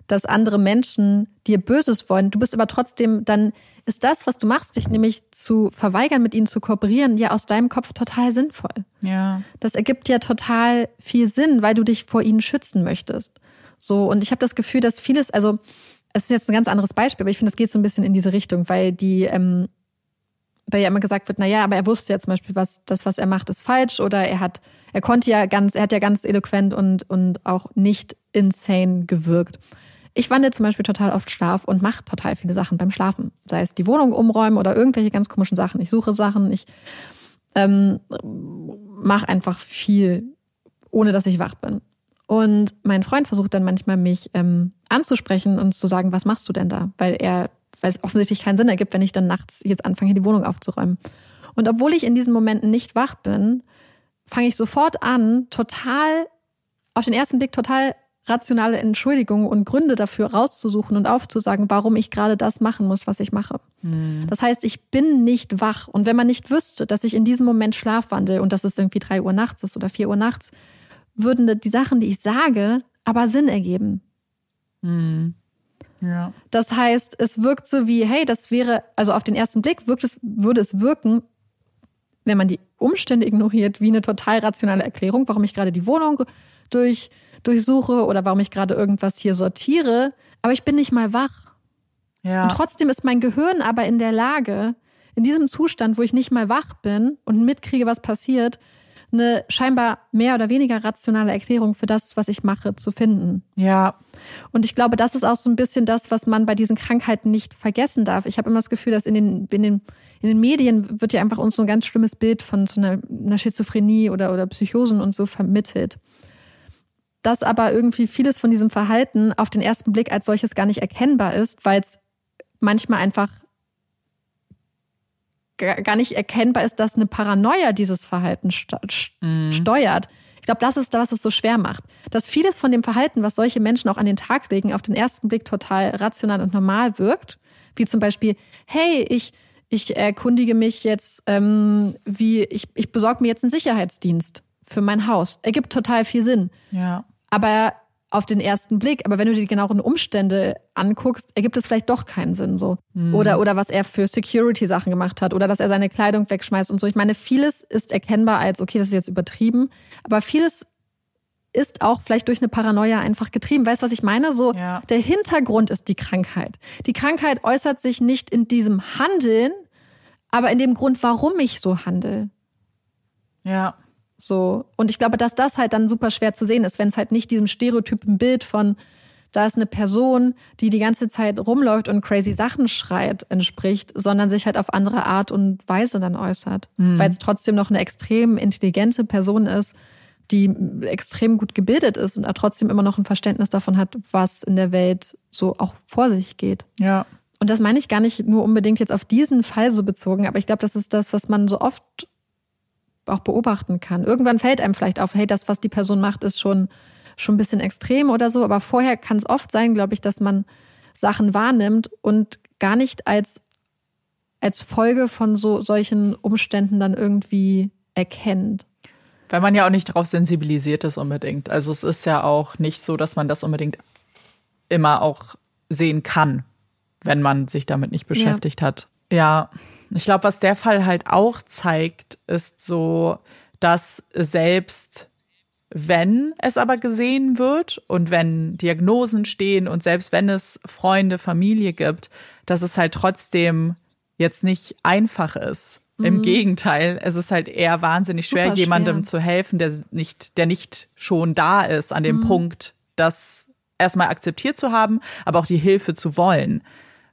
dass andere Menschen dir Böses wollen, du bist aber trotzdem, dann ist das, was du machst, dich nämlich zu verweigern, mit ihnen zu kooperieren, ja aus deinem Kopf total sinnvoll. Ja. Das ergibt ja total viel Sinn, weil du dich vor ihnen schützen möchtest. So, und ich habe das Gefühl, dass vieles, also es ist jetzt ein ganz anderes Beispiel, aber ich finde, es geht so ein bisschen in diese Richtung, weil die, ähm, weil ja immer gesagt wird, na ja, aber er wusste ja zum Beispiel, was das, was er macht, ist falsch oder er hat, er konnte ja ganz, er hat ja ganz eloquent und und auch nicht insane gewirkt. Ich wandle zum Beispiel total oft Schlaf und mache total viele Sachen beim Schlafen, sei es die Wohnung umräumen oder irgendwelche ganz komischen Sachen. Ich suche Sachen, ich ähm, mache einfach viel, ohne dass ich wach bin. Und mein Freund versucht dann manchmal, mich ähm, anzusprechen und zu sagen, was machst du denn da? Weil er, weil es offensichtlich keinen Sinn ergibt, wenn ich dann nachts jetzt anfange, die Wohnung aufzuräumen. Und obwohl ich in diesen Momenten nicht wach bin, fange ich sofort an, total, auf den ersten Blick total rationale Entschuldigungen und Gründe dafür rauszusuchen und aufzusagen, warum ich gerade das machen muss, was ich mache. Mhm. Das heißt, ich bin nicht wach. Und wenn man nicht wüsste, dass ich in diesem Moment schlafwandel und dass es irgendwie drei Uhr nachts ist oder vier Uhr nachts, würden die Sachen, die ich sage, aber Sinn ergeben. Mhm. Ja. Das heißt, es wirkt so wie, hey, das wäre, also auf den ersten Blick wirkt es, würde es wirken, wenn man die Umstände ignoriert, wie eine total rationale Erklärung, warum ich gerade die Wohnung durch, durchsuche oder warum ich gerade irgendwas hier sortiere. Aber ich bin nicht mal wach. Ja. Und trotzdem ist mein Gehirn aber in der Lage, in diesem Zustand, wo ich nicht mal wach bin und mitkriege, was passiert, eine scheinbar mehr oder weniger rationale Erklärung für das, was ich mache, zu finden. Ja. Und ich glaube, das ist auch so ein bisschen das, was man bei diesen Krankheiten nicht vergessen darf. Ich habe immer das Gefühl, dass in den, in den, in den Medien wird ja einfach uns so ein ganz schlimmes Bild von so einer, einer Schizophrenie oder, oder Psychosen und so vermittelt. Dass aber irgendwie vieles von diesem Verhalten auf den ersten Blick als solches gar nicht erkennbar ist, weil es manchmal einfach gar nicht erkennbar ist, dass eine Paranoia dieses Verhalten mhm. steuert. Ich glaube, das ist das, was es so schwer macht. Dass vieles von dem Verhalten, was solche Menschen auch an den Tag legen, auf den ersten Blick total rational und normal wirkt. Wie zum Beispiel, hey, ich, ich erkundige mich jetzt, ähm, wie ich, ich besorge mir jetzt einen Sicherheitsdienst für mein Haus. Ergibt total viel Sinn. Ja. Aber auf den ersten Blick, aber wenn du dir die genaueren Umstände anguckst, ergibt es vielleicht doch keinen Sinn so. Mhm. Oder oder was er für Security Sachen gemacht hat oder dass er seine Kleidung wegschmeißt und so. Ich meine, vieles ist erkennbar als okay, das ist jetzt übertrieben, aber vieles ist auch vielleicht durch eine Paranoia einfach getrieben. Weißt du, was ich meine? So, ja. der Hintergrund ist die Krankheit. Die Krankheit äußert sich nicht in diesem Handeln, aber in dem Grund, warum ich so handle. Ja. So. Und ich glaube, dass das halt dann super schwer zu sehen ist, wenn es halt nicht diesem stereotypen Bild von, da ist eine Person, die die ganze Zeit rumläuft und crazy Sachen schreit, entspricht, sondern sich halt auf andere Art und Weise dann äußert. Mhm. Weil es trotzdem noch eine extrem intelligente Person ist, die extrem gut gebildet ist und trotzdem immer noch ein Verständnis davon hat, was in der Welt so auch vor sich geht. Ja. Und das meine ich gar nicht nur unbedingt jetzt auf diesen Fall so bezogen, aber ich glaube, das ist das, was man so oft auch beobachten kann. Irgendwann fällt einem vielleicht auf, hey, das, was die Person macht, ist schon, schon ein bisschen extrem oder so. Aber vorher kann es oft sein, glaube ich, dass man Sachen wahrnimmt und gar nicht als, als Folge von so solchen Umständen dann irgendwie erkennt. Weil man ja auch nicht darauf sensibilisiert ist unbedingt. Also es ist ja auch nicht so, dass man das unbedingt immer auch sehen kann, wenn man sich damit nicht beschäftigt ja. hat. Ja, ich glaube, was der Fall halt auch zeigt, ist so, dass selbst wenn es aber gesehen wird und wenn Diagnosen stehen und selbst wenn es Freunde, Familie gibt, dass es halt trotzdem jetzt nicht einfach ist. Mhm. Im Gegenteil, es ist halt eher wahnsinnig schwer, schwer, jemandem zu helfen, der nicht, der nicht schon da ist an dem mhm. Punkt, das erstmal akzeptiert zu haben, aber auch die Hilfe zu wollen.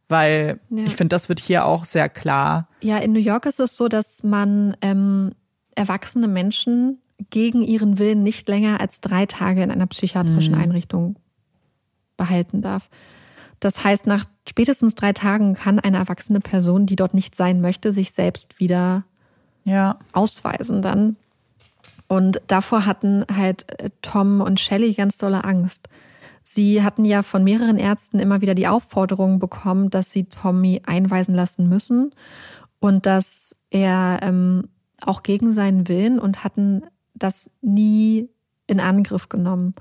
Weil ja. ich finde, das wird hier auch sehr klar. Ja, in New York ist es so, dass man ähm, erwachsene Menschen gegen ihren Willen nicht länger als drei Tage in einer psychiatrischen mhm. Einrichtung behalten darf. Das heißt, nach spätestens drei Tagen kann eine erwachsene Person, die dort nicht sein möchte, sich selbst wieder ja. ausweisen dann. Und davor hatten halt äh, Tom und Shelley ganz dolle Angst. Sie hatten ja von mehreren Ärzten immer wieder die Aufforderung bekommen, dass sie Tommy einweisen lassen müssen und dass er ähm, auch gegen seinen Willen und hatten das nie in Angriff genommen.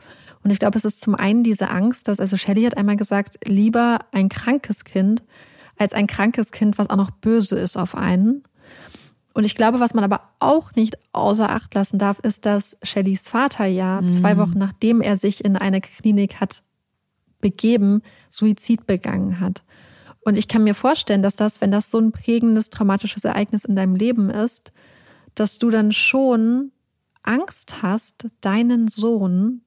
Und ich glaube, es ist zum einen diese Angst, dass, also Shelley hat einmal gesagt, lieber ein krankes Kind als ein krankes Kind, was auch noch böse ist auf einen. Und ich glaube, was man aber auch nicht außer Acht lassen darf, ist, dass Shellys Vater ja mhm. zwei Wochen nachdem er sich in eine Klinik hat begeben, Suizid begangen hat. Und ich kann mir vorstellen, dass das, wenn das so ein prägendes, traumatisches Ereignis in deinem Leben ist, dass du dann schon Angst hast, deinen Sohn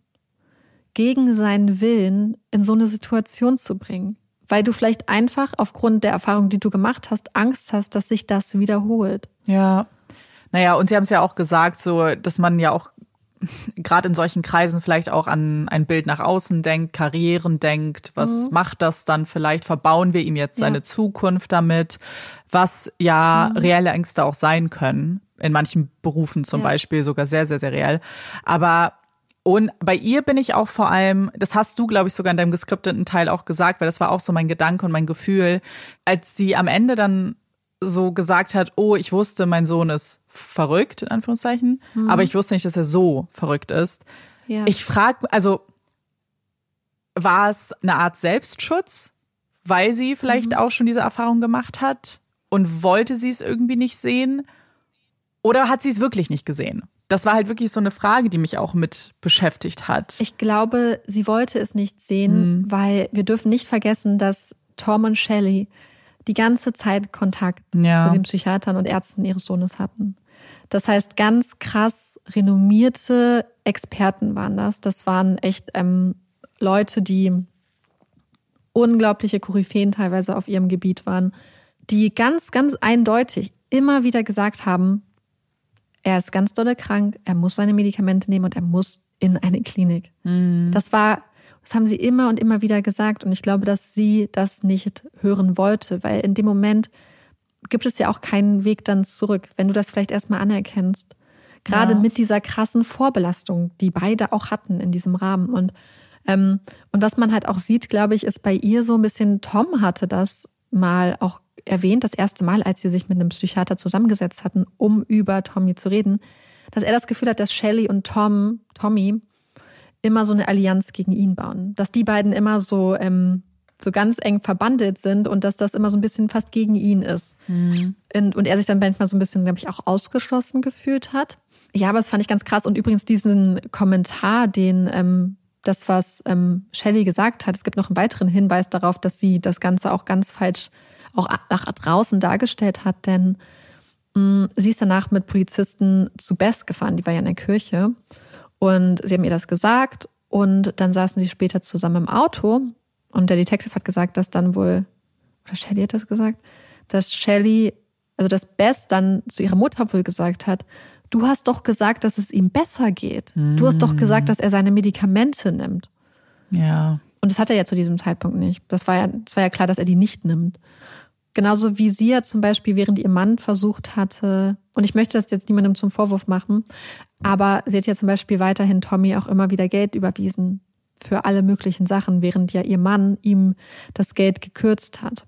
gegen seinen Willen in so eine Situation zu bringen. Weil du vielleicht einfach aufgrund der Erfahrung, die du gemacht hast, Angst hast, dass sich das wiederholt. Ja. Naja, und Sie haben es ja auch gesagt, so, dass man ja auch gerade in solchen Kreisen vielleicht auch an ein Bild nach außen denkt, Karrieren denkt, was mhm. macht das dann vielleicht, verbauen wir ihm jetzt seine ja. Zukunft damit, was ja mhm. reelle Ängste auch sein können, in manchen Berufen zum ja. Beispiel sogar sehr, sehr, sehr reell. Aber und bei ihr bin ich auch vor allem, das hast du, glaube ich, sogar in deinem geskripteten Teil auch gesagt, weil das war auch so mein Gedanke und mein Gefühl, als sie am Ende dann so gesagt hat, oh, ich wusste, mein Sohn ist verrückt, in Anführungszeichen, mhm. aber ich wusste nicht, dass er so verrückt ist. Ja. Ich frage, also war es eine Art Selbstschutz, weil sie vielleicht mhm. auch schon diese Erfahrung gemacht hat und wollte sie es irgendwie nicht sehen? Oder hat sie es wirklich nicht gesehen? Das war halt wirklich so eine Frage, die mich auch mit beschäftigt hat. Ich glaube, sie wollte es nicht sehen, mhm. weil wir dürfen nicht vergessen, dass Tom und Shelley die ganze Zeit Kontakt ja. zu den Psychiatern und Ärzten ihres Sohnes hatten. Das heißt, ganz krass renommierte Experten waren das. Das waren echt ähm, Leute, die unglaubliche Koryphäen teilweise auf ihrem Gebiet waren, die ganz, ganz eindeutig immer wieder gesagt haben, er ist ganz dolle krank, er muss seine Medikamente nehmen und er muss in eine Klinik. Mhm. Das war das haben sie immer und immer wieder gesagt. Und ich glaube, dass sie das nicht hören wollte, weil in dem Moment gibt es ja auch keinen Weg dann zurück, wenn du das vielleicht erstmal anerkennst. Gerade ja. mit dieser krassen Vorbelastung, die beide auch hatten in diesem Rahmen. Und, ähm, und was man halt auch sieht, glaube ich, ist bei ihr so ein bisschen, Tom hatte das mal auch erwähnt, das erste Mal, als sie sich mit einem Psychiater zusammengesetzt hatten, um über Tommy zu reden, dass er das Gefühl hat, dass Shelley und Tom, Tommy, immer so eine Allianz gegen ihn bauen. Dass die beiden immer so, ähm, so ganz eng verbandelt sind und dass das immer so ein bisschen fast gegen ihn ist. Mhm. Und, und er sich dann manchmal so ein bisschen, glaube ich, auch ausgeschlossen gefühlt hat. Ja, aber das fand ich ganz krass. Und übrigens diesen Kommentar, den ähm, das, was ähm, Shelley gesagt hat, es gibt noch einen weiteren Hinweis darauf, dass sie das Ganze auch ganz falsch auch nach draußen dargestellt hat, denn mh, mm, sie ist danach mit Polizisten zu Best gefahren, die war ja in der Kirche. Und sie haben ihr das gesagt und dann saßen sie später zusammen im Auto und der Detective hat gesagt, dass dann wohl, oder Shelly hat das gesagt, dass Shelly, also dass Bess dann zu ihrer Mutter wohl gesagt hat, du hast doch gesagt, dass es ihm besser geht. Du hast doch gesagt, mm. dass er seine Medikamente nimmt. Ja. Und das hat er ja zu diesem Zeitpunkt nicht. Das war ja, das war ja klar, dass er die nicht nimmt. Genauso wie sie ja zum Beispiel, während ihr Mann versucht hatte, und ich möchte das jetzt niemandem zum Vorwurf machen, aber sie hat ja zum Beispiel weiterhin Tommy auch immer wieder Geld überwiesen für alle möglichen Sachen, während ja ihr Mann ihm das Geld gekürzt hat.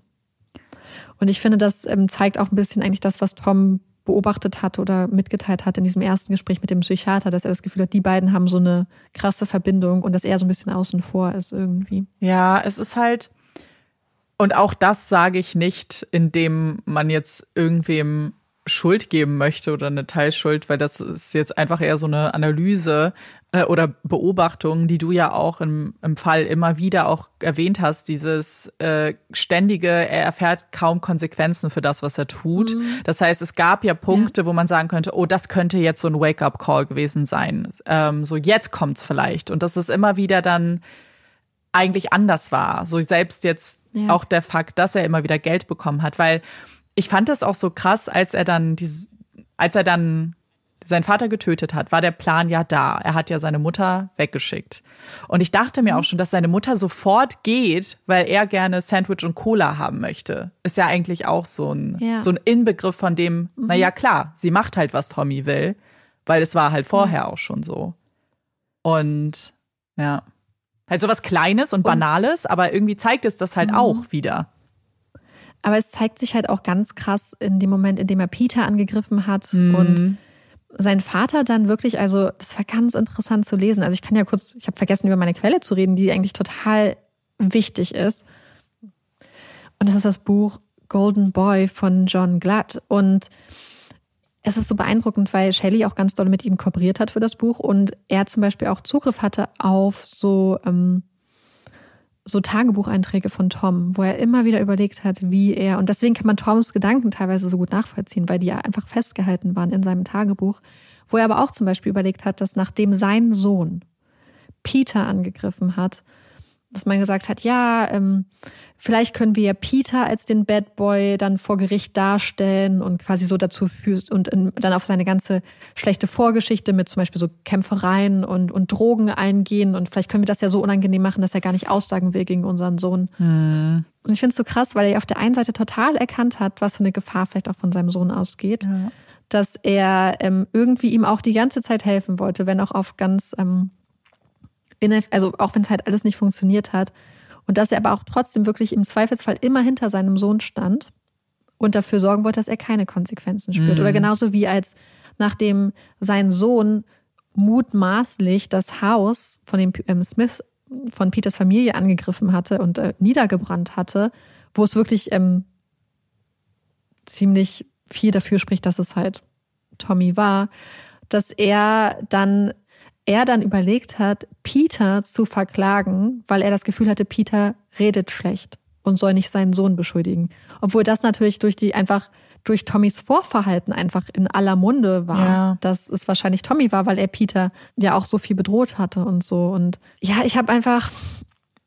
Und ich finde, das ähm, zeigt auch ein bisschen eigentlich das, was Tom beobachtet hat oder mitgeteilt hat in diesem ersten Gespräch mit dem Psychiater, dass er das Gefühl hat, die beiden haben so eine krasse Verbindung und dass er so ein bisschen außen vor ist irgendwie. Ja, es ist halt, und auch das sage ich nicht, indem man jetzt irgendwem Schuld geben möchte oder eine Teilschuld, weil das ist jetzt einfach eher so eine Analyse äh, oder Beobachtung, die du ja auch im, im Fall immer wieder auch erwähnt hast, dieses äh, ständige, er erfährt kaum Konsequenzen für das, was er tut. Mhm. Das heißt, es gab ja Punkte, ja. wo man sagen könnte, oh, das könnte jetzt so ein Wake-up-Call gewesen sein. Ähm, so jetzt kommt's vielleicht. Und das ist immer wieder dann eigentlich anders war. So selbst jetzt ja. auch der Fakt, dass er immer wieder Geld bekommen hat, weil ich fand das auch so krass, als er dann dieses, als er dann seinen Vater getötet hat, war der Plan ja da. Er hat ja seine Mutter weggeschickt. Und ich dachte mir auch schon, dass seine Mutter sofort geht, weil er gerne Sandwich und Cola haben möchte. Ist ja eigentlich auch so ein, ja. so ein Inbegriff von dem, mhm. na ja, klar, sie macht halt, was Tommy will. weil es war halt vorher auch schon so. Und ja, halt sowas Kleines und Banales, aber irgendwie zeigt es das halt Mhm. auch wieder. Aber es zeigt sich halt auch ganz krass in dem Moment, in dem er Peter angegriffen hat Mhm. und sein Vater dann wirklich, also das war ganz interessant zu lesen. Also ich kann ja kurz, ich habe vergessen, über meine Quelle zu reden, die eigentlich total wichtig ist. Und das ist das Buch Golden Boy von John Glatt. Und es ist so beeindruckend, weil Shelley auch ganz doll mit ihm kooperiert hat für das Buch und er zum Beispiel auch Zugriff hatte auf so, ähm, so Tagebucheinträge von Tom, wo er immer wieder überlegt hat, wie er, und deswegen kann man Toms Gedanken teilweise so gut nachvollziehen, weil die ja einfach festgehalten waren in seinem Tagebuch, wo er aber auch zum Beispiel überlegt hat, dass nachdem sein Sohn Peter angegriffen hat, dass man gesagt hat, ja, ähm, vielleicht können wir ja Peter als den Bad Boy dann vor Gericht darstellen und quasi so dazu führst und in, dann auf seine ganze schlechte Vorgeschichte mit zum Beispiel so Kämpfereien und, und Drogen eingehen und vielleicht können wir das ja so unangenehm machen, dass er gar nicht aussagen will gegen unseren Sohn. Hm. Und ich finde es so krass, weil er auf der einen Seite total erkannt hat, was für eine Gefahr vielleicht auch von seinem Sohn ausgeht, Ja. dass er ähm, irgendwie ihm auch die ganze Zeit helfen wollte, wenn auch auf ganz, ähm, also auch wenn es halt alles nicht funktioniert hat. Und dass er aber auch trotzdem wirklich im Zweifelsfall immer hinter seinem Sohn stand und dafür sorgen wollte, dass er keine Konsequenzen spürt. Mhm. Oder genauso wie als nachdem sein Sohn mutmaßlich das Haus von den ähm, Smiths von Peters Familie angegriffen hatte und äh, niedergebrannt hatte, wo es wirklich ähm, ziemlich viel dafür spricht, dass es halt Tommy war, dass er dann er dann überlegt hat, Peter zu verklagen, weil er das Gefühl hatte, Peter redet schlecht und soll nicht seinen Sohn beschuldigen. Obwohl das natürlich durch die einfach durch Tommys Vorverhalten einfach in aller Munde war, Ja. dass es wahrscheinlich Tommy war, weil er Peter ja auch so viel bedroht hatte und so. Und ja, ich habe einfach,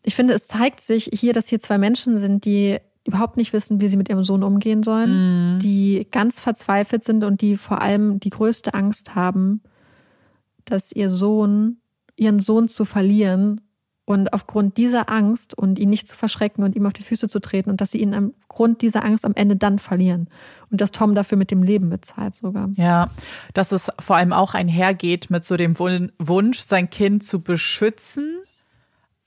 ich finde, es zeigt sich hier, dass hier zwei Menschen sind, die überhaupt nicht wissen, wie sie mit ihrem Sohn umgehen sollen, Mhm. die ganz verzweifelt sind und die vor allem die größte Angst haben, dass ihr Sohn, ihren Sohn zu verlieren und aufgrund dieser Angst und ihn nicht zu verschrecken und ihm auf die Füße zu treten und dass sie ihn aufgrund dieser Angst am Ende dann verlieren und dass Tom dafür mit dem Leben bezahlt sogar. Ja, dass es vor allem auch einhergeht mit so dem Wun- Wunsch, sein Kind zu beschützen.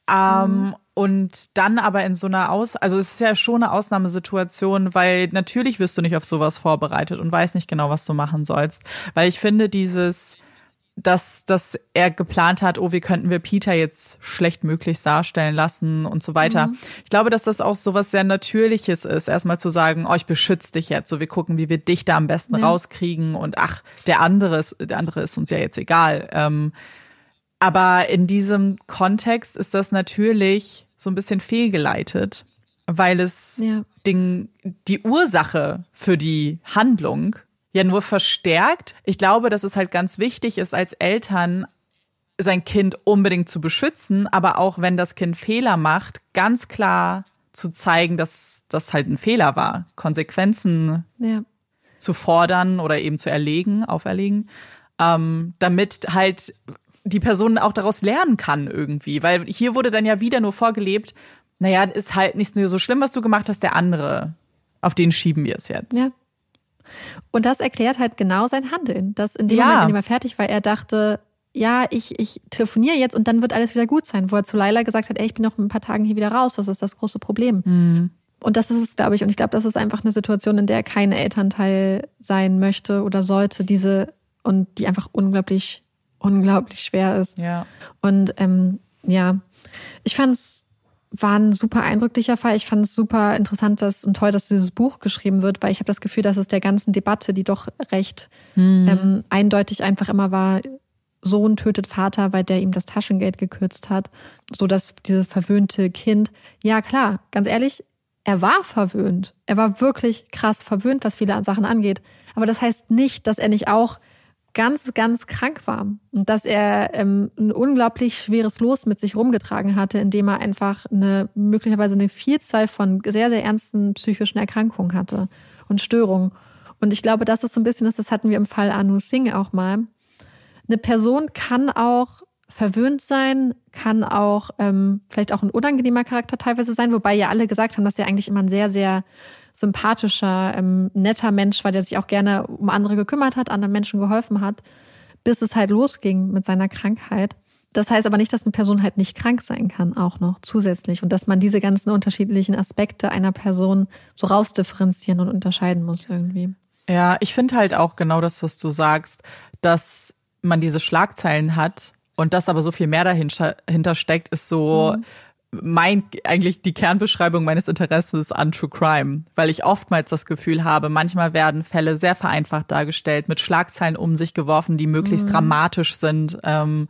Ähm, Und dann aber in so einer Aus, also es ist ja schon eine Ausnahmesituation, weil natürlich wirst du nicht auf sowas vorbereitet und weißt nicht genau, was du machen sollst. Weil ich finde, dieses, dass, dass er geplant hat, oh, wie könnten wir Peter jetzt schlecht möglichst darstellen lassen und so weiter. Ich glaube, dass das auch so was sehr Natürliches ist, erstmal zu sagen, oh, ich beschütze dich jetzt, so wir gucken, wie wir dich da am besten Ja. rauskriegen und ach, der andere ist, der andere ist uns ja jetzt egal. Ähm, aber in diesem Kontext ist das natürlich so ein bisschen fehlgeleitet, weil es Ja. den, die Ursache für die Handlung ja nur verstärkt. Ich glaube, dass es halt ganz wichtig ist, als Eltern sein Kind unbedingt zu beschützen, aber auch wenn das Kind Fehler macht, ganz klar zu zeigen, dass das halt ein Fehler war, Konsequenzen Ja. zu fordern oder eben zu erlegen, auferlegen, ähm, damit halt die Person auch daraus lernen kann irgendwie. Weil hier wurde dann ja wieder nur vorgelebt, naja, ist halt nicht nur so schlimm, was du gemacht hast, der andere, auf den schieben wir es jetzt. Ja. Und das erklärt halt genau sein Handeln. Dass in dem Ja. Moment, in dem er fertig war, er dachte, ja, ich, ich telefoniere jetzt und dann wird alles wieder gut sein. Wo er zu Laila gesagt hat, ey, ich bin noch in ein paar Tagen hier wieder raus. Was ist das große Problem? Mhm. Und das ist es, glaube ich. Und ich glaube, das ist einfach eine Situation, in der kein Elternteil sein möchte oder sollte. Diese und die einfach unglaublich, unglaublich schwer ist. Ja. Und ähm, ja, ich fand es war ein super eindrücklicher Fall. Ich fand es super interessant dass, und toll, dass dieses Buch geschrieben wird, weil ich habe das Gefühl, dass es der ganzen Debatte, die doch recht ähm, eindeutig einfach immer war, Sohn tötet Vater, weil der ihm das Taschengeld gekürzt hat, so dass dieses verwöhnte Kind, ja klar, ganz ehrlich, er war verwöhnt. Er war wirklich krass verwöhnt, was viele Sachen angeht. Aber das heißt nicht, dass er nicht auch ganz, ganz krank war und dass er ähm, ein unglaublich schweres Los mit sich rumgetragen hatte, indem er einfach eine möglicherweise eine Vielzahl von sehr, sehr ernsten psychischen Erkrankungen hatte und Störungen. Und ich glaube, das ist so ein bisschen, das, hatten wir im Fall Anu Singh auch mal. Eine Person kann auch verwöhnt sein, kann auch ähm, vielleicht auch ein unangenehmer Charakter teilweise sein, wobei ja alle gesagt haben, dass er eigentlich immer ein sehr, sehr sympathischer, ähm, netter Mensch war, der sich auch gerne um andere gekümmert hat, anderen Menschen geholfen hat, bis es halt losging mit seiner Krankheit. Das heißt aber nicht, dass eine Person halt nicht krank sein kann, auch noch zusätzlich. Und dass man diese ganzen unterschiedlichen Aspekte einer Person so rausdifferenzieren und unterscheiden muss irgendwie. Ja, ich finde halt auch genau das, was du sagst, dass man diese Schlagzeilen hat und das aber so viel mehr dahinter steckt, ist so mhm. Mein eigentlich die Kernbeschreibung meines Interesses an True Crime, weil ich oftmals das Gefühl habe, manchmal werden Fälle sehr vereinfacht dargestellt, mit Schlagzeilen um sich geworfen, die möglichst mhm. dramatisch sind. Ähm,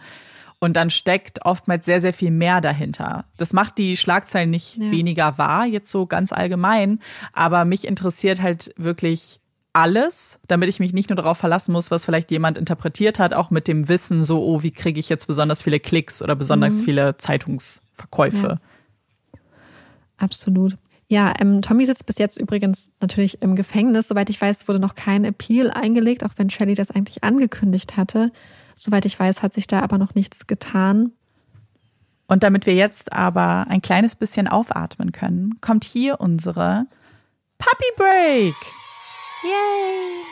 und dann steckt oftmals sehr, sehr viel mehr dahinter. Das macht die Schlagzeilen nicht ja. weniger wahr, jetzt so ganz allgemein. Aber mich interessiert halt wirklich alles, damit ich mich nicht nur darauf verlassen muss, was vielleicht jemand interpretiert hat, auch mit dem Wissen, so, oh, wie kriege ich jetzt besonders viele Klicks oder besonders mhm. viele Zeitungsverkäufe. Ja. Absolut. Ja, ähm, Tommy sitzt bis jetzt übrigens natürlich im Gefängnis. Soweit ich weiß, wurde noch kein Appeal eingelegt, auch wenn Shelley das eigentlich angekündigt hatte. Soweit ich weiß, hat sich da aber noch nichts getan. Und damit wir jetzt aber ein kleines bisschen aufatmen können, kommt hier unsere Puppy Break. Yay!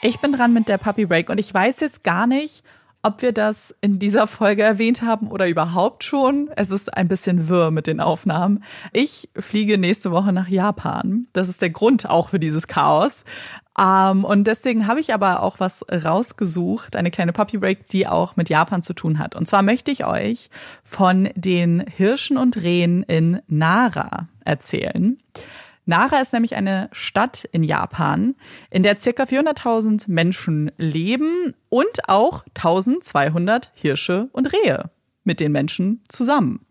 Ich bin dran mit der Puppy Break und ich weiß jetzt gar nicht, ob wir das in dieser Folge erwähnt haben oder überhaupt schon. Es ist ein bisschen wirr mit den Aufnahmen. Ich fliege nächste Woche nach Japan. Das ist der Grund auch für dieses Chaos. Ähm, und deswegen habe ich aber auch was rausgesucht, eine kleine Puppy Break, die auch mit Japan zu tun hat. Und zwar möchte ich euch von den Hirschen und Rehen in Nara erzählen. Nara ist nämlich eine Stadt in Japan, in der circa 400.000 Menschen leben und auch 1200 Hirsche und Rehe mit den Menschen zusammen.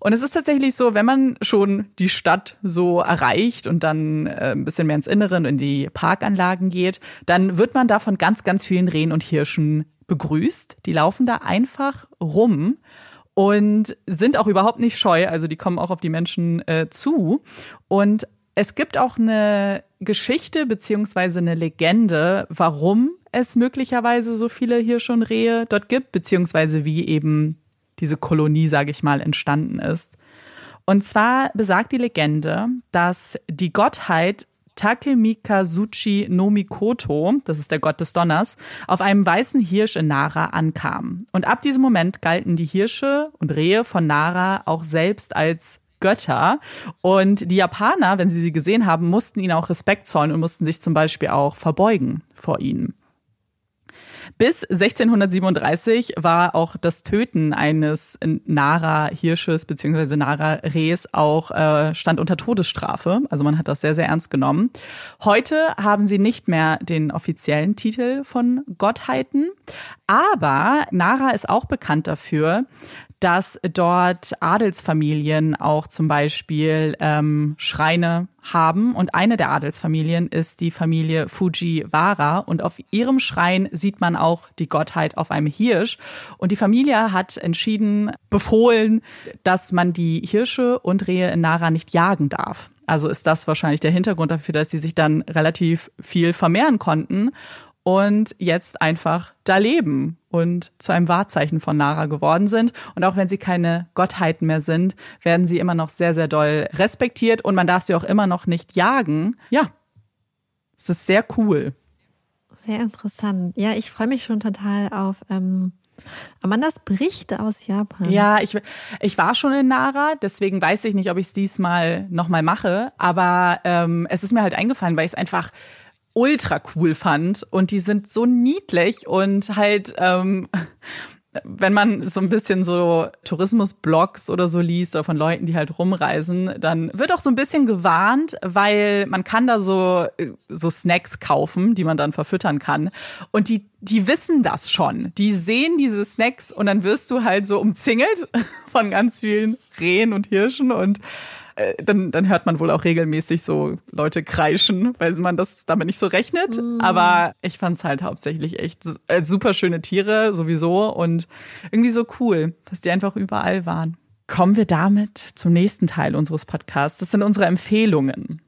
Und es ist tatsächlich so, wenn man schon die Stadt so erreicht und dann äh, ein bisschen mehr ins Innere und in die Parkanlagen geht, dann wird man da von ganz, ganz vielen Rehen und Hirschen begrüßt. Die laufen da einfach rum und sind auch überhaupt nicht scheu. Also die kommen auch auf die Menschen äh, zu. Und es gibt auch eine Geschichte beziehungsweise eine Legende, warum es möglicherweise so viele Hirsche und Rehe dort gibt, beziehungsweise wie eben diese Kolonie, sage ich mal, entstanden ist. Und zwar besagt die Legende, dass die Gottheit Takemikazuchi no Mikoto, das ist der Gott des Donners, auf einem weißen Hirsch in Nara ankam. Und ab diesem Moment galten die Hirsche und Rehe von Nara auch selbst als Götter. Und die Japaner, wenn sie sie gesehen haben, mussten ihnen auch Respekt zollen und mussten sich zum Beispiel auch verbeugen vor ihnen. Bis 1637 war auch das Töten eines Nara-Hirsches bzw. Nara-Rehs auch äh, stand unter Todesstrafe. Also man hat das sehr, sehr ernst genommen. Heute haben sie nicht mehr den offiziellen Titel von Gottheiten, aber Nara ist auch bekannt dafür, dass dort Adelsfamilien auch zum Beispiel ähm, Schreine haben. Und eine der Adelsfamilien ist die Familie Fujiwara. Und auf ihrem Schrein sieht man auch die Gottheit auf einem Hirsch. Und die Familie hat entschieden, befohlen, dass man die Hirsche und Rehe in Nara nicht jagen darf. Also ist das wahrscheinlich der Hintergrund dafür, dass sie sich dann relativ viel vermehren konnten und jetzt einfach da leben und zu einem Wahrzeichen von Nara geworden sind. Und auch wenn sie keine Gottheiten mehr sind, werden sie immer noch sehr, sehr doll respektiert und man darf sie auch immer noch nicht jagen. Ja, es ist sehr cool. Sehr interessant. Ja, ich freue mich schon total auf ähm, Amandas Berichte aus Japan. Ja, ich, ich war schon in Nara, deswegen weiß ich nicht, ob ich es diesmal nochmal mache. Aber ähm, es ist mir halt eingefallen, weil ich es einfach ultra cool fand und die sind so niedlich und halt ähm, wenn man so ein bisschen so Tourismusblogs oder so liest oder von Leuten, die halt rumreisen, dann wird auch so ein bisschen gewarnt, weil man kann da so so Snacks kaufen, die man dann verfüttern kann und die die wissen das schon. Die sehen diese Snacks und dann wirst du halt so umzingelt von ganz vielen Rehen und Hirschen und äh, dann, dann hört man wohl auch regelmäßig so Leute kreischen, weil man das damit nicht so rechnet. Mm. Aber ich fand es halt hauptsächlich echt äh, super schöne Tiere sowieso und irgendwie so cool, dass die einfach überall waren. Kommen wir damit zum nächsten Teil unseres Podcasts. Das sind unsere Empfehlungen.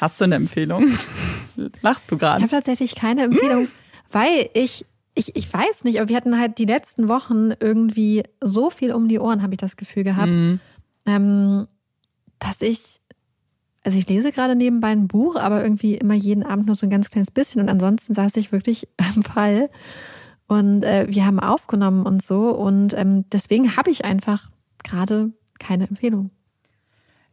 Hast du eine Empfehlung? Lachst du gerade? Ich habe tatsächlich keine Empfehlung, hm? weil ich ich, ich weiß nicht, aber wir hatten halt die letzten Wochen irgendwie so viel um die Ohren, habe ich das Gefühl gehabt. Mhm. Ähm, dass ich, also ich lese gerade nebenbei ein Buch, aber irgendwie immer jeden Abend nur so ein ganz kleines bisschen und ansonsten saß ich wirklich am Fall Und äh, wir haben aufgenommen und so. Und ähm, deswegen habe ich einfach gerade keine Empfehlung.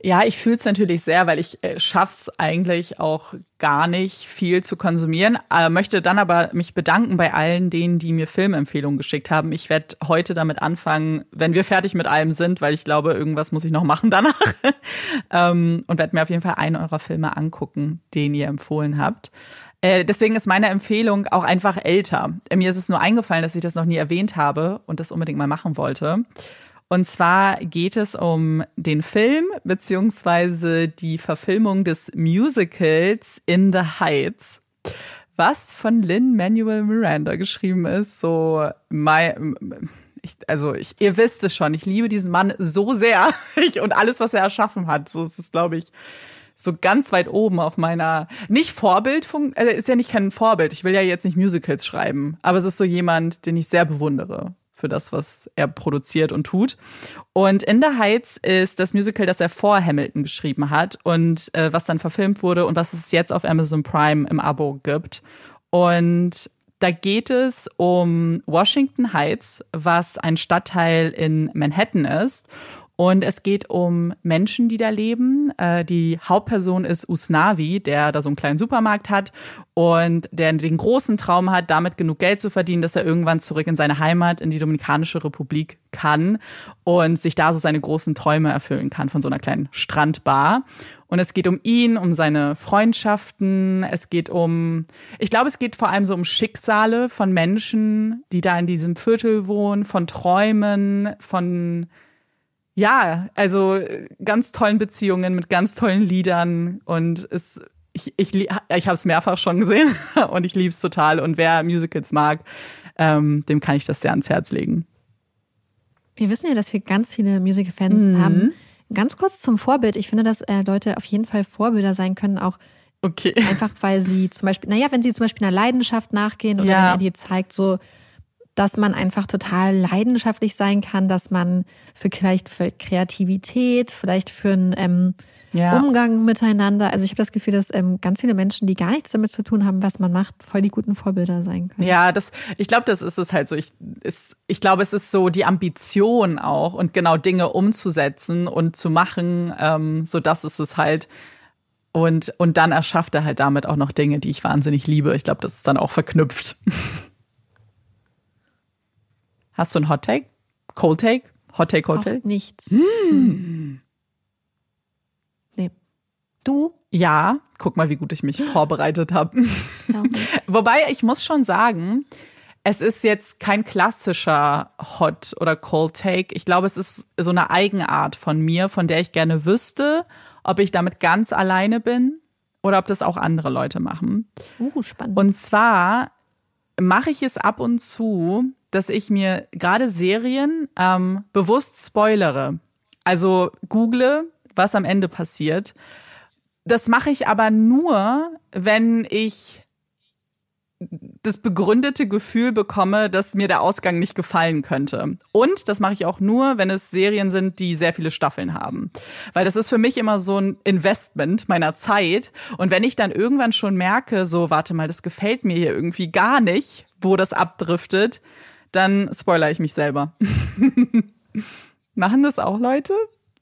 Ja, ich fühle es natürlich sehr, weil ich äh, schaff's eigentlich auch gar nicht viel zu konsumieren. Äh, möchte dann aber mich bedanken bei allen denen, die mir Filmempfehlungen geschickt haben. Ich werde heute damit anfangen, wenn wir fertig mit allem sind, weil ich glaube, irgendwas muss ich noch machen danach. ähm, und werde mir auf jeden Fall einen eurer Filme angucken, den ihr empfohlen habt. Äh, deswegen ist meine Empfehlung auch einfach älter. Mir ist es nur eingefallen, dass ich das noch nie erwähnt habe und das unbedingt mal machen wollte. Und zwar geht es um den Film beziehungsweise die Verfilmung des Musicals In the Heights, was von Lynn Manuel Miranda geschrieben ist. So, my, ich, also ich, ihr wisst es schon, ich liebe diesen Mann so sehr und alles, was er erschaffen hat. So ist es, glaube ich, so ganz weit oben auf meiner nicht Vorbild äh, ist ja nicht kein Vorbild. Ich will ja jetzt nicht Musicals schreiben, aber es ist so jemand, den ich sehr bewundere für das, was er produziert und tut. Und In the Heights ist das Musical, das er vor Hamilton geschrieben hat und äh, was dann verfilmt wurde und was es jetzt auf Amazon Prime im Abo gibt. Und da geht es um Washington Heights, was ein Stadtteil in Manhattan ist. Und es geht um Menschen, die da leben. Äh, die Hauptperson ist Usnavi, der da so einen kleinen Supermarkt hat und der den großen Traum hat, damit genug Geld zu verdienen, dass er irgendwann zurück in seine Heimat, in die Dominikanische Republik kann und sich da so seine großen Träume erfüllen kann von so einer kleinen Strandbar. Und es geht um ihn, um seine Freundschaften. Es geht um, ich glaube, es geht vor allem so um Schicksale von Menschen, die da in diesem Viertel wohnen, von Träumen, von ja, also ganz tollen Beziehungen mit ganz tollen Liedern und es ich, ich, ich habe es mehrfach schon gesehen und ich liebe es total. Und wer Musicals mag, ähm, dem kann ich das sehr ans Herz legen. Wir wissen ja, dass wir ganz viele Musical-Fans mhm. haben. Ganz kurz zum Vorbild. Ich finde, dass äh, Leute auf jeden Fall Vorbilder sein können, auch okay. einfach, weil sie zum Beispiel, naja, wenn sie zum Beispiel einer Leidenschaft nachgehen oder ja. wenn er dir zeigt, so dass man einfach total leidenschaftlich sein kann, dass man für vielleicht für Kreativität, vielleicht für einen ähm, ja. Umgang miteinander. Also ich habe das Gefühl, dass ähm, ganz viele Menschen, die gar nichts damit zu tun haben, was man macht, voll die guten Vorbilder sein können. Ja, das, ich glaube, das ist es halt so. Ich, ist, ich glaube, es ist so die Ambition auch und genau Dinge umzusetzen und zu machen, ähm, so dass es es halt und und dann erschafft er halt damit auch noch Dinge, die ich wahnsinnig liebe. Ich glaube, das ist dann auch verknüpft. Hast du ein Hot Take? Cold Take? Hot Take, Cold Take? nichts. Mm. Nee. Du? Ja, guck mal, wie gut ich mich vorbereitet habe. Ja. Wobei ich muss schon sagen, es ist jetzt kein klassischer Hot oder Cold Take. Ich glaube, es ist so eine Eigenart von mir, von der ich gerne wüsste, ob ich damit ganz alleine bin oder ob das auch andere Leute machen. Uh, spannend. Und zwar mache ich es ab und zu, dass ich mir gerade Serien ähm, bewusst spoilere. Also google, was am Ende passiert. Das mache ich aber nur, wenn ich das begründete Gefühl bekomme, dass mir der Ausgang nicht gefallen könnte. Und das mache ich auch nur, wenn es Serien sind, die sehr viele Staffeln haben. Weil das ist für mich immer so ein Investment meiner Zeit. Und wenn ich dann irgendwann schon merke, so, warte mal, das gefällt mir hier irgendwie gar nicht, wo das abdriftet, dann spoiler ich mich selber. Machen das auch Leute?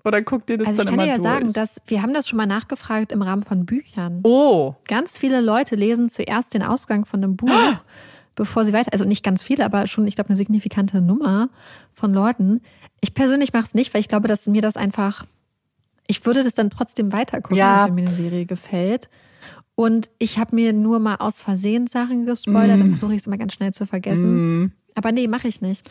Oder guckt ihr das also dann immer durch? Ich kann dir ja sagen, dass wir haben das schon mal nachgefragt im Rahmen von Büchern. Oh. Ganz viele Leute lesen zuerst den Ausgang von einem Buch, oh. bevor sie weiter, also nicht ganz viele, aber schon, ich glaube, eine signifikante Nummer von Leuten. Ich persönlich mache es nicht, weil ich glaube, dass mir das einfach, ich würde das dann trotzdem weiter gucken, ja. wenn mir eine Serie gefällt. Und ich habe mir nur mal aus Versehen Sachen gespoilert, mm. dann versuche ich es immer ganz schnell zu vergessen. Mm. Aber nee, mache ich nicht.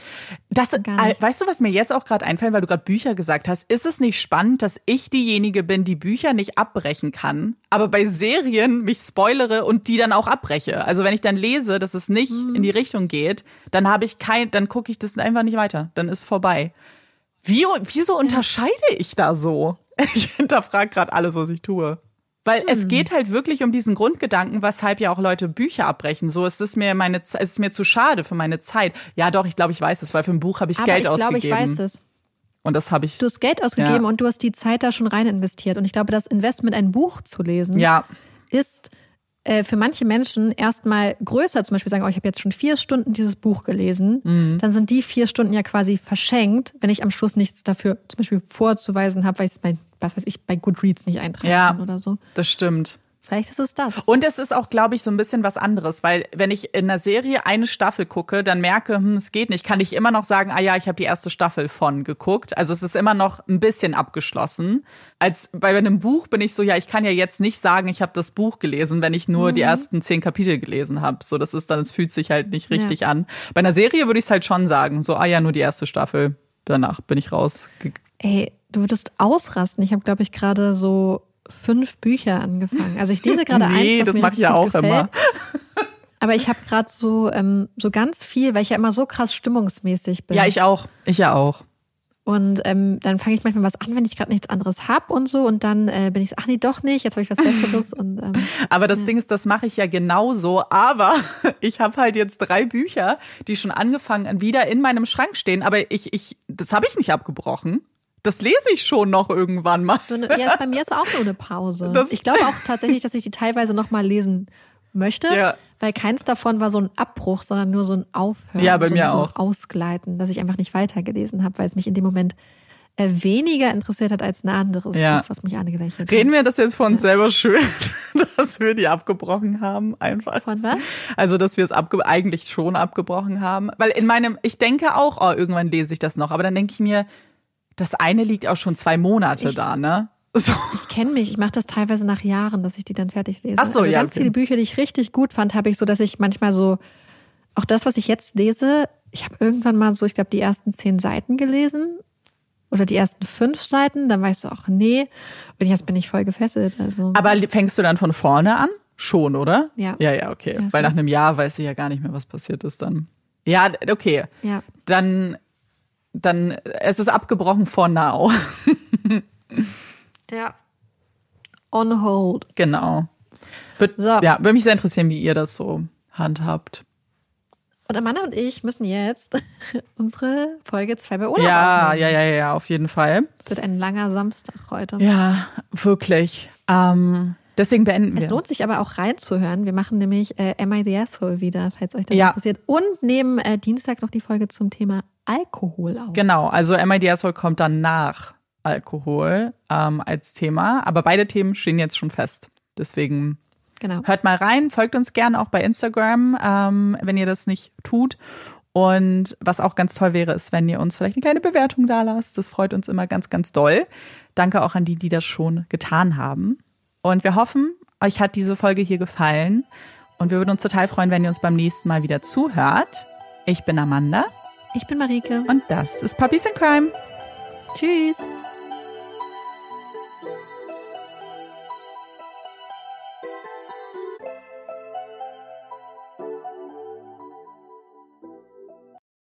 Das, weißt du, was mir jetzt auch gerade einfällt, weil du gerade Bücher gesagt hast? Ist es nicht spannend, dass ich diejenige bin, die Bücher nicht abbrechen kann, aber bei Serien mich spoilere und die dann auch abbreche? Also wenn ich dann lese, dass es nicht mhm. in die Richtung geht, dann habe ich kein, dann gucke ich das einfach nicht weiter. Dann ist vorbei. Wie, wieso unterscheide ich da so? Ich hinterfrage gerade alles, was ich tue. Weil hm. es geht halt wirklich um diesen Grundgedanken, weshalb ja auch Leute Bücher abbrechen. So es ist mir meine, es ist mir zu schade für meine Zeit. Ja, doch, ich glaube, ich weiß es, weil für ein Buch habe ich Aber Geld ich ausgegeben. Ich glaube, ich weiß es. Und das habe ich. Du hast Geld ausgegeben ja. und du hast die Zeit da schon rein investiert. Und ich glaube, das Investment, ein Buch zu lesen, ja. ist äh, für manche Menschen erstmal größer, zum Beispiel sagen, oh, ich habe jetzt schon vier Stunden dieses Buch gelesen, mhm. dann sind die vier Stunden ja quasi verschenkt, wenn ich am Schluss nichts dafür zum Beispiel vorzuweisen habe, weil ich es bei, was weiß ich, bei Goodreads nicht eintragen ja, kann oder so. Das stimmt. Vielleicht ist es das. Und es ist auch, glaube ich, so ein bisschen was anderes, weil wenn ich in einer Serie eine Staffel gucke, dann merke, hm, es geht nicht, kann ich immer noch sagen, ah ja, ich habe die erste Staffel von geguckt. Also es ist immer noch ein bisschen abgeschlossen. Als bei einem Buch bin ich so, ja, ich kann ja jetzt nicht sagen, ich habe das Buch gelesen, wenn ich nur mhm. die ersten zehn Kapitel gelesen habe. So, das ist dann, es fühlt sich halt nicht richtig ja. an. Bei einer Serie würde ich es halt schon sagen, so, ah ja, nur die erste Staffel. Danach bin ich raus. Ey, du würdest ausrasten. Ich habe, glaube ich, gerade so fünf Bücher angefangen. Also ich lese gerade nee, eins. Nee, das mache ich ja auch gefällt. immer. Aber ich habe gerade so, ähm, so ganz viel, weil ich ja immer so krass stimmungsmäßig bin. Ja, ich auch. Ich ja auch. Und ähm, dann fange ich manchmal was an, wenn ich gerade nichts anderes habe und so. Und dann äh, bin ich so, ach nee, doch nicht, jetzt habe ich was Besseres. Und, ähm, aber das ja. Ding ist, das mache ich ja genauso. Aber ich habe halt jetzt drei Bücher, die schon angefangen wieder in meinem Schrank stehen. Aber ich, ich, das habe ich nicht abgebrochen. Das lese ich schon noch irgendwann mal. ja, bei mir ist auch nur eine Pause. Das ich glaube auch tatsächlich, dass ich die teilweise noch mal lesen möchte, ja. weil keins davon war so ein Abbruch, sondern nur so ein Aufhören. Ja, bei so, mir so auch. Ausgleiten, dass ich einfach nicht weitergelesen habe, weil es mich in dem Moment äh, weniger interessiert hat als ein anderes ja. Buch, was mich angelächelt hat. Reden wir das jetzt von uns ja. selber schön, dass wir die abgebrochen haben, einfach. Von was? Also, dass wir es eigentlich schon abgebrochen haben. Weil in meinem, ich denke auch, oh, irgendwann lese ich das noch, aber dann denke ich mir, das eine liegt auch schon zwei Monate ich, da, ne? So. Ich kenne mich, ich mache das teilweise nach Jahren, dass ich die dann fertig lese. Ach so, also ja. Ganz okay. viele Bücher, die ich richtig gut fand, habe ich so, dass ich manchmal so, auch das, was ich jetzt lese, ich habe irgendwann mal so, ich glaube, die ersten zehn Seiten gelesen oder die ersten fünf Seiten, dann weißt du auch, nee, und jetzt bin ich voll gefesselt. Also. Aber fängst du dann von vorne an? Schon, oder? Ja. Ja, ja, okay. Ja, Weil nach einem Jahr weiß ich ja gar nicht mehr, was passiert ist dann. Ja, okay. Ja. Dann dann es ist abgebrochen for now. ja. On hold. Genau. Wird, so. Ja, würde mich sehr interessieren, wie ihr das so handhabt. Und Amanda und ich müssen jetzt unsere Folge 2 bei Urlaub Ja, aufnehmen. ja, ja, ja, auf jeden Fall. Es wird ein langer Samstag heute. Ja, wirklich. Ähm, deswegen beenden wir. Es lohnt sich aber auch reinzuhören. Wir machen nämlich äh, Am I the Asshole wieder, falls euch das ja. interessiert. Und nehmen äh, Dienstag noch die Folge zum Thema Alkohol auf. Genau, also MIDSOL kommt dann nach Alkohol ähm, als Thema, aber beide Themen stehen jetzt schon fest. Deswegen genau. hört mal rein, folgt uns gerne auch bei Instagram, ähm, wenn ihr das nicht tut. Und was auch ganz toll wäre, ist, wenn ihr uns vielleicht eine kleine Bewertung da lasst. Das freut uns immer ganz, ganz doll. Danke auch an die, die das schon getan haben. Und wir hoffen, euch hat diese Folge hier gefallen. Und wir würden uns total freuen, wenn ihr uns beim nächsten Mal wieder zuhört. Ich bin Amanda. Ich bin Marike. Und das ist Puppies in Crime. Tschüss.